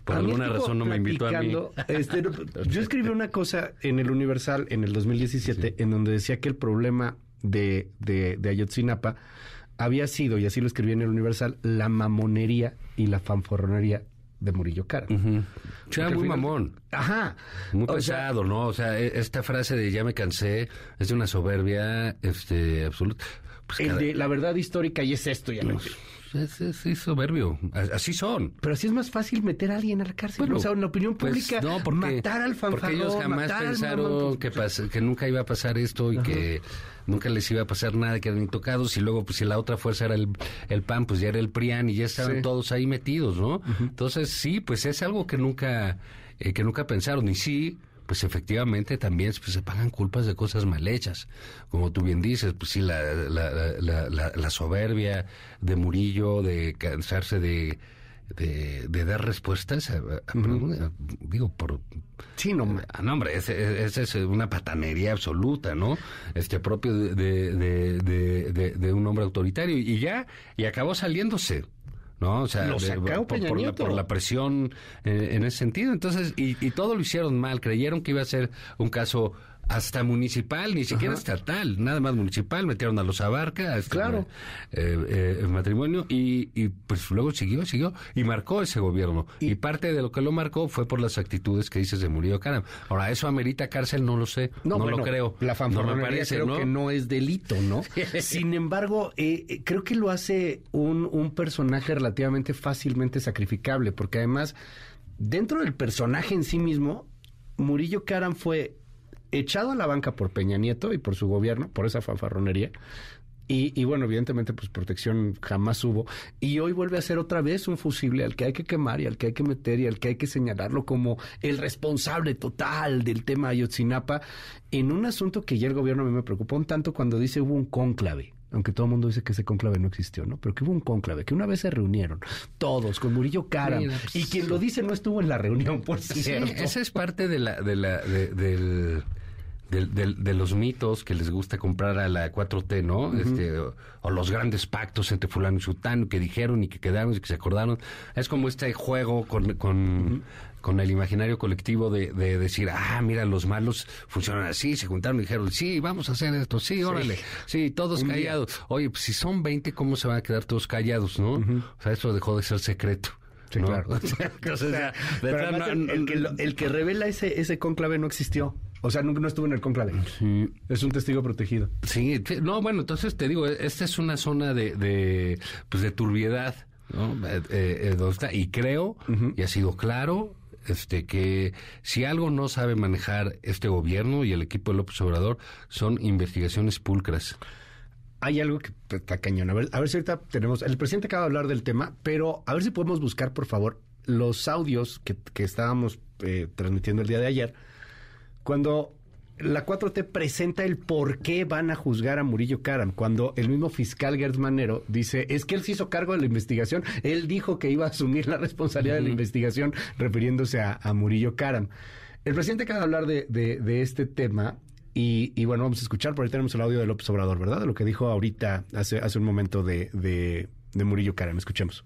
Por alguna razón no me invitó a mí. Este, yo escribí una cosa en el Universal en el 2017 en donde decía que el problema de, de, Ayotzinapa había sido, y así lo escribí en el Universal, la mamonería y la fanforronería de Murillo Cara. muy mamón. Ajá. Muy pesado, ¿no? O sea, e, esta frase de ya me cansé es de una soberbia este, absoluta. Pues la verdad histórica y es esto, ya no es, soberbio. Así son. Pero así es más fácil meter a alguien a la cárcel. o sea, en la opinión pues, pública, no, matar al fanfarrón. Porque ellos jamás pensaron que, que nunca iba a pasar esto y que nunca les iba a pasar nada, que eran intocados. Y luego, pues si la otra fuerza era el, el PAN, pues ya era el PRIAN y ya estaban todos ahí metidos, ¿no? Entonces, sí, pues es algo que nunca, eh, que nunca pensaron. Y sí, pues efectivamente también pues, se pagan culpas de cosas mal hechas. Como tú bien dices, pues sí, la, la, la, soberbia de Murillo, de cansarse de, de, dar respuestas, digo, por... Sí, no, ah, no hombre, esa es una patanería absoluta, ¿no? Este propio de, de, de, un hombre autoritario. Y ya, y acabó saliéndose. ¿No? O sea, por, la, presión eh, en ese sentido. Entonces, y, y, todo lo hicieron mal, creyeron que iba a ser un caso hasta municipal, ni siquiera estatal, nada más municipal, metieron a los Abarca, este, claro. Eh, eh, matrimonio, y, y, pues luego siguió, siguió, y marcó ese gobierno. Y, parte de lo que lo marcó fue por las actitudes que dices de Murillo Caram. Ahora, ¿eso amerita cárcel? No lo sé, no, lo creo. La no me parece, creo que no es delito, ¿no? Sin embargo, eh, eh, creo que lo hace un, un personaje relativamente fácilmente sacrificable, porque además, dentro del personaje en sí mismo, Murillo Karam fue echado a la banca por Peña Nieto y por su gobierno, por esa fanfarronería. Y, bueno, evidentemente, pues protección jamás hubo. Y hoy vuelve a ser otra vez un fusible al que hay que quemar y al que hay que meter y al que hay que señalarlo como el responsable total del tema Ayotzinapa en un asunto que ya el gobierno a mí me preocupó un tanto cuando dice hubo un cónclave aunque todo el mundo dice que ese cónclave no existió, ¿no? Pero que hubo un cónclave, que una vez se reunieron todos con Murillo Karam, pues, y quien lo dice no estuvo en la reunión, por cierto. Sí, esa es parte de la, de la, del de, los mitos que les gusta comprar a la 4T, ¿no? este, o, los grandes pactos entre fulano y sutano que dijeron y que quedaron y que se acordaron. Es como este juego con, con, el imaginario colectivo de, decir, ah, mira, los malos funcionan así, se juntaron y dijeron, sí, vamos a hacer esto, sí, órale, sí, todos callados. Oye, pues si son 20, ¿cómo se van a quedar todos callados, no? O sea, eso dejó de ser secreto. Sí, claro. el, que revela ese, ese cónclave no existió. O sea, nunca no estuvo en el conclave. Sí. Es un testigo protegido. Sí, no, bueno, entonces te digo, esta es una zona de, de pues de turbiedad, ¿no? Eh, eh, y creo, y ha sido claro, este, que si algo no sabe manejar este gobierno y el equipo de López Obrador son investigaciones pulcras. Hay algo que está cañón. A ver, a ver si ahorita tenemos. El presidente acaba de hablar del tema, pero a ver si podemos buscar, por favor, los audios que, que estábamos eh, transmitiendo el día de ayer. Cuando la 4T presenta el por qué van a juzgar a Murillo Karam, cuando el mismo fiscal Gertz Manero dice, es que él se hizo cargo de la investigación, él dijo que iba a asumir la responsabilidad de la investigación refiriéndose a, Murillo Karam. El presidente acaba de hablar de, de, este tema y, bueno, vamos a escuchar, por ahí tenemos el audio de López Obrador, ¿verdad? De lo que dijo ahorita, hace, hace un momento de, de, de Murillo Karam. Escuchemos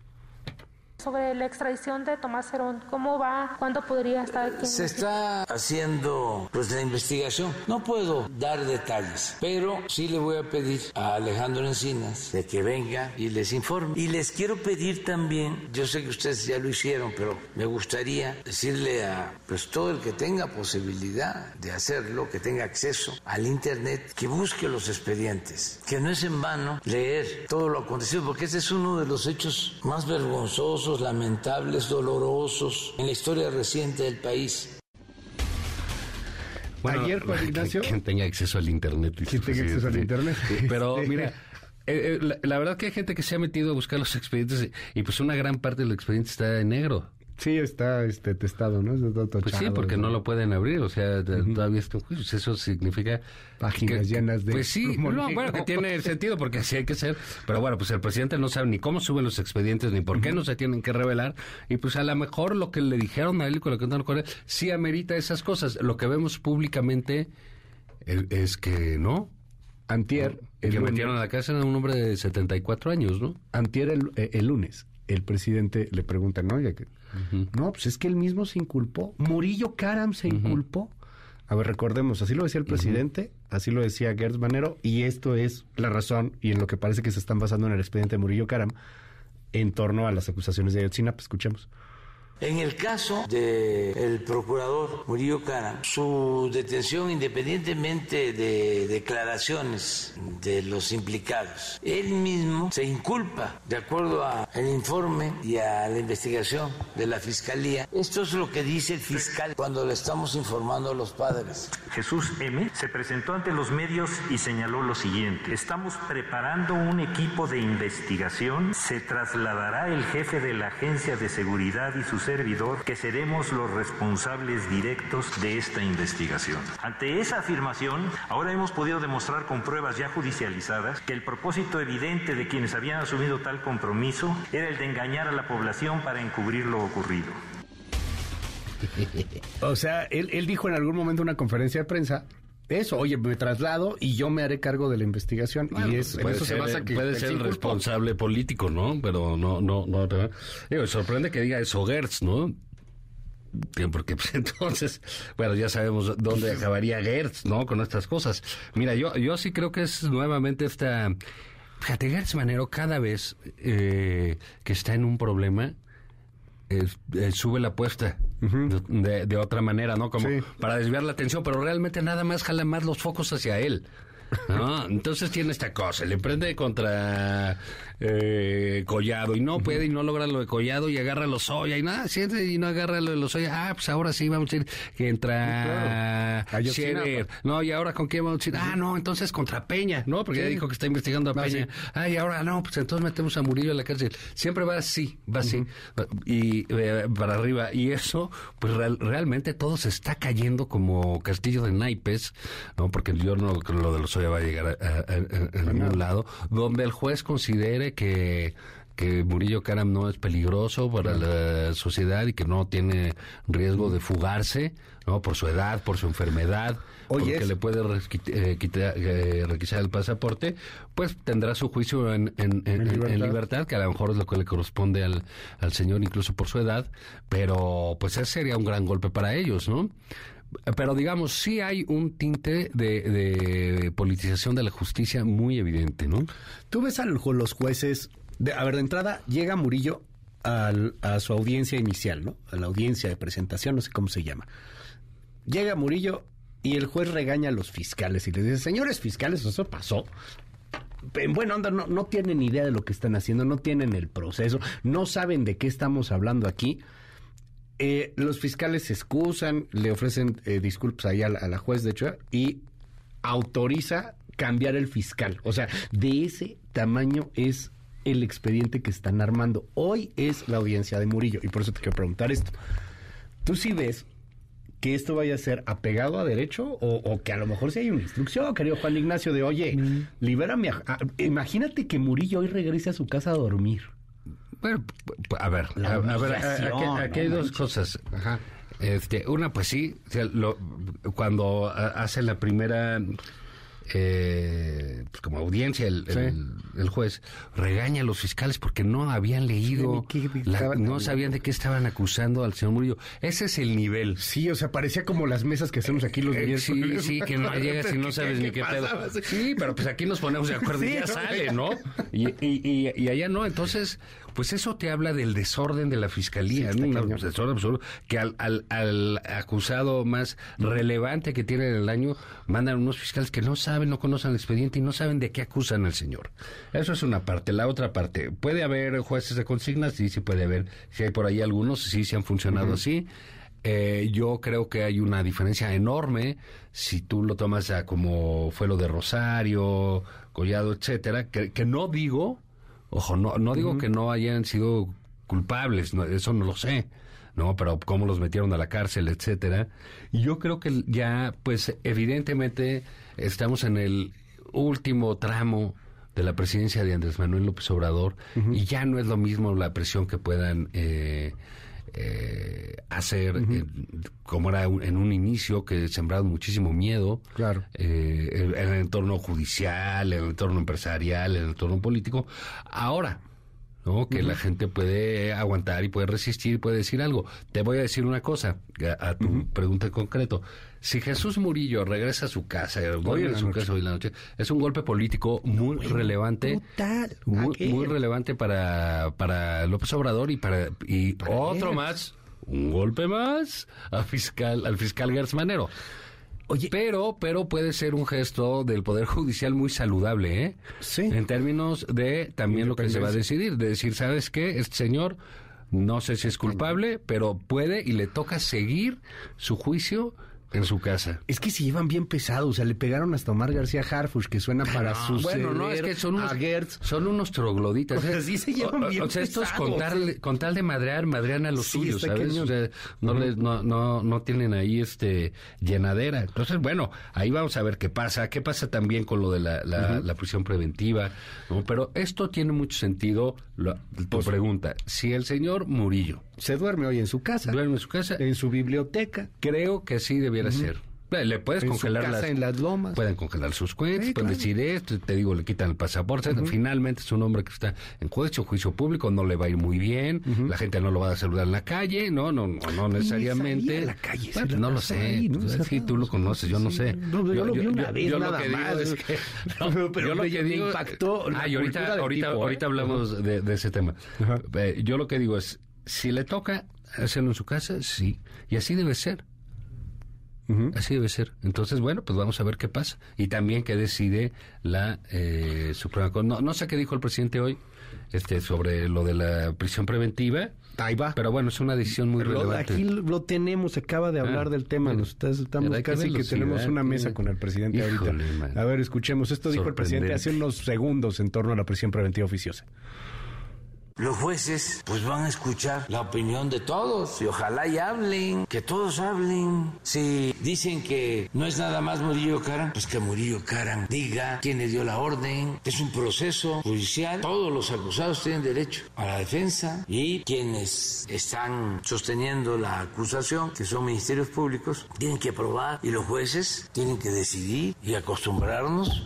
sobre la extradición de Tomás Herón. ¿Cómo va? ¿Cuándo podría estar aquí? Se está haciendo pues la investigación. No puedo dar detalles, pero sí le voy a pedir a Alejandro Encinas de que venga y les informe. Y les quiero pedir también, yo sé que ustedes ya lo hicieron, pero me gustaría decirle a pues todo el que tenga posibilidad de hacerlo, que tenga acceso al internet, que busque los expedientes, que no es en vano leer todo lo acontecido, porque este es uno de los hechos más vergonzosos lamentables, dolorosos en la historia reciente del país. Ayer, Juan Ignacio. Quien tenga acceso al Internet. Quien tenga acceso al Internet. Pero mira. Eh, eh, la, verdad que hay gente que se ha metido a buscar los expedientes y, pues una gran parte del expediente está en negro. Sí, está este testado, ¿no? pues sí, porque no lo pueden abrir, o sea, todavía está en juicio. Eso significa... Páginas llenas de... Pues sí, bueno, que tiene sentido, porque así hay que ser. Pero bueno, pues el presidente no sabe ni cómo suben los expedientes, ni por qué no se tienen que revelar. Y pues a lo mejor lo que le dijeron a él y con lo que no con él, sí amerita esas cosas. Lo que vemos públicamente es que no. Antier... que metieron a la casa a un hombre de 74 años, ¿no? Antier el, eh, el lunes, el presidente le pregunta, ¿no? Ya que no, pues es que él mismo se inculpó. Murillo Karam se inculpó. A ver, recordemos, así lo decía el presidente, así lo decía Gertz Manero, y esto es la razón y en lo que parece que se están basando en el expediente de Murillo Karam en torno a las acusaciones de Ayotzinapa. Escuchemos. En el caso del procurador Murillo Cara, su detención, independientemente de declaraciones de los implicados, él mismo se inculpa, de acuerdo al informe y a la investigación de la fiscalía. Esto es lo que dice el fiscal cuando le estamos informando a los padres. Jesús M. se presentó ante los medios y señaló lo siguiente. Estamos preparando un equipo de investigación. Se trasladará el jefe de la Agencia de Seguridad y sus servidor que seremos los responsables directos de esta investigación. Ante esa afirmación, ahora hemos podido demostrar con pruebas ya judicializadas que el propósito evidente de quienes habían asumido tal compromiso era el de engañar a la población para encubrir lo ocurrido. O sea, él, él dijo en algún momento en una conferencia de prensa eso, oye, me traslado y yo me haré cargo de la investigación. y es, puede eso ser, se basa que puede ser responsable político, ¿no? Pero no, no, no. Digo, sorprende que diga eso Gertz, ¿no? Porque pues, entonces, bueno, ya sabemos dónde acabaría Gertz, ¿no? Con estas cosas. Mira, yo, yo sí creo que es nuevamente esta... Fíjate, Gertz Manero cada vez eh, que está en un problema, eh, sube la apuesta de, otra manera, ¿no? Como para desviar la atención, pero realmente nada más jala más los focos hacia él. ¿no? Entonces tiene esta cosa, le prende contra eh, Collado y no puede y no logra lo de Collado y agarra los Soya y nada, siente y no agarra lo de los Soya. Ah, pues ahora sí vamos a ir que entra No, y ahora con quién vamos a ir. Ah, no, entonces contra Peña, ¿no? Porque ya dijo que está investigando a Peña. Ah, y ahora no, pues entonces metemos a Murillo en la cárcel. Siempre va así, va así y eh, para arriba y eso pues realmente todo se está cayendo como castillo de naipes, ¿no? Porque yo no lo de los Soya va a llegar a, ningún lado, donde el juez considere que que Murillo Karam no es peligroso para la sociedad y que no tiene riesgo de fugarse, ¿no? Por su edad, por su enfermedad, Oye, porque le puede eh, eh, requisar el pasaporte, pues tendrá su juicio en, libertad. que a lo mejor es lo que le corresponde al, al señor, incluso por su edad, pero pues ese sería un gran golpe para ellos, ¿no? Pero digamos, sí hay un tinte de, politización de la justicia muy evidente, ¿no? Tú ves a los jueces, de, a ver, de entrada llega Murillo a su audiencia inicial, ¿no? A la audiencia de presentación, no sé cómo se llama. Llega Murillo y el juez regaña a los fiscales y les dice, señores fiscales, eso pasó. En buena no, no tienen idea de lo que están haciendo, no tienen el proceso, no saben de qué estamos hablando aquí eh, los fiscales se excusan, le ofrecen eh, disculpas ahí a la, a la juez, de hecho, y autoriza cambiar el fiscal. O sea, de ese tamaño es el expediente que están armando. Hoy es la audiencia de Murillo y por eso te quiero preguntar esto. ¿Tú sí ves que esto vaya a ser apegado a derecho o, que a lo mejor si hay una instrucción, querido Juan Ignacio, de oye, libérame. A, imagínate que Murillo hoy regrese a su casa a dormir. Bueno, a ver, a, ver, aquí, hay dos cosas. Este, una, pues sí, cuando hace la primera eh, pues como audiencia el, el, juez regaña a los fiscales porque no habían leído, no sabían de qué estaban acusando al señor Murillo. Ese es el nivel. Sí, o sea, parecía como las mesas que hacemos aquí los eh, Sí, sí, que no llegas y no sabes ni qué, pedo. Sí, pero pues aquí nos ponemos de acuerdo y ya sale, ¿no? Y, y, y allá no, entonces pues eso te habla del desorden de la fiscalía, Un desorden absoluto, que al, al, acusado más relevante que tiene en el año mandan unos fiscales que no saben, no conocen el expediente y no saben de qué acusan al señor. Eso es una parte. La otra parte, ¿puede haber jueces de consignas? Sí, sí puede haber. Si hay por ahí algunos, sí, sí han funcionado así. Eh, yo creo que hay una diferencia enorme si tú lo tomas ya como fue lo de Rosario, Collado, etcétera, que, que no digo Ojo, no, no digo que no hayan sido culpables, eso no lo sé, ¿no? Pero cómo los metieron a la cárcel, etcétera. Y yo creo que ya, pues, evidentemente estamos en el último tramo de la presidencia de Andrés Manuel López Obrador y ya no es lo mismo la presión que puedan eh, eh, hacer como era en un inicio que sembraron muchísimo miedo claro. eh, en, el entorno judicial en el entorno empresarial en el entorno político. Ahora ¿no? Que la gente puede aguantar y puede resistir y puede decir algo. Te voy a decir una cosa, a, tu pregunta en concreto. Si Jesús Murillo regresa a su casa, hoy a su casa hoy en la noche, es un golpe político muy relevante, muy, relevante para, para López Obrador y para y otro más, un golpe más a fiscal, al fiscal Gertz Manero. Oye, pero, pero puede ser un gesto del Poder Judicial muy saludable, ¿eh? Sí. En términos de también lo que se va a decidir, de decir, ¿sabes qué? Este señor no sé si es culpable, pero puede y le toca seguir su juicio en su casa. Es que se llevan bien pesados, o sea, le pegaron hasta Omar García Harfush, que suena para su Bueno, no, es que son unos, son unos trogloditas. ¿eh? se llevan bien O sea, estos con tal, con tal de madrear, madrean a los suyos, ¿sabes? O sea, no, les, no, no, no tienen ahí este llenadera. Entonces, bueno, ahí vamos a ver qué pasa. ¿Qué pasa también con lo de la, la, prisión preventiva? ¿no? Pero esto tiene mucho sentido, tu pues, pregunta. Si el señor Murillo se duerme hoy en su casa. Duerme en su casa. En su biblioteca. Creo que sí debiera ser. Le puedes congelar las, en las lomas. Pueden congelar sus cuentas, pueden decir esto, te digo, le quitan el pasaporte. Finalmente es un hombre que está en juicio, juicio público, no le va a ir muy bien, la gente no lo va a saludar en la calle, no, no, no, no necesariamente. la calle, no lo sé, ¿no? sí, tú lo conoces, yo no sé. yo, lo vi una vez nada lo que más. Digo es que, pero yo lo que digo, impactó. Ah, y ahorita, ahorita, ¿eh? ahorita hablamos de, de, ese tema. Eh, yo lo que digo es, si le toca hacerlo en su casa, sí, y así debe ser. Así debe ser. Entonces, bueno, pues vamos a ver qué pasa. Y también qué decide la eh, Suprema Corte. No, no sé qué dijo el presidente hoy este sobre lo de la prisión preventiva. Ahí va. Pero bueno, es una decisión muy relevante. Aquí lo tenemos, acaba de hablar ah, del tema. estamos casi que tenemos una mesa con el presidente ahorita. A ver, escuchemos. Esto dijo el presidente hace unos segundos en torno a la prisión preventiva oficiosa. Los jueces pues van a escuchar la opinión de todos y ojalá y hablen, que todos hablen. Si dicen que no es nada más Murillo Caran, pues que Murillo Caran diga quién le dio la orden. Es un proceso judicial. Todos los acusados tienen derecho a la defensa y quienes están sosteniendo la acusación, que son ministerios públicos, tienen que aprobar y los jueces tienen que decidir y acostumbrarnos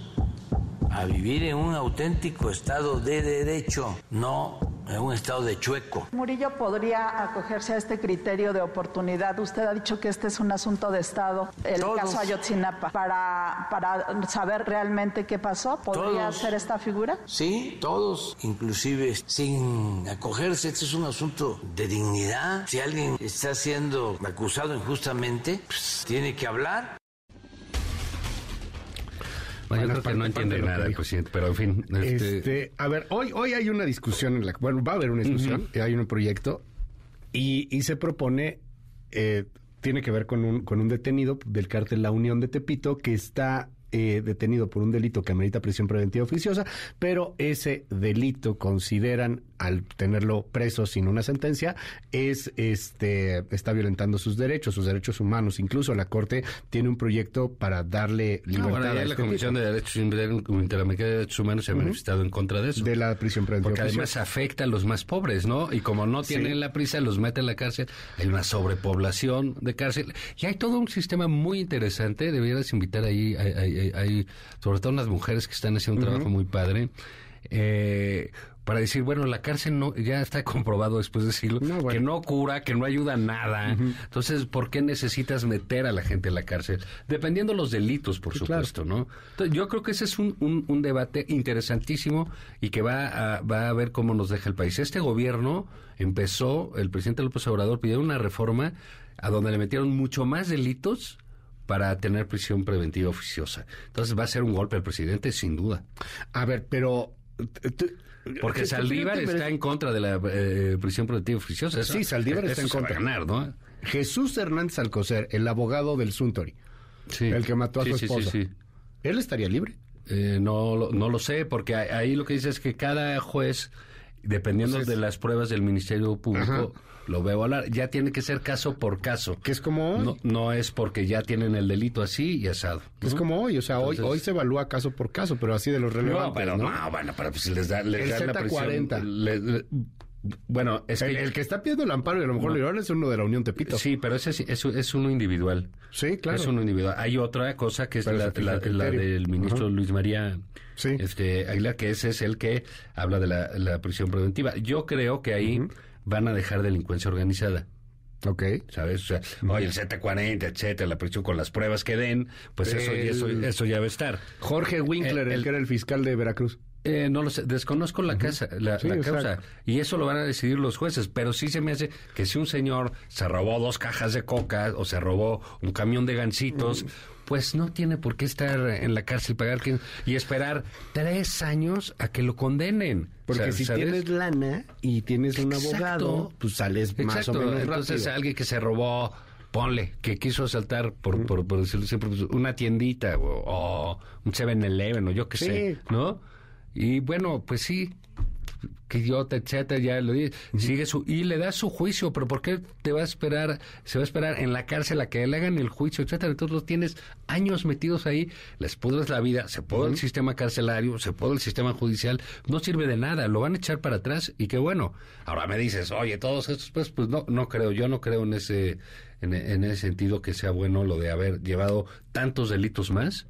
a vivir en un auténtico estado de derecho, no en un estado de chueco. Murillo podría acogerse a este criterio de oportunidad. Usted ha dicho que este es un asunto de Estado, el caso Ayotzinapa. Para, para saber realmente qué pasó, ¿podría ser esta figura? Sí, todos, inclusive sin acogerse. Este es un asunto de dignidad. Si alguien está siendo acusado injustamente, pues, tiene que hablar. Bueno, yo creo que no entiende nada el presidente, pero en fin. Este... este... a ver, hoy, hoy hay una discusión en la bueno, va a haber una discusión, hay un proyecto Y, y se propone, eh, tiene que ver con un, con un detenido del cártel La Unión de Tepito que está eh, detenido por un delito que amerita prisión preventiva oficiosa, pero ese delito consideran al tenerlo preso sin una sentencia es este está violentando sus derechos, sus derechos humanos. Incluso la corte tiene un proyecto para darle libertad. No, bueno, a ya este la Comisión tipo. de Derechos Interamericana de Derechos Humanos se ha manifestado en contra de eso. de la prisión preventiva Porque además afecta a los más pobres, ¿no? Y como no Sí. tienen la prisa, los mete en la cárcel. Hay una sobrepoblación de cárcel. Y hay todo un sistema muy interesante. Deberías invitar ahí, hay, hay- hay- sobre todo unas mujeres que están haciendo un trabajo muy padre. Eh, para decir, bueno, la cárcel no ya está comprobado después de decirlo, que no cura, que no ayuda a nada. Entonces, ¿por qué necesitas meter a la gente en la cárcel? Dependiendo los delitos, por supuesto, ¿no? Entonces, yo creo que ese es un, un- un debate interesantísimo y que va a, va a ver cómo nos deja el país. Este gobierno empezó, el presidente López Obrador pidió una reforma a donde le metieron mucho más delitos para tener prisión preventiva oficiosa. Entonces va a ser un golpe al presidente, sin duda. A ver, pero... Porque ¿Qué- Saldívar está en contra de la eh, prisión preventiva oficiosa. Sí, Saldívar está en contra. ganar, ¿no? Jesús Hernández Alcocer, el abogado del Suntory, el que mató a Sí, su esposa, sí. ¿él estaría libre? Eh, no, lo- no lo sé, porque ahí- ahí lo que dice es que cada juez, dependiendo Entonces- de las pruebas del Ministerio Público, Ajá. Lo a evaluar. Ya tiene que ser caso por caso. Que es como hoy. No, no es porque ya tienen el delito así y asado. Es ¿no? como hoy, o sea, hoy, Entonces- hoy se evalúa caso por caso, pero así de los relevantes. No, pero no, bueno, pero pues les da, les El la prisión. Z40. le- le- bueno, es el, que... el que está pidiendo el amparo y a lo mejor No. es uno de la Unión Tepito. Sí, pero ese es, es, es uno individual. Sí, claro. Es uno individual. Hay otra cosa que es la, del ministro. Luis María Sí. este, Aguilar, que ese es el que habla de la, la prisión preventiva. Yo creo que ahí van a dejar delincuencia organizada. Ok. ¿Sabes? O sea, oye, el Z40, etcétera, la prisión con las pruebas que den, pues eso, El- eso, eso ya va a estar. Jorge Winkler, El- el, que era el fiscal de Veracruz. Eh, no lo sé, desconozco la casa, la, Sí, la causa. Y eso lo van a decidir los jueces. Pero sí se me hace que si un señor se robó dos cajas de coca o se robó un camión de gancitos, pues no tiene por qué estar en la cárcel pagar y esperar tres años a que lo condenen. Porque O sea, si ¿sabes? tienes lana y tienes un Exacto. abogado, pues sales más Exacto. o menos Entonces rápido. alguien que se robó, ponle, que quiso asaltar, por, por, por decirlo siempre, pues, una tiendita o, o un 7-Eleven o yo qué Sí. sé, ¿no? Y bueno, pues sí, que idiota, etcétera, ya lo dice, sigue su, y le da su juicio, pero ¿por qué te va a esperar, se va a esperar en la cárcel a que le hagan el juicio, etcétera? Entonces los tienes años metidos ahí, les pudres la vida, se puede el sistema carcelario, se puede el sistema judicial, no sirve de nada, lo van a echar para atrás y qué bueno. Ahora me dices, oye, todos estos, pues, pues no, no creo, yo no creo en ese, en, en ese sentido que sea bueno lo de haber llevado tantos delitos más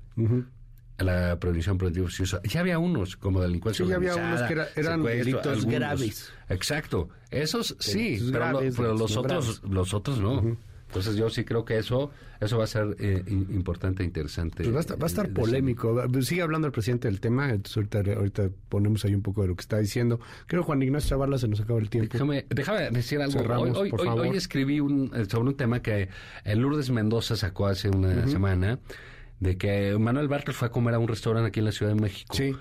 la prevención preventiva oficiosa. Ya había unos como delincuencia Sí, ya había unos que era- eran delitos algunos. graves. Exacto. Esos sí, pero, lo- graves, pero los otros graves. los otros no. Entonces yo sí creo que eso eso va a ser eh, importante e interesante. Pues va a estar, va a estar eh, polémico. Sigue hablando el presidente del tema. Entonces ahorita, ahorita ponemos ahí un poco de lo que está diciendo. Creo Juan Ignacio Zavala se nos acaba el tiempo. Déjame, déjame decir algo. Cerramos, hoy, hoy, por hoy- favor. hoy escribí un, eh, sobre un tema que el Lourdes Mendoza sacó hace una semana, de que Manuel Bartlett fue a comer a un restaurante aquí en la Ciudad de México. Sí.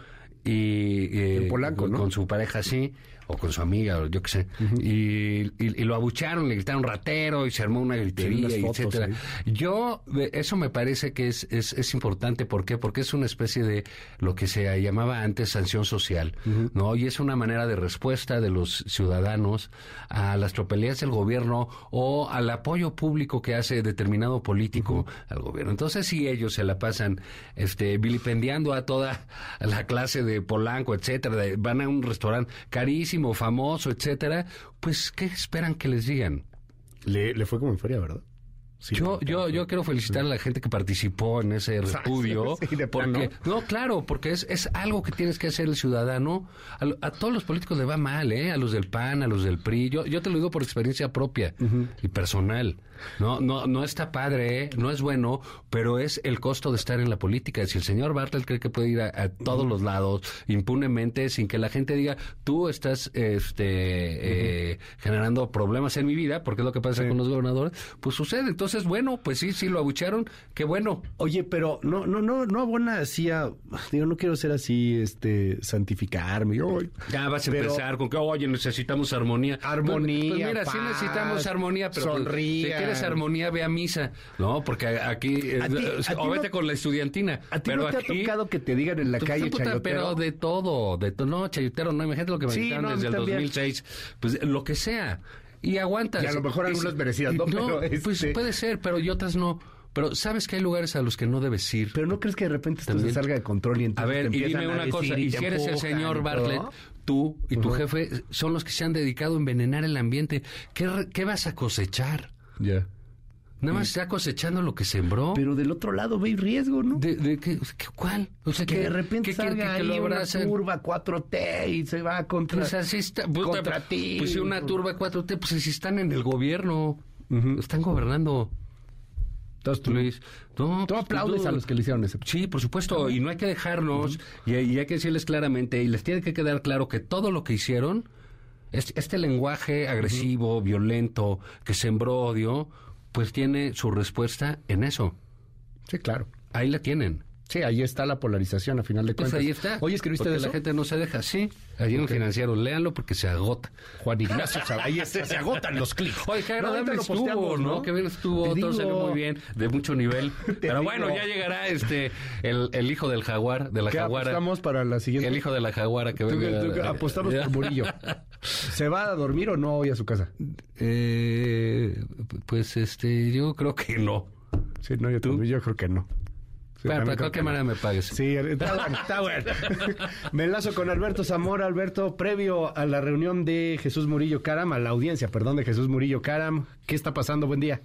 Y, eh, En Polanco, ¿no? con su pareja, sí, o con su amiga, o yo qué sé. y, y- y lo abucharon, le gritaron ratero y se armó una gritería, Sí, fotos etcétera. Yo, eso me parece que es, es, es importante. ¿Por qué? Porque es una especie de lo que se llamaba antes sanción social, ¿no? Y es una manera de respuesta de los ciudadanos a las tropelías del gobierno o al apoyo público que hace determinado político al gobierno. Entonces, si ellos se la pasan este, vilipendiando a toda la clase de Polanco, etcétera, de- van a un restaurante carísimo, famoso, etcétera, pues, ¿qué esperan que les digan? Le, fue como en feria, ¿verdad? Yo, yo, yo quiero felicitar a la gente que participó en ese repudio. Sí, porque, no, claro, porque es, es algo que tienes que hacer el ciudadano. A, a todos los políticos le va mal, ¿eh? A los del PAN, a los del PRI. Yo, yo te lo digo por experiencia propia y personal. No, no, no está padre, ¿eh? no es bueno, pero es el costo de estar en la política. Si el señor Bartlett cree que puede ir a, a todos los lados impunemente sin que la gente diga, tú estás este, eh, generando problemas en mi vida, porque es lo que pasa con los gobernadores, pues sucede. Entonces, entonces, bueno, pues sí, sí lo abucharon, qué bueno. Oye, pero no, no, no, no abona así a, digo, no quiero ser así, este, santificarme. ya vas a empezar con que, oye, necesitamos armonía. Armonía. Pues, mira, sí necesitamos armonía, pero pues, sonríe. si quieres armonía, ve a misa, ¿no? Porque aquí, eh, o vete con la estudiantina. ¿A ti pero no te aquí, ha tocado que te digan en la pues, calle puta, chayotero? Pero de todo, de todo. No, chayotero, no, imagínate lo que me Sí, no, a desde el también. 2006. Pues lo que sea. Y aguantas. Y a lo mejor algunas Y- merecidas, ¿no? Pero, pues este- puede ser, pero y otras no. Pero sabes que hay lugares a los que no debes ir. Pero no crees que de repente esto También. se salga de control y A entonces ver, te y dime a una cosa, y si eres el señor Bartlett, tú y tu jefe son los que se han dedicado a envenenar el ambiente. ¿Qué, re- qué vas a cosechar? Ya. Nada más está cosechando lo que sembró. Pero del otro lado ve riesgo, ¿no? ¿De, de qué, ¿Cuál? O sea, que de repente ¿qué quiere salga que, que ahí una turba 4T y se va contra, Pues así está. puta, contra ti. Pues si una turba 4T, pues si están en el gobierno, están gobernando. Entonces tú, Luis, no, tú pues, aplaudes tú- a los que le hicieron eso. Sí, por supuesto, y no hay que dejarnos, y, y hay que decirles claramente, y les tiene que quedar claro que todo lo que hicieron, es- este lenguaje agresivo, violento, que sembró odio, pues tiene su respuesta en eso. Sí, claro. Ahí la tienen. Sí, ahí está la polarización a final de Pues cuentas. ahí está. Oye, ¿escribiste porque de eso? la gente no se deja, sí. Allí en el Ok. financiero, léanlo porque se agota. Juan Ignacio, ahí es- se agotan los clics. Oye, qué agradable estuvo, ¿no? ¿no? Qué bien estuvo, Te todo digo. salió muy bien, de mucho nivel. Pero bueno, ya llegará este el, el hijo del jaguar, de la ¿Qué jaguara. apostamos para la siguiente? El hijo de la jaguara que Tú- venga. tú- apostamos por Murillo. ¿Se va a dormir o no hoy a su casa? Eh, pues este, yo creo que no. Sí, no, yo, también, yo creo que no. Sí, pero de cualquier manera me pagues. Sí, está bueno, está bueno. Me enlazo con Alberto Zamora. Alberto, previo a la reunión de Jesús Murillo Caram, a la audiencia, perdón, de Jesús Murillo Caram, ¿qué está pasando? Buen día.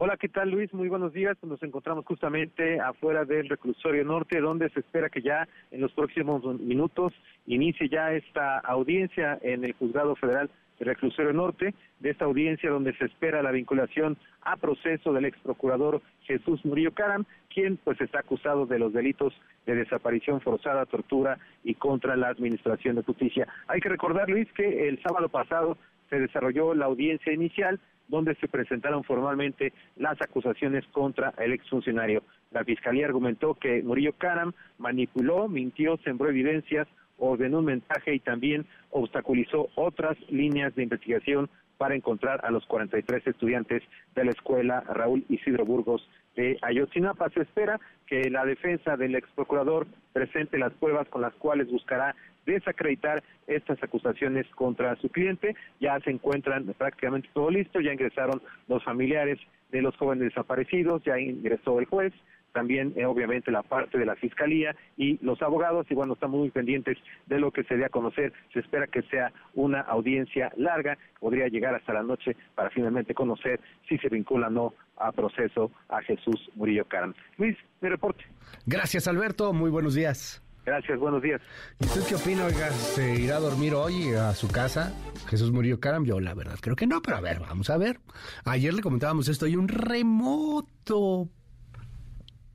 Hola, ¿qué tal Luis? Muy buenos días. Nos encontramos justamente afuera del reclusorio norte, donde se espera que ya en los próximos minutos inicie ya esta audiencia en el juzgado federal del reclusorio norte, de esta audiencia donde se espera la vinculación a proceso del ex procurador Jesús Murillo Caram, quien pues está acusado de los delitos de desaparición forzada, tortura y contra la administración de justicia. Hay que recordar, Luis, que el sábado pasado se desarrolló la audiencia inicial donde se presentaron formalmente las acusaciones contra el exfuncionario. La fiscalía argumentó que Murillo Caram manipuló, mintió, sembró evidencias, ordenó un mensaje y también obstaculizó otras líneas de investigación para encontrar a los 43 estudiantes de la escuela Raúl Isidro Burgos de Ayotzinapa. Se espera que la defensa del ex procurador presente las pruebas con las cuales buscará desacreditar estas acusaciones contra su cliente. Ya se encuentran prácticamente todo listo, ya ingresaron los familiares de los jóvenes desaparecidos, ya ingresó el juez, también eh, obviamente la parte de la fiscalía y los abogados y bueno estamos muy pendientes de lo que se dé a conocer se espera que sea una audiencia larga podría llegar hasta la noche para finalmente conocer si se vincula o no a proceso a Jesús Murillo Caram Luis mi reporte Gracias, Alberto. Muy buenos días. gracias buenos días ¿Y usted qué opina? Oiga, ¿se irá a dormir hoy a su casa? Jesús Murillo Caram, yo la verdad creo que no, pero a ver, vamos a ver. Ayer le comentábamos esto, hay un remoto.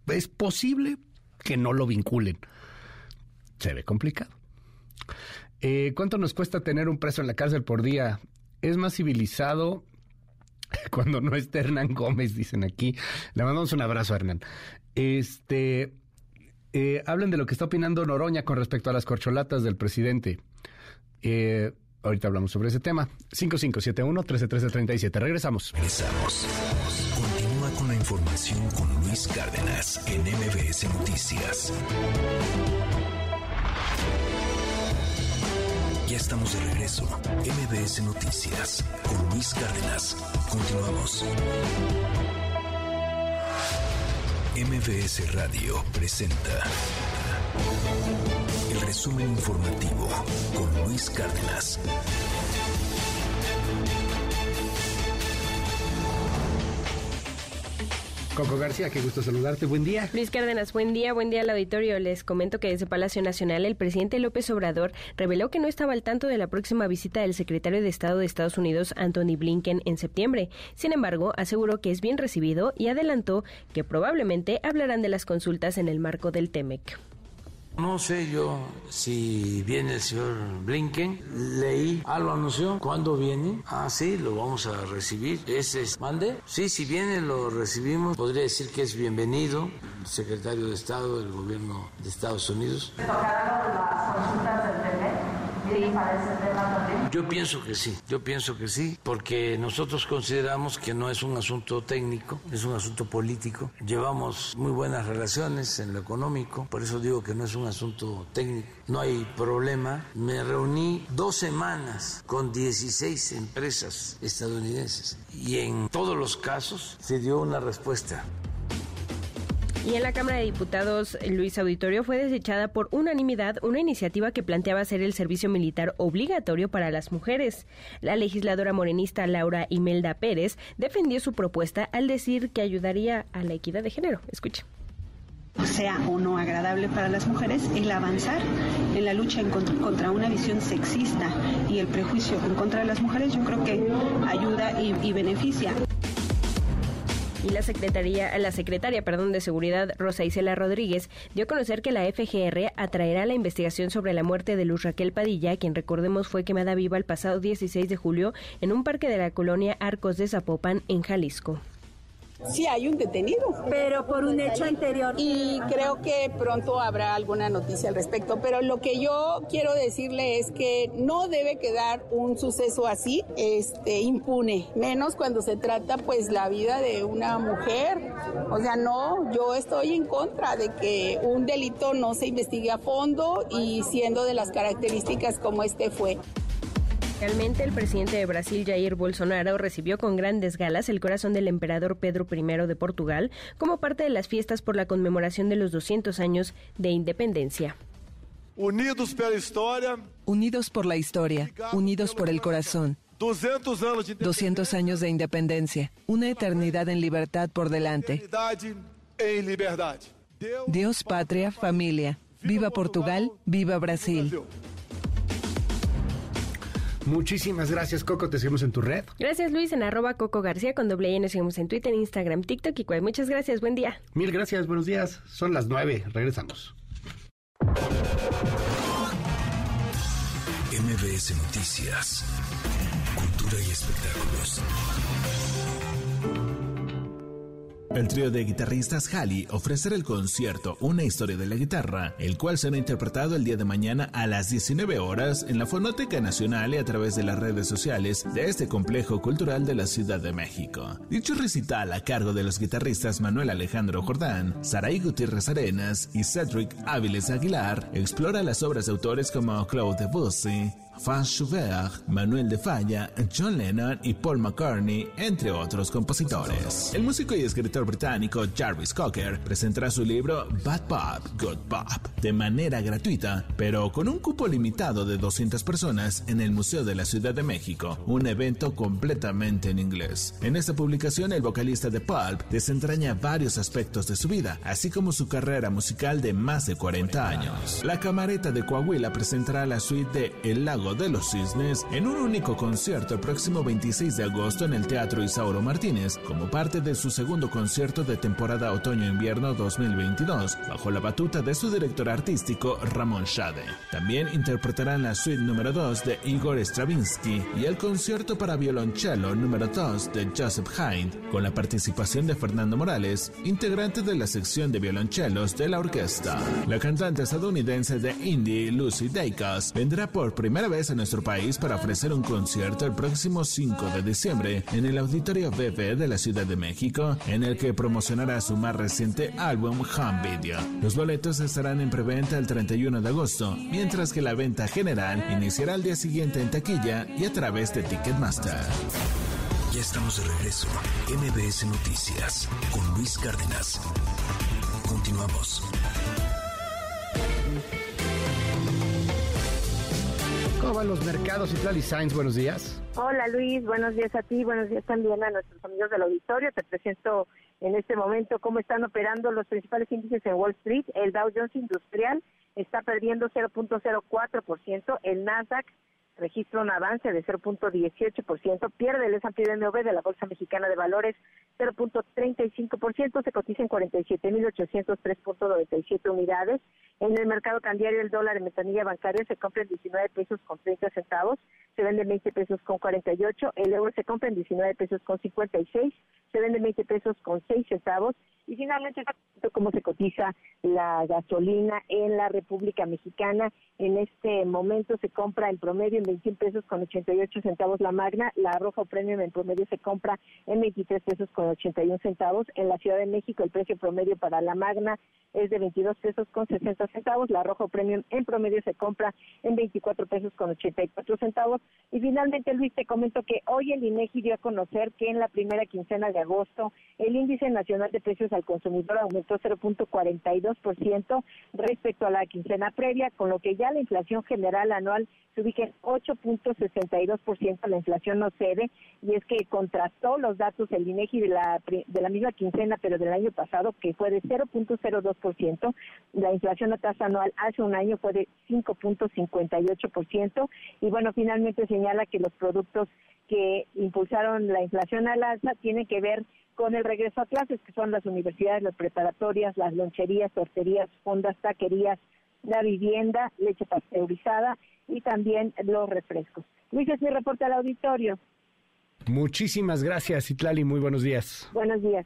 Es posible que no lo vinculen. Se ve complicado. Eh, ¿Cuánto nos cuesta tener un preso en la cárcel por día? Es más civilizado cuando no esté Hernán Gómez, dicen aquí. Le mandamos un abrazo a Hernán. Este, eh, hablen de lo que está opinando Noroña con respecto a las corcholatas del presidente. Eh, ahorita hablamos sobre ese tema. 5571-131337. Regresamos. Regresamos. Información con Luis Cárdenas en MBS Noticias. Ya estamos de regreso. MBS Noticias con Luis Cárdenas. Continuamos. MBS Radio presenta el resumen informativo con Luis Cárdenas. Coco García, qué gusto saludarte. Buen día. Luis Cárdenas, buen día, buen día al auditorio. Les comento que desde Palacio Nacional el presidente López Obrador reveló que no estaba al tanto de la próxima visita del secretario de Estado de Estados Unidos, Anthony Blinken, en septiembre. Sin embargo, aseguró que es bien recibido y adelantó que probablemente hablarán de las consultas en el marco del TEMEC. No sé yo si viene el señor Blinken. Leí, ah, lo anunció. ¿Cuándo viene? Ah, sí, lo vamos a recibir. Ese es, mande. Sí, si viene lo recibimos. Podría decir que es bienvenido el secretario de Estado del gobierno de Estados Unidos. ¿Tocarán las consultas del yo pienso que sí, yo pienso que sí, porque nosotros consideramos que no es un asunto técnico, es un asunto político. Llevamos muy buenas relaciones en lo económico, por eso digo que no es un asunto técnico. No hay problema. Me reuní dos semanas con 16 empresas estadounidenses y en todos los casos se dio una respuesta. Y en la Cámara de Diputados, Luis Auditorio, fue desechada por unanimidad una iniciativa que planteaba hacer el servicio militar obligatorio para las mujeres. La legisladora morenista Laura Imelda Pérez defendió su propuesta al decir que ayudaría a la equidad de género. Escuche sea o no agradable para las mujeres, el avanzar en la lucha contra, una visión sexista y el prejuicio en contra de las mujeres, yo creo que ayuda y, y beneficia y la secretaría, la secretaria, perdón, de Seguridad Rosa Isela Rodríguez dio a conocer que la FGR atraerá la investigación sobre la muerte de Luz Raquel Padilla, quien recordemos fue quemada viva el pasado 16 de julio en un parque de la colonia Arcos de Zapopan en Jalisco. Sí hay un detenido. Pero por un hecho anterior. Y creo que pronto habrá alguna noticia al respecto. Pero lo que yo quiero decirle es que no debe quedar un suceso así este, impune, menos cuando se trata pues la vida de una mujer. O sea, no, yo estoy en contra de que un delito no se investigue a fondo y siendo de las características como este fue. Finalmente, el presidente de Brasil, Jair Bolsonaro, recibió con grandes galas el corazón del emperador Pedro I de Portugal como parte de las fiestas por la conmemoración de los 200 años de independencia. Unidos por la historia. Unidos por la historia, unidos por el corazón. 200 años de independencia, una eternidad en libertad por delante. Dios, patria, familia. Viva Portugal, viva Brasil. Muchísimas gracias, Coco. Te seguimos en tu red. Gracias, Luis, en arroba Coco García con doble N. Seguimos en Twitter, Instagram, TikTok y cual. Muchas gracias. Buen día. Mil gracias. Buenos días. Son las nueve. Regresamos. MBS Noticias. Cultura y espectáculos. El trío de guitarristas Halley ofrecerá el concierto Una historia de la guitarra, el cual será interpretado el día de mañana a las 19 horas en la Fonoteca Nacional y a través de las redes sociales de este complejo cultural de la Ciudad de México. Dicho recital a cargo de los guitarristas Manuel Alejandro Jordán, Saraí Gutiérrez Arenas y Cedric Áviles Aguilar explora las obras de autores como Claude Debussy, Franz Schubert, Manuel de Falla, John Lennon y Paul McCartney, entre otros compositores. El músico y escritor británico Jarvis Cocker presentará su libro Bad Pop, Good Pop de manera gratuita, pero con un cupo limitado de 200 personas en el Museo de la Ciudad de México, un evento completamente en inglés. En esta publicación, el vocalista de Pulp desentraña varios aspectos de su vida, así como su carrera musical de más de 40 años. La camareta de Coahuila presentará la suite de El Lago de los Cisnes en un único concierto el próximo 26 de agosto en el Teatro Isauro Martínez, como parte de su segundo concierto de temporada otoño-invierno 2022, bajo la batuta de su director artístico Ramón Shade. También interpretarán la suite número 2 de Igor Stravinsky y el concierto para violonchelo número 2 de Joseph Hind, con la participación de Fernando Morales, integrante de la sección de violonchelos de la orquesta. La cantante estadounidense de indie Lucy Dacus vendrá por primera vez a nuestro país para ofrecer un concierto el próximo 5 de diciembre en el Auditorio BB de la Ciudad de México, en el que promocionará su más reciente álbum Home Video. Los boletos estarán en preventa el 31 de agosto, mientras que la venta general iniciará el día siguiente en taquilla y a través de Ticketmaster. Ya estamos de regreso. MBS Noticias con Luis Cárdenas. Continuamos. ¿Cómo van los mercados y Sainz? Buenos días. Hola Luis, buenos días a ti, buenos días también a nuestros amigos del auditorio. Te presento en este momento cómo están operando los principales índices en Wall Street. El Dow Jones Industrial está perdiendo 0.04%, el Nasdaq registra un avance de 0.18%, pierde el S&P de la Bolsa Mexicana de Valores 0.35%, se cotiza en 47.803.97 unidades. En el mercado cambiario el dólar en metanilla bancaria se compra en 19 pesos con 30 centavos, se vende en 20 pesos con 48, el euro se compra en 19 pesos con 56, se vende en 20 pesos con 6 centavos y finalmente cómo se cotiza la gasolina en la República Mexicana. En este momento se compra en promedio en 21 pesos con 88 centavos la magna, la roja premium en promedio se compra en 23 pesos con 81 centavos. En la Ciudad de México el precio promedio para la magna es de 22 pesos con 60 centavos, la roja premium en promedio se compra en 24 pesos con 84 centavos. Y finalmente Luis te comento que hoy el INEGI dio a conocer que en la primera quincena de agosto el índice nacional de precios al consumidor aumentó 0.42% respecto a la quincena previa, con lo que ya la inflación general anual se ubica en 8.62%, la inflación no cede, y es que contrastó los datos el INEGI de la, de la misma quincena, pero del año pasado, que fue de 0.02%, la inflación a tasa anual hace un año fue de 5.58%, y bueno, finalmente señala que los productos que impulsaron la inflación al alza tienen que ver con el regreso a clases, que son las universidades, las preparatorias, las loncherías, torterías, fondas, taquerías, la vivienda, leche pasteurizada y también los refrescos. Luis, es mi reporte al auditorio. Muchísimas gracias, Itlali. Muy buenos días. Buenos días.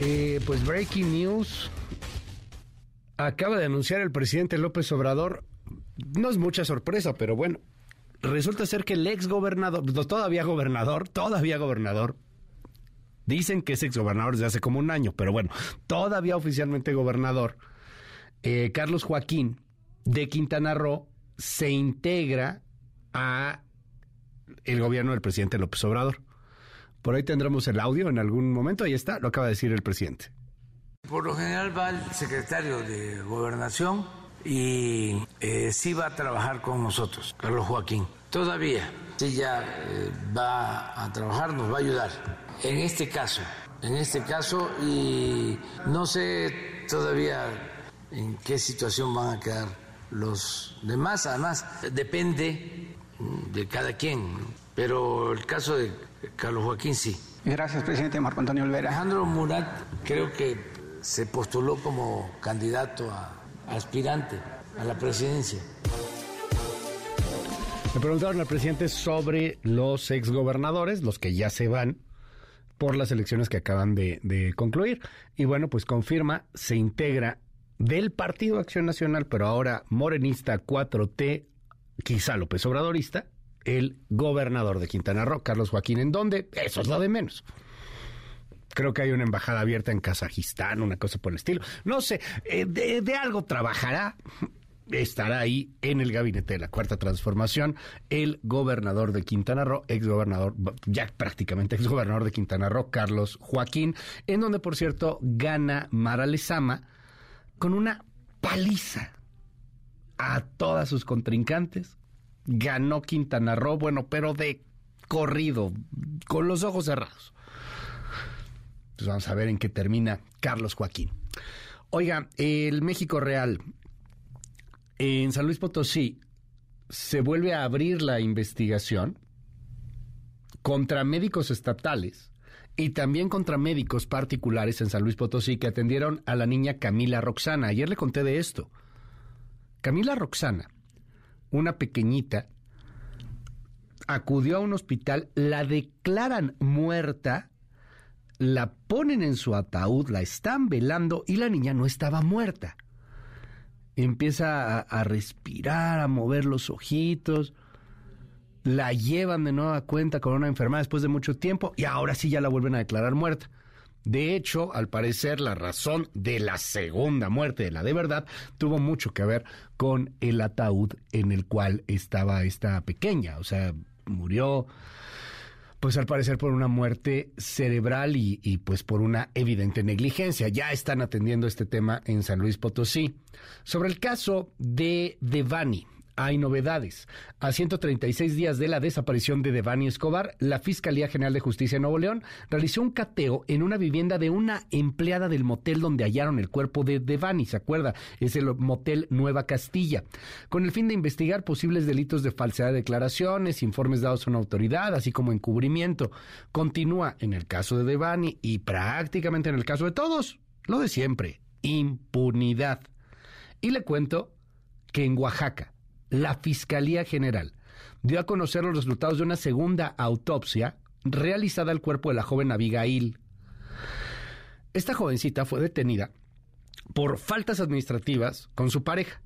Eh, pues breaking news. Acaba de anunciar el presidente López Obrador. No es mucha sorpresa, pero bueno. Resulta ser que el ex gobernador, todavía gobernador, todavía gobernador, dicen que es ex gobernador desde hace como un año, pero bueno, todavía oficialmente gobernador, eh, Carlos Joaquín de Quintana Roo se integra a el gobierno del presidente López Obrador. Por ahí tendremos el audio en algún momento, ahí está, lo acaba de decir el presidente. Por lo general va el secretario de gobernación y eh, sí va a trabajar con nosotros, Carlos Joaquín. Todavía, sí ya eh, va a trabajar, nos va a ayudar. En este caso, en este caso, y no sé todavía en qué situación van a quedar los demás. Además, depende de cada quien, pero el caso de Carlos Joaquín sí. Gracias, presidente Marco Antonio Olvera. Alejandro Murat creo que se postuló como candidato a aspirante a la presidencia. Le preguntaron al presidente sobre los exgobernadores, los que ya se van por las elecciones que acaban de, de concluir. Y bueno, pues confirma, se integra del Partido Acción Nacional, pero ahora morenista 4T, quizá López Obradorista, el gobernador de Quintana Roo, Carlos Joaquín, ¿en dónde? Eso es lo de menos. Creo que hay una embajada abierta en Kazajistán, una cosa por el estilo. No sé, eh, de, algo trabajará estará ahí en el gabinete de la Cuarta Transformación el gobernador de Quintana Roo, exgobernador, ya prácticamente exgobernador de Quintana Roo, Carlos Joaquín, en donde, por cierto, gana Mara Lezama, con una paliza a todas sus contrincantes. Ganó Quintana Roo, bueno, pero de corrido, con los ojos cerrados. Pues vamos a ver en qué termina Carlos Joaquín. Oiga, el México Real en San Luis Potosí se vuelve a abrir la investigación contra médicos estatales y también contra médicos particulares en San Luis Potosí que atendieron a la niña Camila Roxana. Ayer le conté de esto. Camila Roxana, una pequeñita, acudió a un hospital, la declaran muerta, la ponen en su ataúd, la están velando y la niña no estaba muerta. Empieza a, respirar, a mover los ojitos la llevan de nueva cuenta con una enfermedad después de mucho tiempo y ahora sí ya la vuelven a declarar muerta. De hecho, al parecer, la razón de la segunda muerte, de la de verdad, tuvo mucho que ver con el ataúd en el cual estaba esta pequeña. O sea, murió, pues al parecer por una muerte cerebral y, pues por una evidente negligencia. Ya están atendiendo este tema en San Luis Potosí. Sobre el caso de Devani, hay novedades. A 136 días de la desaparición de Devani Escobar, la Fiscalía General de Justicia de Nuevo León realizó un cateo en una vivienda de una empleada del motel donde hallaron el cuerpo de Devani, ¿se acuerda? Es el motel Nueva Castilla, con el fin de investigar posibles delitos de falsedad de declaraciones, informes dados a una autoridad, así como encubrimiento. Continúa en el caso de Devani y prácticamente en el caso de todos, lo de siempre, impunidad. Y le cuento que en Oaxaca, la Fiscalía General dio a conocer los resultados de una segunda autopsia realizada al cuerpo de la joven Abigail. Esta jovencita fue detenida por faltas administrativas con su pareja.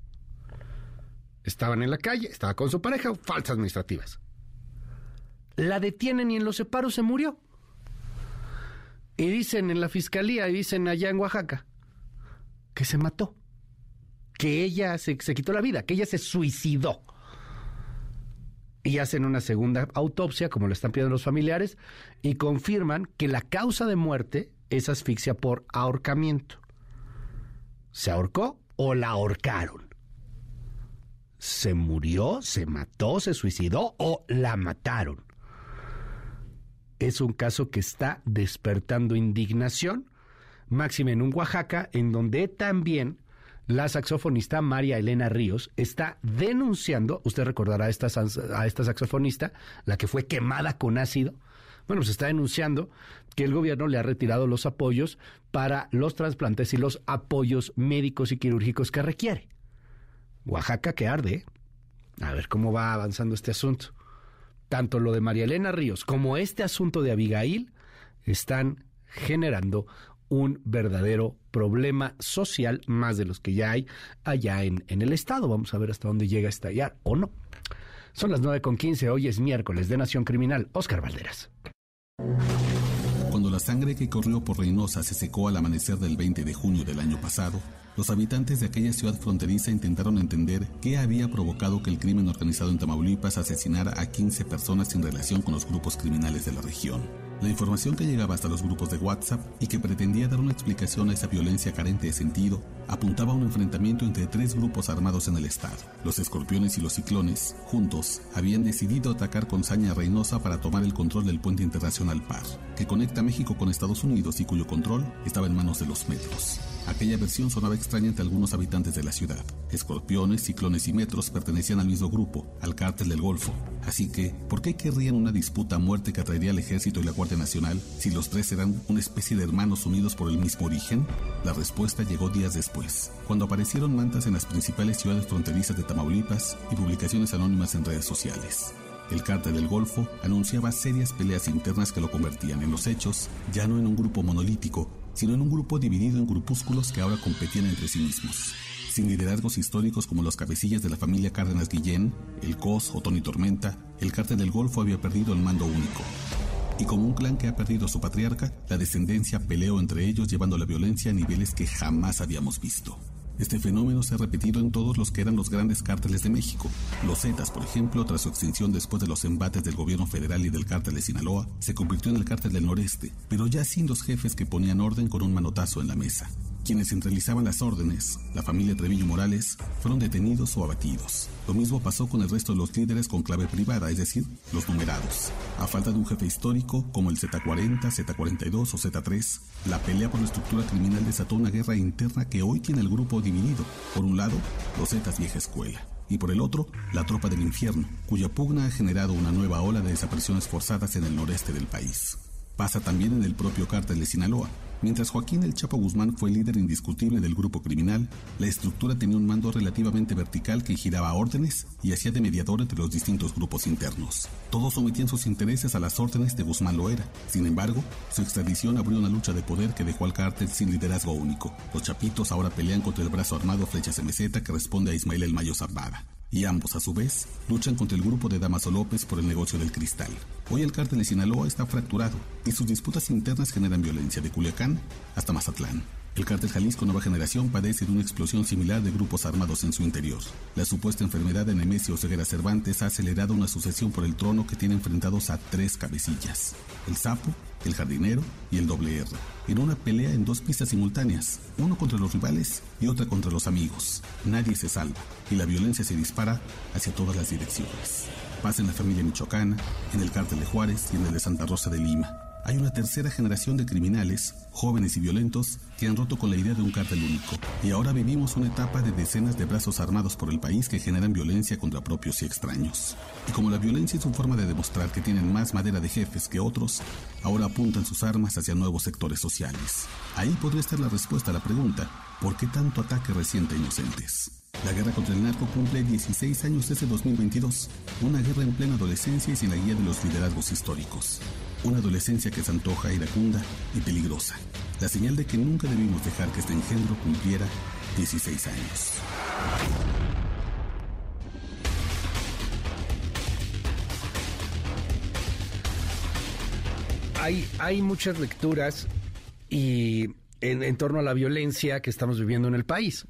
Estaban en la calle, estaba con su pareja, faltas administrativas. La detienen y en los separos se murió. Y dicen en la fiscalía, y dicen allá en Oaxaca, que se mató que ella se, quitó la vida, que ella se suicidó. Y hacen una segunda autopsia, como lo están pidiendo los familiares, y confirman que la causa de muerte es asfixia por ahorcamiento. ¿Se ahorcó o la ahorcaron? ¿Se murió, se mató, se suicidó o la mataron? Es un caso que está despertando indignación, máxima en un Oaxaca, en donde también la saxofonista María Elena Ríos está denunciando, usted recordará a esta, saxofonista, la que fue quemada con ácido, bueno, se está denunciando que el gobierno le ha retirado los apoyos para los trasplantes y los apoyos médicos y quirúrgicos que requiere. Oaxaca que arde. ¿eh? A ver cómo va avanzando este asunto. Tanto lo de María Elena Ríos como este asunto de Abigail están generando un verdadero problema social, más de los que ya hay allá en, en el Estado. Vamos a ver hasta dónde llega a estallar o no. Son las 9 con 15, hoy es miércoles de Nación Criminal. Oscar Valderas. Cuando la sangre que corrió por Reynosa se secó al amanecer del 20 de junio del año pasado, los habitantes de aquella ciudad fronteriza intentaron entender qué había provocado que el crimen organizado en Tamaulipas asesinara a 15 personas en relación con los grupos criminales de la región. La información que llegaba hasta los grupos de WhatsApp y que pretendía dar una explicación a esa violencia carente de sentido apuntaba a un enfrentamiento entre tres grupos armados en el estado. Los escorpiones y los ciclones, juntos, habían decidido atacar con saña Reynosa para tomar el control del puente internacional PAR, que conecta México con Estados Unidos y cuyo control estaba en manos de los metros. Aquella versión sonaba extraña entre algunos habitantes de la ciudad. Escorpiones, ciclones y metros pertenecían al mismo grupo, al cártel del Golfo. Así que, ¿por qué querrían una disputa a muerte que atraería al ejército y la Guardia Nacional si los tres eran una especie de hermanos unidos por el mismo origen? La respuesta llegó días después, cuando aparecieron mantas en las principales ciudades fronterizas de Tamaulipas y publicaciones anónimas en redes sociales. El cártel del Golfo anunciaba serias peleas internas que lo convertían en los hechos ya no en un grupo monolítico, sino en un grupo dividido en grupúsculos que ahora competían entre sí mismos. Sin liderazgos históricos como los cabecillas de la familia Cárdenas Guillén, el COS o Tony Tormenta, el cártel del Golfo había perdido el mando único. Y como un clan que ha perdido su patriarca, la descendencia peleó entre ellos llevando la violencia a niveles que jamás habíamos visto. Este fenómeno se ha repetido en todos los que eran los grandes cárteles de México. Los Zetas, por ejemplo, tras su extinción después de los embates del gobierno federal y del cártel de Sinaloa, se convirtió en el cártel del noreste, pero ya sin los jefes que ponían orden con un manotazo en la mesa. Quienes centralizaban las órdenes, la familia Treviño Morales, fueron detenidos o abatidos. Lo mismo pasó con el resto de los líderes con clave privada, es decir, los numerados. A falta de un jefe histórico como el Z40, Z42 o Z3, la pelea por la estructura criminal desató una guerra interna que hoy tiene el grupo dividido. Por un lado, los Zetas vieja escuela y por el otro, la tropa del infierno, cuya pugna ha generado una nueva ola de desapariciones forzadas en el noreste del país. Pasa también en el propio cártel de Sinaloa, Mientras Joaquín El Chapo Guzmán fue líder indiscutible del grupo criminal, la estructura tenía un mando relativamente vertical que giraba órdenes y hacía de mediador entre los distintos grupos internos. Todos sometían sus intereses a las órdenes de Guzmán Loera. Sin embargo, su extradición abrió una lucha de poder que dejó al cártel sin liderazgo único. Los chapitos ahora pelean contra el brazo armado Flechas Meseta que responde a Ismael El Mayo Zambada y ambos a su vez luchan contra el grupo de Damaso López por el negocio del cristal. Hoy el cártel de Sinaloa está fracturado y sus disputas internas generan violencia de Culiacán hasta Mazatlán. El cártel Jalisco Nueva Generación padece de una explosión similar de grupos armados en su interior. La supuesta enfermedad de Nemesio Ceguera Cervantes ha acelerado una sucesión por el trono que tiene enfrentados a tres cabecillas. El Sapo, el jardinero y el doble R, en una pelea en dos pistas simultáneas, uno contra los rivales y otra contra los amigos. Nadie se salva y la violencia se dispara hacia todas las direcciones. Pasa en la familia michoacana, en el cártel de Juárez y en el de Santa Rosa de Lima hay una tercera generación de criminales, jóvenes y violentos, que han roto con la idea de un cártel único. Y ahora vivimos una etapa de decenas de brazos armados por el país que generan violencia contra propios y extraños. Y como la violencia es una forma de demostrar que tienen más madera de jefes que otros, ahora apuntan sus armas hacia nuevos sectores sociales. Ahí podría estar la respuesta a la pregunta, ¿por qué tanto ataque reciente a inocentes? La guerra contra el narco cumple 16 años desde 2022, una guerra en plena adolescencia y sin la guía de los liderazgos históricos. Una adolescencia que se antoja iracunda y peligrosa. La señal de que nunca debimos dejar que este engendro cumpliera 16 años. Hay, hay muchas lecturas y en torno a la violencia que estamos viviendo en el país.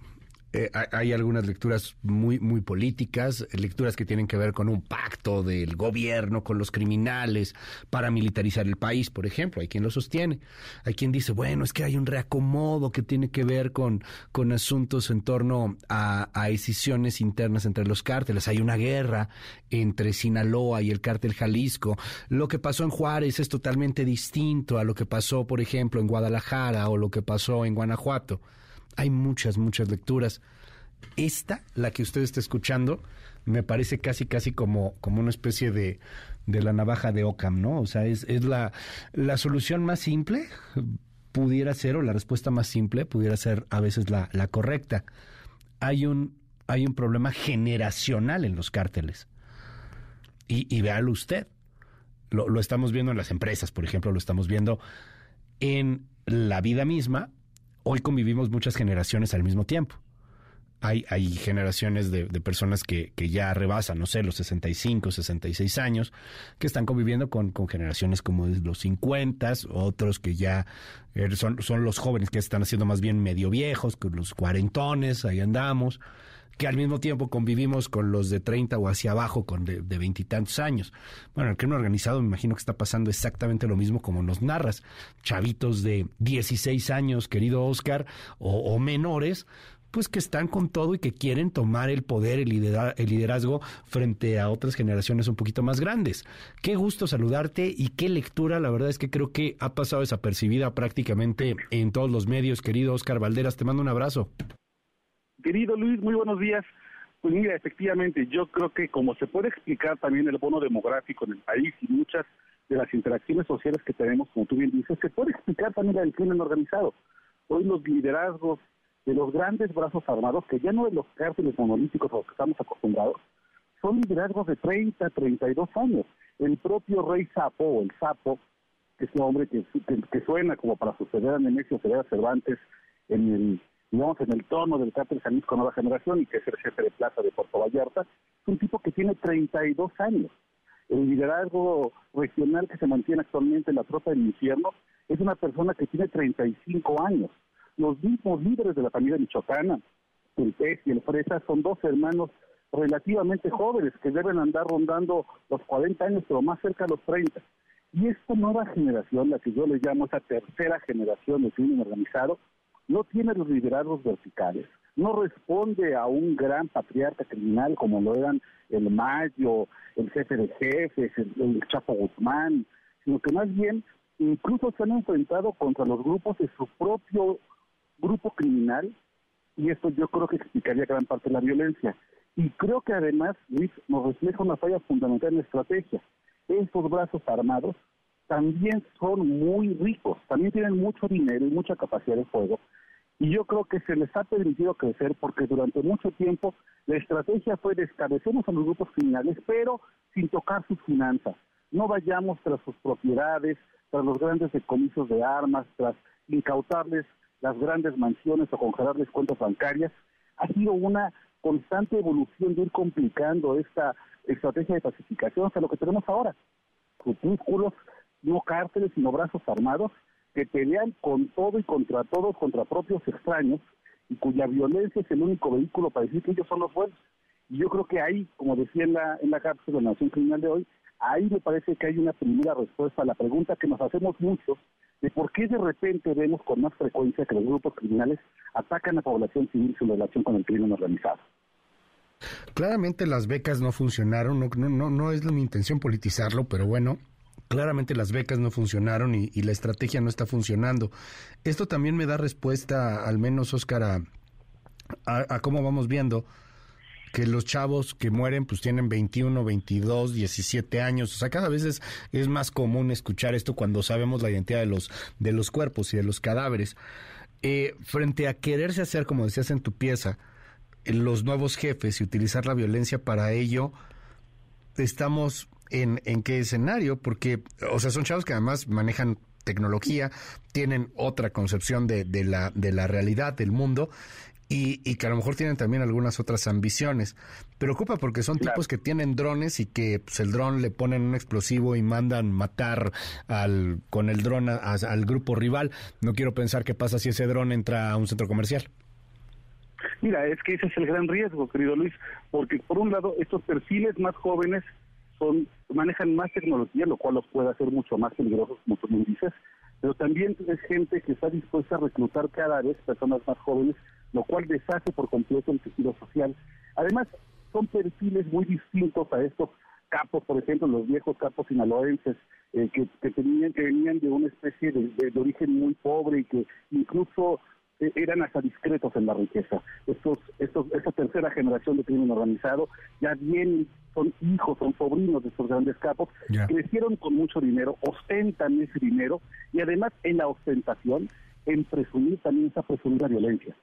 Eh, hay algunas lecturas muy, muy políticas, lecturas que tienen que ver con un pacto del gobierno con los criminales para militarizar el país, por ejemplo. Hay quien lo sostiene. Hay quien dice, bueno, es que hay un reacomodo que tiene que ver con, con asuntos en torno a, a decisiones internas entre los cárteles. Hay una guerra entre Sinaloa y el cártel Jalisco. Lo que pasó en Juárez es totalmente distinto a lo que pasó, por ejemplo, en Guadalajara o lo que pasó en Guanajuato. Hay muchas, muchas lecturas. Esta, la que usted está escuchando, me parece casi, casi como, como una especie de, de la navaja de Ockham, ¿no? O sea, es, es la, la solución más simple, pudiera ser, o la respuesta más simple, pudiera ser a veces la, la correcta. Hay un, hay un problema generacional en los cárteles. Y, y véalo usted. Lo, lo estamos viendo en las empresas, por ejemplo, lo estamos viendo en la vida misma hoy convivimos muchas generaciones al mismo tiempo. Hay, hay generaciones de, personas que, que, ya rebasan, no sé, los 65, 66 años, que están conviviendo con, con generaciones como los 50, otros que ya er, son, son los jóvenes que están haciendo más bien medio viejos, con los cuarentones, ahí andamos que al mismo tiempo convivimos con los de 30 o hacia abajo, con de veintitantos años. Bueno, el crimen organizado me imagino que está pasando exactamente lo mismo como nos narras. Chavitos de 16 años, querido Oscar, o, menores, pues que están con todo y que quieren tomar el poder, el, el liderazgo frente a otras generaciones un poquito más grandes. Qué gusto saludarte y qué lectura, la verdad es que creo que ha pasado desapercibida prácticamente en todos los medios, querido Oscar Valderas, te mando un abrazo. Querido Luis, muy buenos días. Pues mira, efectivamente, yo creo que como se puede explicar también el bono demográfico en el país y muchas de las interacciones sociales que tenemos, como tú bien dices, se puede explicar también el crimen organizado. Hoy los liderazgos de los grandes brazos armados, que ya no de los cárceles monolíticos a los que estamos acostumbrados, son liderazgos de 30, 32 años. El propio rey Sapo, el Sapo, que es un hombre que, que, suena como para suceder a Nemesio Cervantes en el digamos, en el tono del cártel Jalisco Nueva Generación y que es el jefe de plaza de Puerto Vallarta, es un tipo que tiene 32 años. El liderazgo regional que se mantiene actualmente en la tropa del infierno es una persona que tiene 35 años. Los mismos líderes de la familia michoacana, el Pez y el Fresa, son dos hermanos relativamente jóvenes que deben andar rondando los 40 años, pero más cerca de los 30. Y esta nueva generación, la que yo le llamo esa tercera generación de crimen organizado, no tiene los liderazgos verticales, no responde a un gran patriarca criminal como lo eran el Mayo, el jefe de jefes, el, Chapo Guzmán, sino que más bien incluso se han enfrentado contra los grupos de su propio grupo criminal y esto yo creo que explicaría gran parte de la violencia. Y creo que además, Luis, nos refleja una falla fundamental en la estrategia. Estos brazos armados también son muy ricos, también tienen mucho dinero y mucha capacidad de fuego. Y yo creo que se les ha permitido crecer porque durante mucho tiempo la estrategia fue descabecemos a los grupos criminales, pero sin tocar sus finanzas. No vayamos tras sus propiedades, tras los grandes decomisos de armas, tras incautarles las grandes mansiones o congelarles cuentas bancarias. Ha sido una constante evolución de ir complicando esta estrategia de pacificación hasta lo que tenemos ahora. Grupúsculos no cárceles, sino brazos armados, que pelean con todo y contra todos, contra propios extraños, y cuya violencia es el único vehículo para decir que ellos son los buenos. Y yo creo que ahí, como decía en la, en la cárcel de la Nación Criminal de hoy, Ahí me parece que hay una primera respuesta a la pregunta que nos hacemos muchos de por qué de repente vemos con más frecuencia que los grupos criminales atacan a población civil en relación con el crimen organizado. Claramente las becas no funcionaron, no, no, no es mi intención politizarlo, pero bueno, claramente las becas no funcionaron y, la estrategia no está funcionando. Esto también me da respuesta, al menos, Oscar, a, cómo vamos viendo que los chavos que mueren pues tienen 21, 22, 17 años. O sea, cada vez es, es más común escuchar esto cuando sabemos la identidad de los, de los cuerpos y de los cadáveres. Eh, frente a quererse hacer, como decías en tu pieza, los nuevos jefes y utilizar la violencia para ello, estamos en, en qué escenario, porque, o sea, son chavos que además manejan tecnología, tienen otra concepción de, de, la, de la realidad, del mundo, y, y, que a lo mejor tienen también algunas otras ambiciones. Preocupa porque son tipos que tienen drones y que pues, el dron le ponen un explosivo y mandan matar al, con el dron al grupo rival. No quiero pensar qué pasa si ese dron entra a un centro comercial. Mira, es que ese es el gran riesgo, querido Luis, porque por un lado estos perfiles más jóvenes son manejan más tecnología, lo cual los puede hacer mucho más peligrosos, como tú me dices, pero también es gente que está dispuesta a reclutar cada vez personas más jóvenes, lo cual deshace por completo el tejido social. Además, son perfiles muy distintos a estos capos, por ejemplo, los viejos capos sinaloenses, eh, que, que, tenían, que venían de una especie de, de, origen muy pobre y que incluso eran hasta discretos en la riqueza. Estos, estos, esta tercera generación de crimen organizado ya vienen, son hijos, son sobrinos de estos grandes capos, crecieron con mucho dinero, ostentan ese dinero y además en la ostentación, en presumir también esa presumida violencia.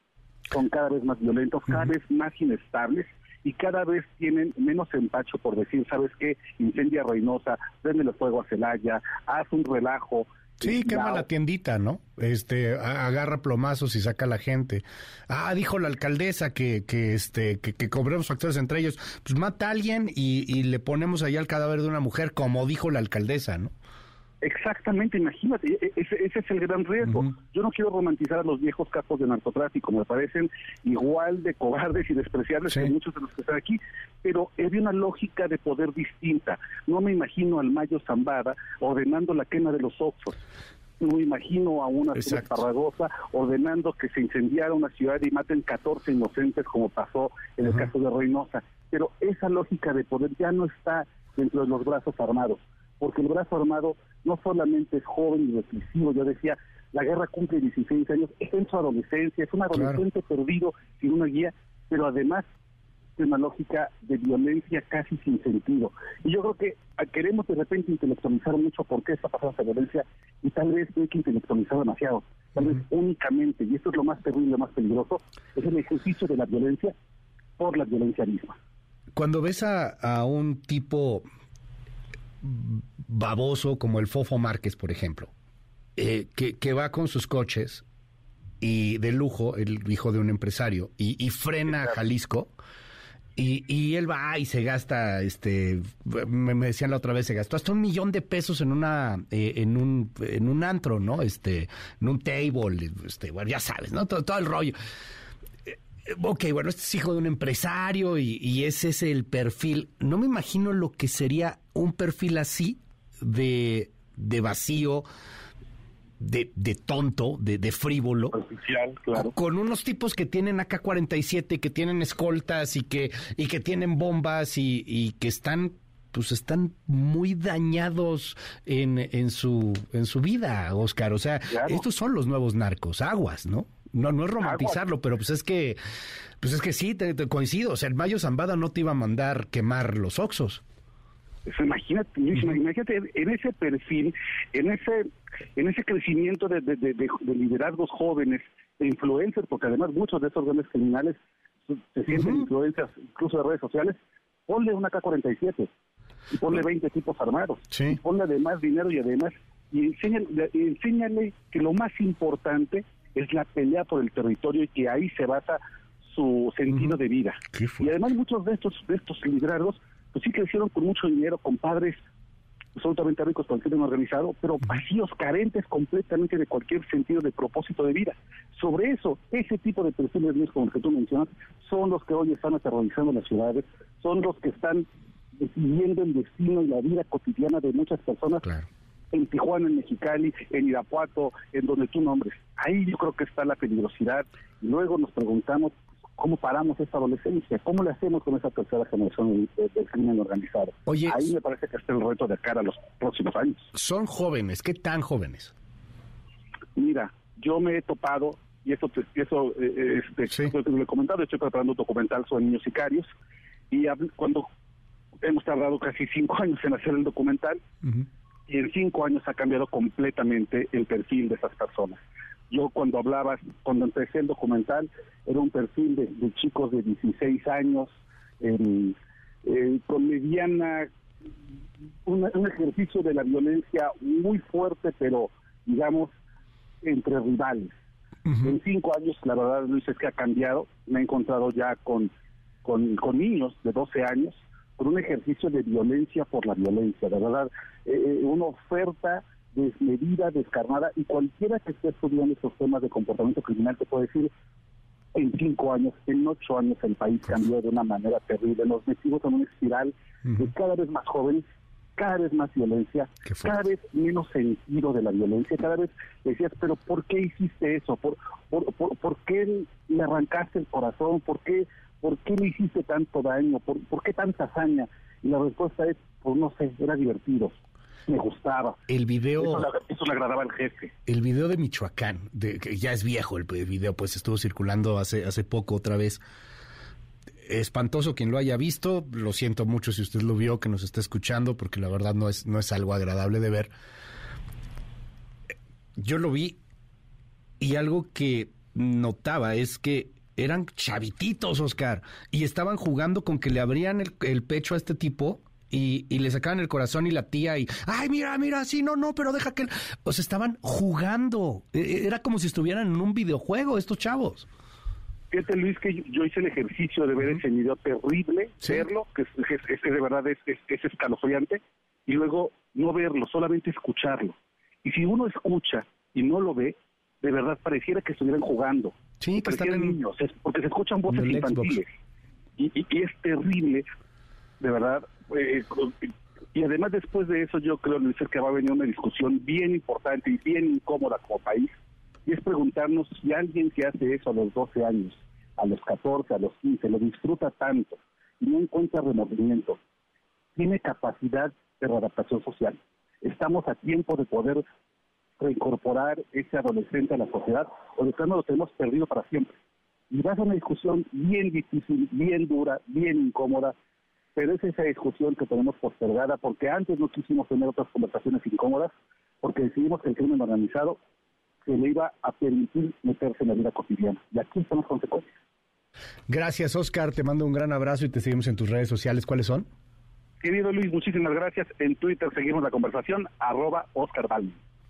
Son cada vez más violentos, cada vez más inestables y cada vez tienen menos empacho por decir, ¿sabes qué? Incendia Reynosa, prende el fuego a Celaya, haz un relajo, Sí, quema la tiendita, ¿no? Este, agarra plomazos y saca a la gente. Ah, dijo la alcaldesa que, que este, que, que cobremos factores entre ellos. Pues mata a alguien y, y le ponemos allá el cadáver de una mujer, como dijo la alcaldesa, ¿no? Exactamente, imagínate, e, e, ese, ese es el gran riesgo. Yo no quiero romantizar a los viejos casos de narcotráfico, me parecen igual de cobardes y despreciables que muchos de los que están aquí, pero es de una lógica de poder distinta. No me imagino al Mayo Zambada ordenando la quema de los oxos. No me imagino a una Zaragoza ordenando que se incendiara una ciudad y maten 14 inocentes como pasó en el caso de Reynosa. Pero esa lógica de poder ya no está dentro de los brazos armados porque el brazo armado no solamente es joven y reflexivo, yo decía, la guerra cumple 16 años, es en su adolescencia, es un adolescente perdido sin una guía, pero además es una lógica de violencia casi sin sentido. Y yo creo que ah, queremos de repente intelectualizar mucho por qué está pasando esa violencia y tal vez hay que intelectualizar demasiado. Tal vez únicamente, y esto es lo más terrible, lo más peligroso, es el ejercicio de la violencia por la violencia misma. Cuando ves a, a un tipo baboso como el Fofo Márquez, por ejemplo, eh, que, va con sus coches y de lujo, el hijo de un empresario, y, frena a Jalisco. Y, él va y se gasta, este, me, decían la otra vez, se gastó hasta un millón de pesos en una, eh, en un, en un antro, ¿no? Este, en un table, este, bueno, ya sabes, ¿no? Todo, todo el rollo. Ok, bueno, este es hijo de un empresario y, y, ese es el perfil. No me imagino lo que sería un perfil así de, de vacío, de, de, tonto, de, de frívolo, claro. con unos tipos que tienen AK-47, que tienen escoltas y que, y que tienen bombas y, y que están pues están muy dañados en, en, su, en su vida, Oscar. O sea, estos son los nuevos narcos, aguas, ¿no? No, no es romantizarlo, pero pues es que, pues es que sí, te, coincido. O sea, el Mayo Zambada no te iba a mandar quemar los oxos. Imagínate, imagínate en ese perfil, en ese en ese crecimiento de, liderazgos jóvenes, de influencers, porque además muchos de esos grandes criminales se sienten influencias incluso de redes sociales, ponle una K-47 y ponle 20 tipos armados, y ponle además dinero y además, y enséñale, enséñale que lo más importante es la pelea por el territorio y que ahí se basa su sentido de vida. Y además muchos de estos, de estos liderazgos pues sí crecieron con mucho dinero, con padres absolutamente ricos con el crimen organizado, pero vacíos, carentes completamente de cualquier sentido de propósito de vida. Sobre eso, ese tipo de personas como el que tú mencionas, son los que hoy están aterrorizando las ciudades, son los que están decidiendo el destino y la vida cotidiana de muchas personas en Tijuana, en Mexicali, en Irapuato, en donde tú nombres. Ahí yo creo que está la peligrosidad. Y luego nos preguntamos cómo paramos esta adolescencia, cómo le hacemos con esa tercera generación del, crimen organizado. Oye, ahí me parece que está el reto de cara a los próximos años. Son jóvenes, ¿qué tan jóvenes? Mira, yo me he topado y eso, eso eh, este, lo he comentado, estoy preparando un documental sobre niños sicarios y cuando hemos tardado casi cinco años en hacer el documental y en cinco años ha cambiado completamente el perfil de esas personas. Yo cuando hablaba, cuando empecé el documental, era un perfil de, chicos de 16 años, con mediana, un ejercicio de la violencia muy fuerte, pero digamos, entre rivales. En cinco años, la verdad, Luis, es que ha cambiado. Me he encontrado ya con, con, niños de 12 años con un ejercicio de violencia por la violencia, de verdad, eh, eh, una oferta desmedida, descarnada, y cualquiera que esté estudiando estos temas de comportamiento criminal te puede decir, en cinco años, en ocho años el país cambió de una manera terrible, nos metimos en una espiral de cada vez más jóvenes cada vez más violencia, cada vez menos sentido de la violencia, cada vez decías, pero ¿por qué hiciste eso? ¿Por, por, por, qué le arrancaste el corazón? ¿Por qué, por qué le hiciste tanto daño? ¿Por, ¿Por qué tanta hazaña? Y la respuesta es, pues no sé, era divertido me gustaba. El video... Eso, le agradaba al jefe. El video de Michoacán, de, que ya es viejo el video, pues estuvo circulando hace, hace poco otra vez espantoso quien lo haya visto. Lo siento mucho si usted lo vio, que nos está escuchando, porque la verdad no es, no es algo agradable de ver. Yo lo vi y algo que notaba es que eran chavititos, Oscar, y estaban jugando con que le abrían el, pecho a este tipo y, y, le sacaban el corazón y la tía y, ay, mira, mira, sí, no, no, pero deja que... O sea, estaban jugando. E, e, era como si estuvieran en un videojuego estos chavos. Fíjate, Luis, que yo, hice el ejercicio de ver ese video terrible, verlo, que es, de verdad es, es, escalofriante, y luego no verlo, solamente escucharlo. Y si uno escucha y no lo ve, de verdad pareciera que estuvieran jugando. Sí, que están en... niños, porque se escuchan voces infantiles. Y, y, es terrible, de verdad. Eh, y además después de eso yo creo, Luis, que va a venir una discusión bien importante y bien incómoda como país, y es preguntarnos si alguien que hace eso a los 12 años a los 14, a los 15, lo disfruta tanto y no encuentra remordimiento, tiene capacidad de readaptación social. Estamos a tiempo de poder reincorporar ese adolescente a la sociedad o de plano lo tenemos perdido para siempre. Y va a ser una discusión bien difícil, bien dura, bien incómoda, pero es esa discusión que tenemos postergada porque antes no quisimos tener otras conversaciones incómodas porque decidimos que el crimen organizado se le iba a permitir meterse en la vida cotidiana. Y aquí están las consecuencias. Gracias, Oscar. Te mando un gran abrazo y te seguimos en tus redes sociales. ¿Cuáles son? Querido Luis, muchísimas gracias. En Twitter seguimos la conversación, arroba Oscar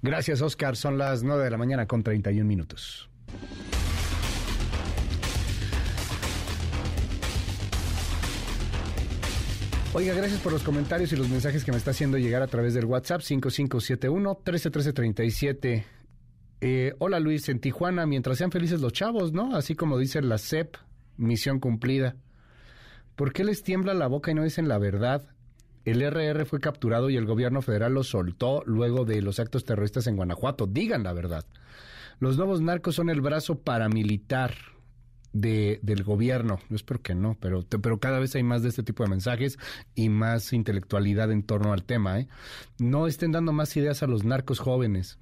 Gracias, Oscar. Son las 9 de la mañana con 31 minutos. Oiga, gracias por los comentarios y los mensajes que me está haciendo llegar a través del WhatsApp 5571 131337. Eh, hola Luis, en Tijuana, mientras sean felices los chavos, ¿no? Así como dice la CEP, misión cumplida. ¿Por qué les tiembla la boca y no dicen la verdad? El RR fue capturado y el gobierno federal lo soltó luego de los actos terroristas en Guanajuato. Digan la verdad. Los nuevos narcos son el brazo paramilitar de, del gobierno. Yo espero que no, pero, pero cada vez hay más de este tipo de mensajes y más intelectualidad en torno al tema. ¿eh? No estén dando más ideas a los narcos jóvenes.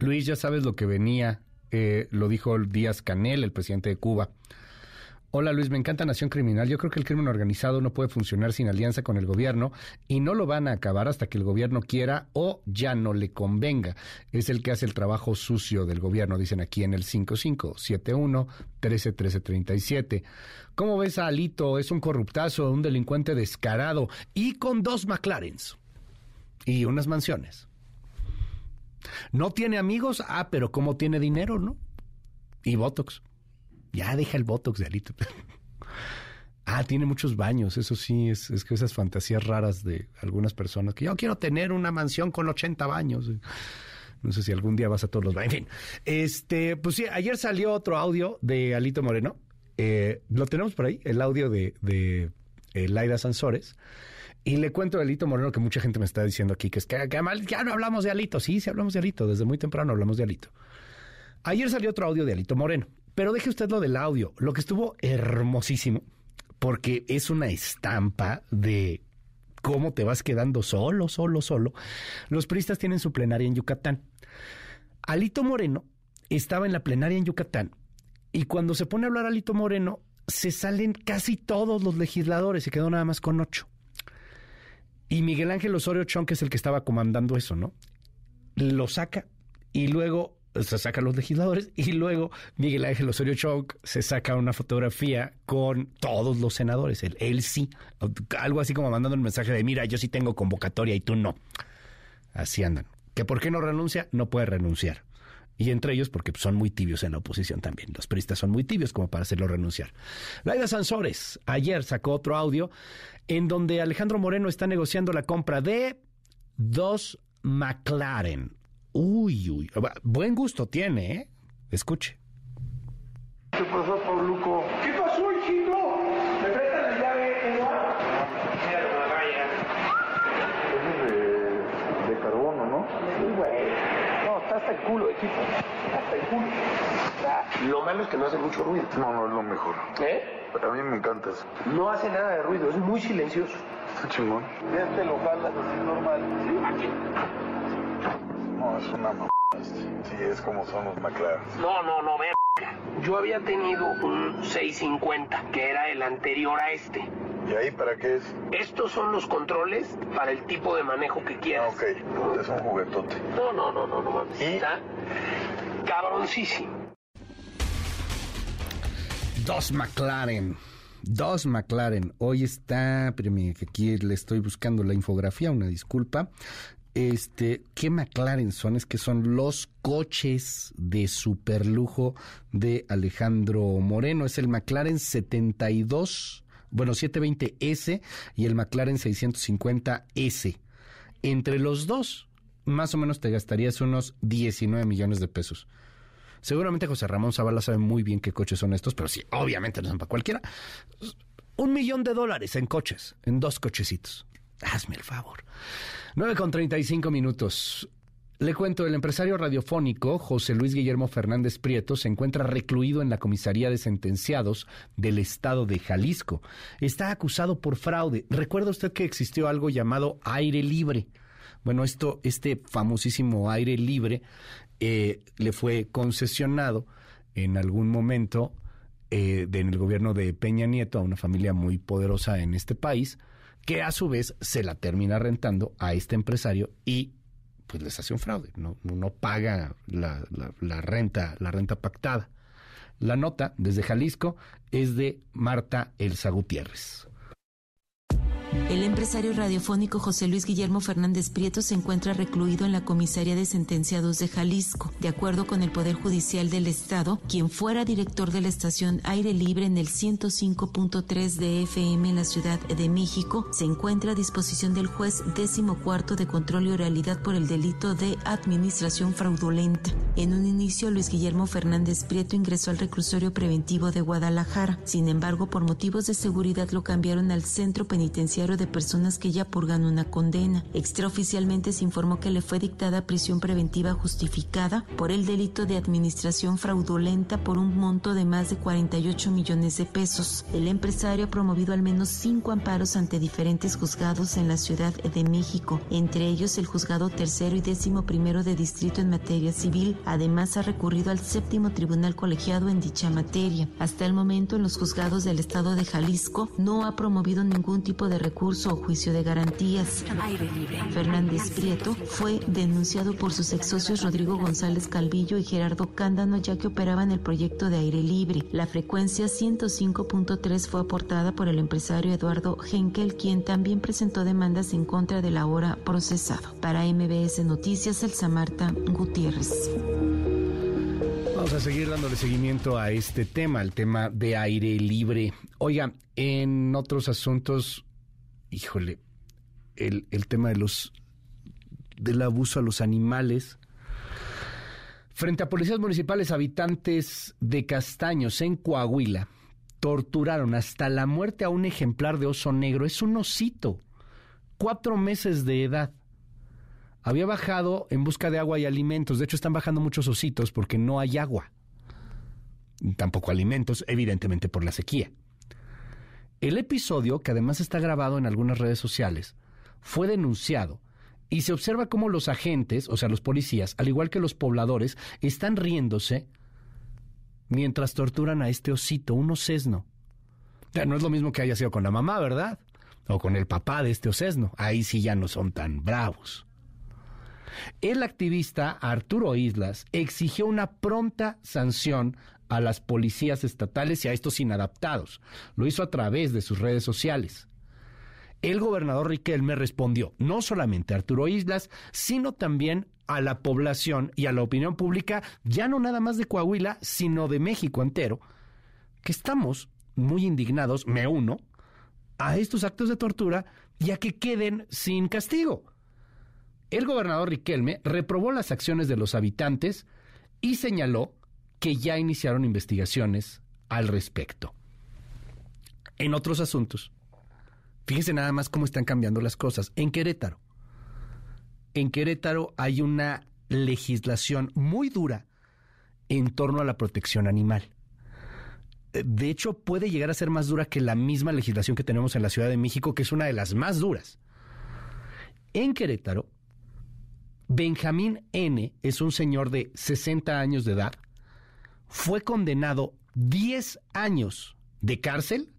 Luis, ya sabes lo que venía, eh, lo dijo Díaz Canel, el presidente de Cuba. Hola Luis, me encanta Nación Criminal. Yo creo que el crimen organizado no puede funcionar sin alianza con el gobierno y no lo van a acabar hasta que el gobierno quiera o ya no le convenga. Es el que hace el trabajo sucio del gobierno, dicen aquí en el 5571 131337. ¿Cómo ves a Alito? Es un corruptazo, un delincuente descarado y con dos McLarens y unas mansiones. No tiene amigos, ah, pero ¿cómo tiene dinero, no? Y Botox. Ya deja el Botox de Alito. ah, tiene muchos baños, eso sí, es, es, que esas fantasías raras de algunas personas, que yo quiero tener una mansión con 80 baños. No sé si algún día vas a todos los baños. En fin, este, pues sí, ayer salió otro audio de Alito Moreno. Eh, lo tenemos por ahí, el audio de, de eh, Laida Sansores. Y le cuento de Alito Moreno que mucha gente me está diciendo aquí que es que, ya no hablamos de Alito. Sí, sí hablamos de Alito. Desde muy temprano hablamos de Alito. Ayer salió otro audio de Alito Moreno. Pero deje usted lo del audio. Lo que estuvo hermosísimo, porque es una estampa de cómo te vas quedando solo, solo, solo. Los priistas tienen su plenaria en Yucatán. Alito Moreno estaba en la plenaria en Yucatán y cuando se pone a hablar Alito Moreno, se salen casi todos los legisladores, se quedó nada más con ocho. Y Miguel Ángel Osorio Chong, que es el que estaba comandando eso, ¿no? Lo saca y luego se saca los legisladores y luego Miguel Ángel Osorio Chong se saca una fotografía con todos los senadores, él, él sí, algo así como mandando el mensaje de mira, yo sí tengo convocatoria y tú no. Así andan. ¿Que por qué no renuncia? No puede renunciar. Y entre ellos porque son muy tibios en la oposición también. Los peristas son muy tibios como para hacerlo renunciar. Laida Sansores ayer sacó otro audio en donde Alejandro Moreno está negociando la compra de dos McLaren. Uy, uy. Buen gusto tiene, ¿eh? Escuche. ¿Qué pasó, Pauluco? ¿Qué pasó, hijito? ¿Me prestan la llave, Eduardo? Es de, de carbono, ¿no? Sí, güey hasta el culo, equipo. Hasta el culo. Lo malo es que no hace mucho ruido. No, no es lo mejor. ¿Eh? A mí me encanta eso. No hace nada de ruido, es muy silencioso. Está chingón. Este lo jalas así normal. ¿Sí? Aquí. No, es una m... Sí, es como son los McLaren. No, no, no, ver. Yo había tenido un 650, que era el anterior a este. ¿Y ahí para qué es? Estos son los controles para el tipo de manejo que quieras. Ah, ok, es un juguetote. No, no, no, no, no mames. Está cabroncísimo. Dos McLaren. Dos McLaren. Hoy está, espérame, que aquí le estoy buscando la infografía, una disculpa. Este, ¿qué McLaren son? Es que son los coches de superlujo de Alejandro Moreno. Es el McLaren 72 bueno, 720S y el McLaren 650S. Entre los dos, más o menos te gastarías unos 19 millones de pesos. Seguramente José Ramón Zavala sabe muy bien qué coches son estos, pero sí, obviamente no son para cualquiera. Un millón de dólares en coches, en dos cochecitos. Hazme el favor. 9 con 35 minutos. Le cuento, el empresario radiofónico José Luis Guillermo Fernández Prieto se encuentra recluido en la comisaría de sentenciados del estado de Jalisco. Está acusado por fraude. ¿Recuerda usted que existió algo llamado aire libre? Bueno, esto, este famosísimo aire libre eh, le fue concesionado en algún momento eh, en el gobierno de Peña Nieto a una familia muy poderosa en este país, que a su vez se la termina rentando a este empresario y pues les hace un fraude, no, no paga la, la renta, la renta pactada. La nota desde Jalisco es de Marta Elsa Gutiérrez. El empresario radiofónico José Luis Guillermo Fernández Prieto se encuentra recluido en la comisaría de sentenciados de Jalisco. De acuerdo con el Poder Judicial del Estado, quien fuera director de la estación Aire Libre en el 105.3 de FM en la Ciudad de México, se encuentra a disposición del juez cuarto de control y oralidad por el delito de administración fraudulenta. En un inicio, Luis Guillermo Fernández Prieto ingresó al reclusorio preventivo de Guadalajara. Sin embargo, por motivos de seguridad lo cambiaron al centro penitenciario de personas que ya purgan una condena. Extraoficialmente se informó que le fue dictada prisión preventiva justificada por el delito de administración fraudulenta por un monto de más de 48 millones de pesos. El empresario ha promovido al menos cinco amparos ante diferentes juzgados en la Ciudad de México, entre ellos el juzgado tercero y décimo primero de distrito en materia civil. Además ha recurrido al séptimo tribunal colegiado en dicha materia. Hasta el momento en los juzgados del estado de Jalisco no ha promovido ningún tipo de recurso o juicio de garantías. Fernández Prieto fue denunciado por sus ex socios Rodrigo González Calvillo y Gerardo Cándano ya que operaban el proyecto de aire libre. La frecuencia 105.3 fue aportada por el empresario Eduardo Henkel, quien también presentó demandas en contra de la hora procesado. Para MBS Noticias, Elsa Marta Gutiérrez. Vamos a seguir dándole seguimiento a este tema, el tema de aire libre. Oiga, en otros asuntos híjole, el, el tema de los del abuso a los animales. Frente a policías municipales, habitantes de Castaños, en Coahuila, torturaron hasta la muerte a un ejemplar de oso negro. Es un osito, cuatro meses de edad. Había bajado en busca de agua y alimentos. De hecho, están bajando muchos ositos porque no hay agua. Tampoco alimentos, evidentemente por la sequía. El episodio, que además está grabado en algunas redes sociales, fue denunciado y se observa cómo los agentes, o sea, los policías, al igual que los pobladores, están riéndose mientras torturan a este osito, un osesno. no es lo mismo que haya sido con la mamá, ¿verdad? O con el papá de este osesno. Ahí sí ya no son tan bravos. El activista Arturo Islas exigió una pronta sanción a las policías estatales y a estos inadaptados. Lo hizo a través de sus redes sociales. El gobernador Riquelme respondió no solamente a Arturo Islas, sino también a la población y a la opinión pública, ya no nada más de Coahuila, sino de México entero, que estamos muy indignados, me uno, a estos actos de tortura y a que queden sin castigo. El gobernador Riquelme reprobó las acciones de los habitantes y señaló que ya iniciaron investigaciones al respecto. En otros asuntos, fíjese nada más cómo están cambiando las cosas. En Querétaro, en Querétaro hay una legislación muy dura en torno a la protección animal. De hecho, puede llegar a ser más dura que la misma legislación que tenemos en la Ciudad de México, que es una de las más duras. En Querétaro, Benjamín N. es un señor de 60 años de edad. Fue condenado 10 años de cárcel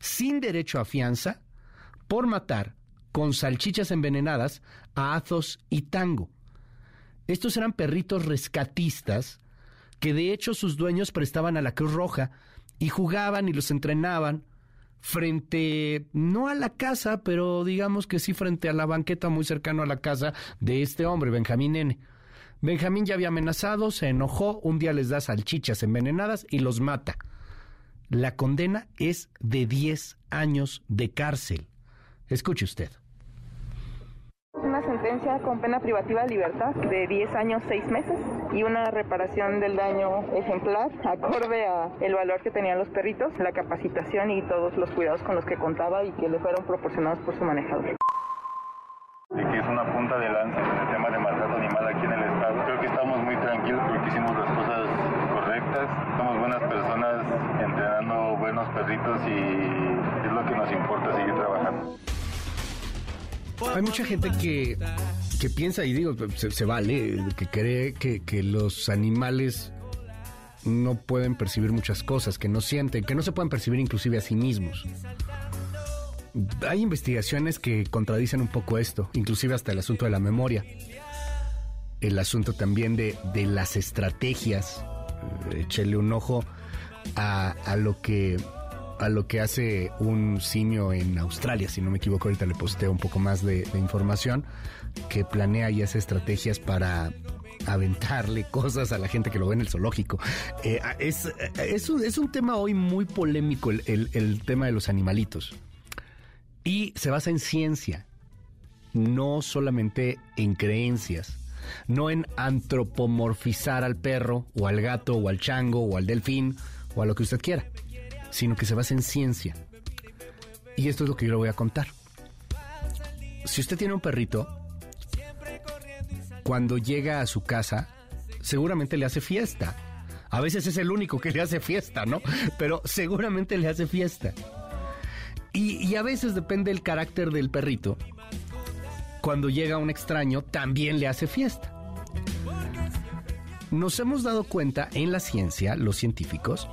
sin derecho a fianza por matar con salchichas envenenadas a Athos y Tango. Estos eran perritos rescatistas que de hecho sus dueños prestaban a la Cruz Roja y jugaban y los entrenaban frente, no a la casa, pero digamos que sí frente a la banqueta muy cercano a la casa de este hombre, Benjamín N. Benjamín ya había amenazado, se enojó, un día les da salchichas envenenadas y los mata. La condena es de 10 años de cárcel. Escuche usted. Una sentencia con pena privativa de libertad de 10 años 6 meses y una reparación del daño ejemplar acorde a el valor que tenían los perritos, la capacitación y todos los cuidados con los que contaba y que le fueron proporcionados por su manejador. De que es una punta de lanza en el tema de maltrato animal aquí en el estado. Creo que estamos muy tranquilos porque hicimos las cosas correctas. Somos buenas personas entrenando buenos perritos y es lo que nos importa seguir trabajando. Hay mucha gente que, que piensa, y digo, se, vale, que cree que, que los animales no pueden percibir muchas cosas, que no sienten, que no se pueden percibir inclusive a sí mismos. Hay investigaciones que contradicen un poco esto, inclusive hasta el asunto de la memoria. El asunto también de, de las estrategias. Échele un ojo a, a lo que a lo que hace un simio en Australia, si no me equivoco, ahorita le posteo un poco más de, información, que planea y hace estrategias para aventarle cosas a la gente que lo ve en el zoológico. Eh, es, es, un, es, un, tema hoy muy polémico el, el tema de los animalitos. Y se basa en ciencia, no solamente en creencias, no en antropomorfizar al perro o al gato o al chango o al delfín o a lo que usted quiera sino que se basa en ciencia. Y esto es lo que yo le voy a contar. Si usted tiene un perrito, cuando llega a su casa, seguramente le hace fiesta. A veces es el único que le hace fiesta, ¿no? Pero seguramente le hace fiesta. Y, a veces depende del carácter del perrito. Cuando llega un extraño, también le hace fiesta. Nos hemos dado cuenta en la ciencia, los científicos,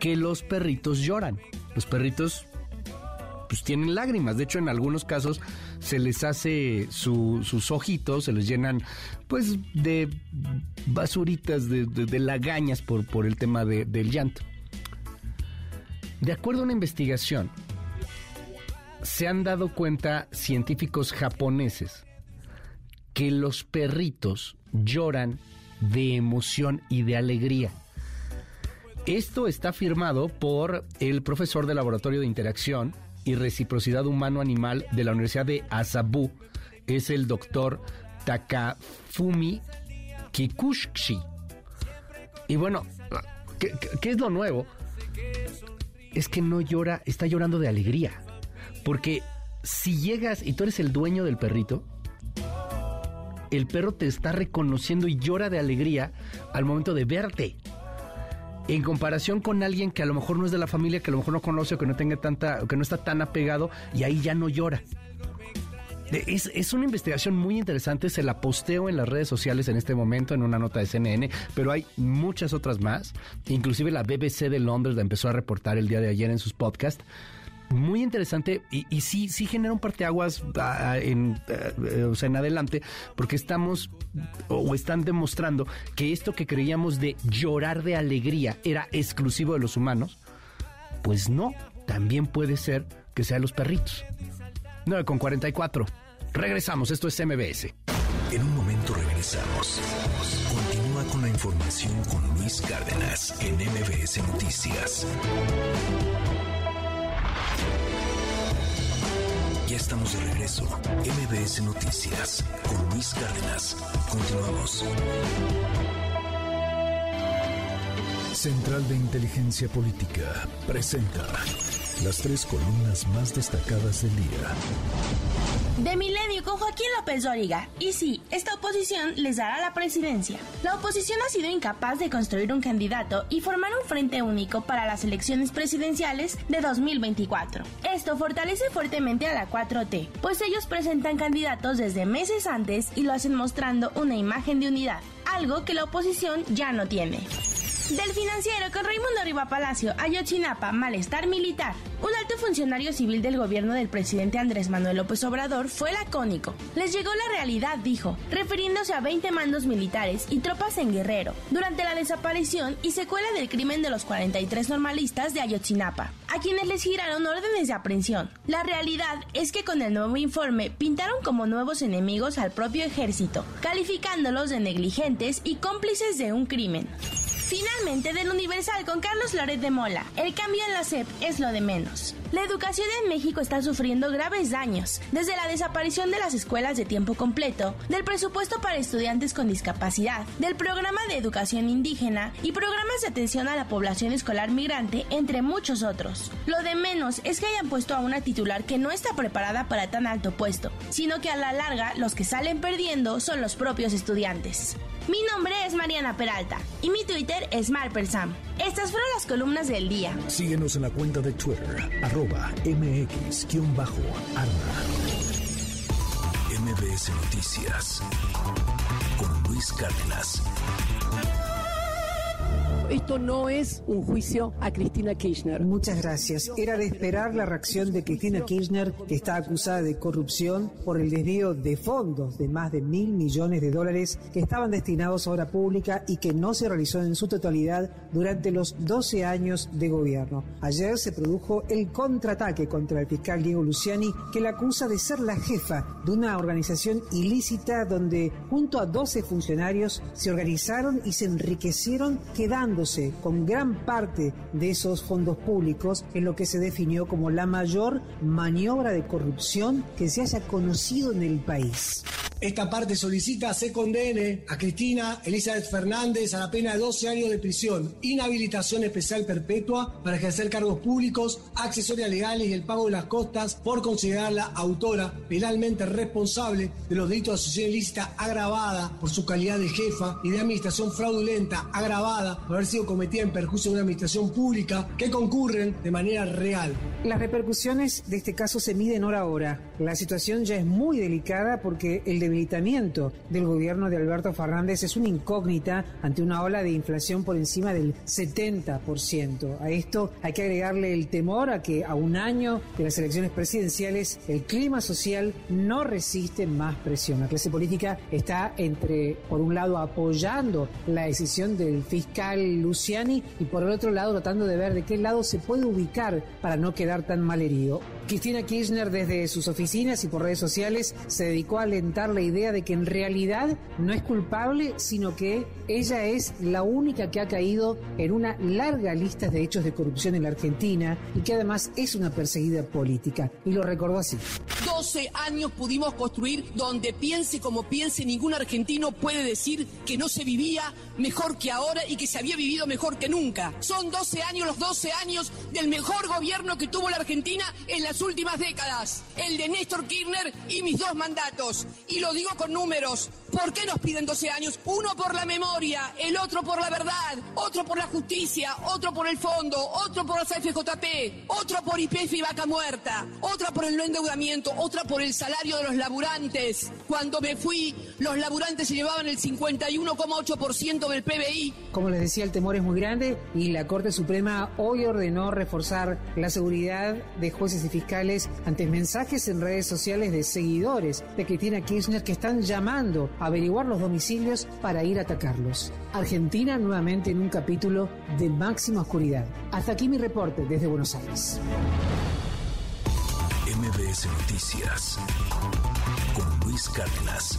que los perritos lloran. Los perritos pues tienen lágrimas. De hecho, en algunos casos se les hace sus ojitos, se les llenan pues de basuritas, de, lagañas por, por el tema del llanto. De acuerdo a una investigación, se han dado cuenta científicos japoneses que los perritos lloran de emoción y de alegría. Esto está firmado por el profesor del Laboratorio de Interacción y Reciprocidad Humano-Animal de la Universidad de Asabu. Es el doctor Takafumi Kikushi. Y bueno, ¿qué, es lo nuevo? es que no llora, está llorando de alegría. Porque si llegas y tú eres el dueño del perrito, el perro te está reconociendo y llora de alegría al momento de verte. En comparación con alguien que a lo mejor no es de la familia, que a lo mejor no conoce o que no tenga tanta, que no está tan apegado, y ahí ya no llora. Es, es, una investigación muy interesante, se la posteo en las redes sociales en este momento, en una nota de CNN, pero hay muchas otras más. Inclusive la BBC de Londres la empezó a reportar el día de ayer en sus podcasts muy interesante y, sí, sí genera un parteaguas uh, en, uh, o sea, en adelante, porque estamos o están demostrando que esto que creíamos de llorar de alegría era exclusivo de los humanos, pues no, también puede ser que sea los perritos. 9 con 44. Regresamos, esto es MBS. En un momento regresamos. Continúa con la información con Luis Cárdenas en MBS Noticias. Ya estamos de regreso. MBS Noticias con Luis Cárdenas. Continuamos. Central de Inteligencia Política presenta las tres columnas más destacadas del día. De Milenio con Joaquín López Dóriga. Y sí, esta oposición les dará la presidencia. La oposición ha sido incapaz de construir un candidato y formar un frente único para las elecciones presidenciales de 2024. Esto fortalece fuertemente a la 4T, pues ellos presentan candidatos desde meses antes y lo hacen mostrando una imagen de unidad, algo que la oposición ya no tiene. Del financiero con Raimundo Riva Palacio, Ayotzinapa, malestar militar. Un alto funcionario civil del gobierno del presidente Andrés Manuel López Obrador fue lacónico. Les llegó la realidad, dijo, refiriéndose a 20 mandos militares y tropas en Guerrero, durante la desaparición y secuela del crimen de los 43 normalistas de Ayotzinapa, a quienes les giraron órdenes de aprehensión. La realidad es que con el nuevo informe pintaron como nuevos enemigos al propio ejército, calificándolos de negligentes y cómplices de un crimen. Finalmente, del Universal con Carlos Loret de Mola. El cambio en la SEP es lo de menos. La educación en México está sufriendo graves daños, desde la desaparición de las escuelas de tiempo completo, del presupuesto para estudiantes con discapacidad, del programa de educación indígena y programas de atención a la población escolar migrante, entre muchos otros. Lo de menos es que hayan puesto a una titular que no está preparada para tan alto puesto, sino que a la larga los que salen perdiendo son los propios estudiantes. Mi nombre es Mariana Peralta y mi Twitter es Marpersam. Estas fueron las columnas del día. Síguenos en la cuenta de Twitter, arroba mx-arma. MBS Noticias con Luis Cárdenas. Esto no es un juicio a Cristina Kirchner. Muchas gracias. Era de esperar la reacción de Cristina Kirchner, que está acusada de corrupción por el desvío de fondos de más de mil millones de dólares que estaban destinados a obra pública y que no se realizó en su totalidad durante los 12 años de gobierno. Ayer se produjo el contraataque contra el fiscal Diego Luciani, que la acusa de ser la jefa de una organización ilícita donde junto a 12 funcionarios se organizaron y se enriquecieron quedando con gran parte de esos fondos públicos en lo que se definió como la mayor maniobra de corrupción que se haya conocido en el país. Esta parte solicita se condene a Cristina Elizabeth Fernández a la pena de 12 años de prisión, inhabilitación especial perpetua para ejercer cargos públicos, accesorias legales y el pago de las costas por considerarla autora penalmente responsable de los delitos de asociación ilícita agravada por su calidad de jefa y de administración fraudulenta agravada por haber sido cometida en perjuicio de una administración pública que concurren de manera real. Las repercusiones de este caso se miden hora a hora. La situación ya es muy delicada porque el debilitamiento del gobierno de Alberto Fernández es una incógnita ante una ola de inflación por encima del 70%. A esto hay que agregarle el temor a que a un año de las elecciones presidenciales el clima social no resiste más presión. La clase política está entre, por un lado, apoyando la decisión del fiscal Luciani y por el otro lado tratando de ver de qué lado se puede ubicar para no quedar tan mal herido. Cristina Kirchner desde sus oficinas y por redes sociales se dedicó a alentar la idea de que en realidad no es culpable, sino que ella es la única que ha caído en una larga lista de hechos de corrupción en la Argentina y que además es una perseguida política. Y lo recordó así. 12 años pudimos construir donde piense como piense, ningún argentino puede decir que no se vivía mejor que ahora y que se había vivido mejor que nunca. Son 12 años, los 12 años del mejor gobierno que tuvo la Argentina en las últimas décadas, el de Néstor Kirchner y mis dos mandatos. Y lo digo con números. ¿Por qué nos piden 12 años? Uno por la memoria, el otro por la verdad, otro por la justicia, otro por el fondo, otro por la CFJP, otro por IPF y vaca muerta, otra por el no endeudamiento, otra por el salario de los laburantes. Cuando me fui, los laburantes se llevaban el 51,8% del PBI. Como les decía, el temor es muy grande y la Corte Suprema hoy ordenó reforzar la seguridad de jueces y fiscales ante mensajes en redes sociales de seguidores de Cristina Kirchner que están llamando a averiguar los domicilios para ir a atacarlos. Argentina nuevamente en un capítulo de máxima oscuridad. Hasta aquí mi reporte desde Buenos Aires. MBS Noticias con Luis Cárdenas.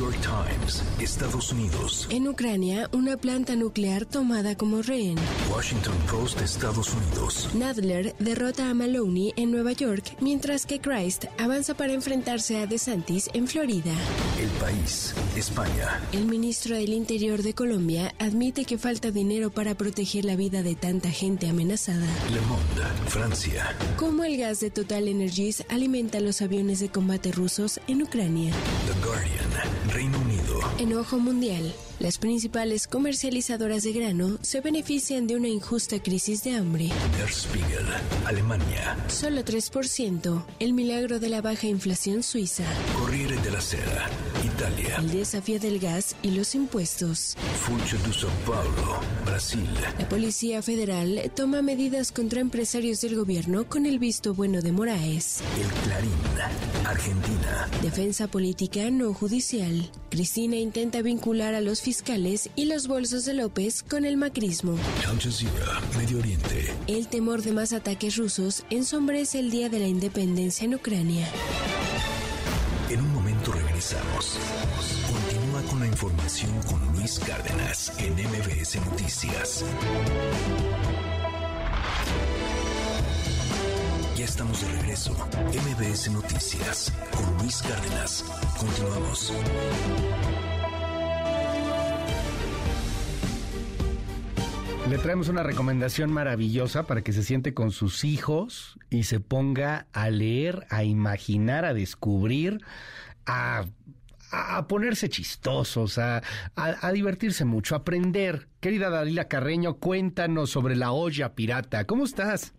York Times, Estados Unidos. En Ucrania, una planta nuclear tomada como rehén. Washington Post, Estados Unidos. Nadler derrota a Maloney en Nueva York, mientras que Christ avanza para enfrentarse a DeSantis en Florida. El país, España. El ministro del Interior de Colombia admite que falta dinero para proteger la vida de tanta gente amenazada. Le Monde, Francia. Cómo el gas de Total Energies alimenta los aviones de combate rusos en Ucrania. The Guardian, Reino Unido. Enojo mundial. Las principales comercializadoras de grano se benefician de una injusta crisis de hambre. Der Spiegel, Alemania. Solo 3%. El milagro de la baja inflación suiza. Corriere della Sera, Italia. El desafío del gas y los impuestos. Funcho de São Paulo, Brasil. La Policía Federal toma medidas contra empresarios del gobierno con el visto bueno de Moraes. El Clarín, Argentina. Defensa política no judicial. Cristina intenta vincular a los fiscales y los bolsos de López con el macrismo. Al Jazeera, Medio Oriente. El temor de más ataques rusos ensombrece el día de la independencia en Ucrania. En un momento regresamos. Continúa con la información con Luis Cárdenas en MBS Noticias. Ya estamos de regreso. MBS Noticias con Luis Cárdenas. Continuamos. Le traemos una recomendación maravillosa para que se siente con sus hijos y se ponga a leer, a imaginar, a descubrir, a, ponerse chistosos, a, a, a, divertirse mucho, a aprender. Querida Dalila Carreño, cuéntanos sobre la olla pirata. ¿Cómo estás?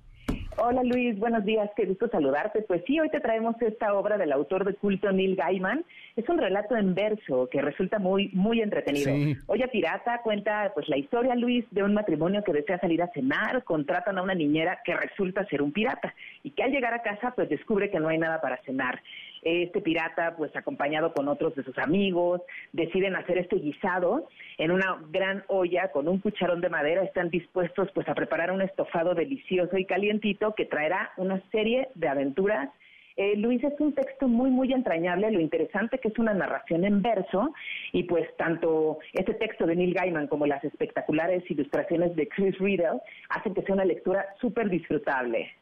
Hola Luis, buenos días, qué gusto saludarte. Pues sí, hoy te traemos esta obra del autor de culto Neil Gaiman. Es un relato en verso que resulta muy muy entretenido. Sí. Olla Pirata cuenta pues la historia, Luis, de un matrimonio que desea salir a cenar, contratan a una niñera que resulta ser un pirata y que al llegar a casa pues descubre que no hay nada para cenar. Este pirata, pues acompañado con otros de sus amigos, deciden hacer este guisado en una gran olla con un cucharón de madera. Están dispuestos pues a preparar un estofado delicioso y calientito que traerá una serie de aventuras eh, Luis es un texto muy, muy entrañable, lo interesante que es una narración en verso y pues tanto este texto de Neil Gaiman como las espectaculares ilustraciones de Chris Riddle hacen que sea una lectura súper disfrutable.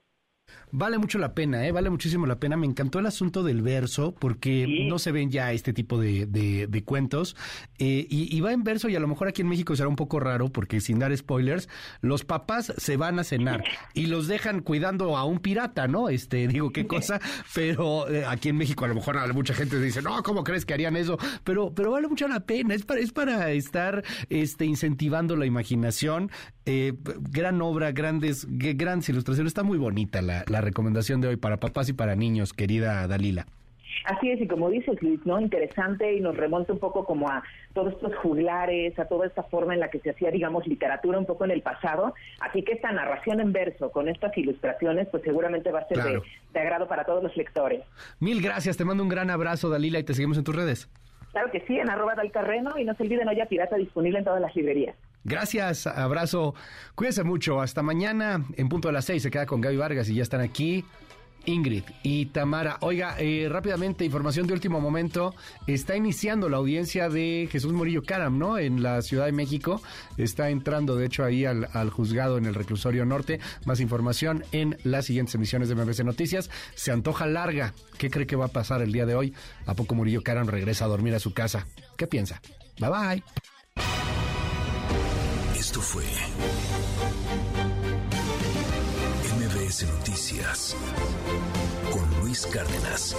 Vale mucho la pena, ¿eh? vale muchísimo la pena. Me encantó el asunto del verso porque sí. no se ven ya este tipo de, de, de cuentos eh, y, y, va en verso y a lo mejor aquí en México será un poco raro porque sin dar spoilers, los papás se van a cenar y los dejan cuidando a un pirata, ¿no? Este, digo qué cosa, pero eh, aquí en México a lo mejor mucha gente dice, no, ¿cómo crees que harían eso? Pero, pero vale mucho la pena, es para, es para estar este, incentivando la imaginación. Eh, gran obra, grandes, grandes ilustraciones, está muy bonita la, la recomendación de hoy para papás y para niños, querida Dalila. Así es, y como dices Luis, ¿no? Interesante y nos remonta un poco como a todos estos juglares, a toda esta forma en la que se hacía, digamos, literatura un poco en el pasado. Así que esta narración en verso con estas ilustraciones, pues seguramente va a ser claro. de, de agrado para todos los lectores. Mil gracias, te mando un gran abrazo, Dalila, y te seguimos en tus redes. Claro que sí, en arroba Dalcarreno y no se olviden Olla Pirata disponible en todas las librerías. Gracias, abrazo, cuídense mucho, hasta mañana en punto de las seis se queda con Gaby Vargas y ya están aquí Ingrid y Tamara. Oiga, eh, rápidamente, información de último momento. Está iniciando la audiencia de Jesús Murillo Caram, ¿no? En la Ciudad de México. Está entrando, de hecho, ahí al, juzgado en el reclusorio norte. Más información en las siguientes emisiones de MBC Noticias. Se antoja larga. ¿Qué cree que va a pasar el día de hoy? ¿A poco Murillo Caram regresa a dormir a su casa? ¿Qué piensa? Bye bye. Esto fue MBS Noticias con Luis Cárdenas.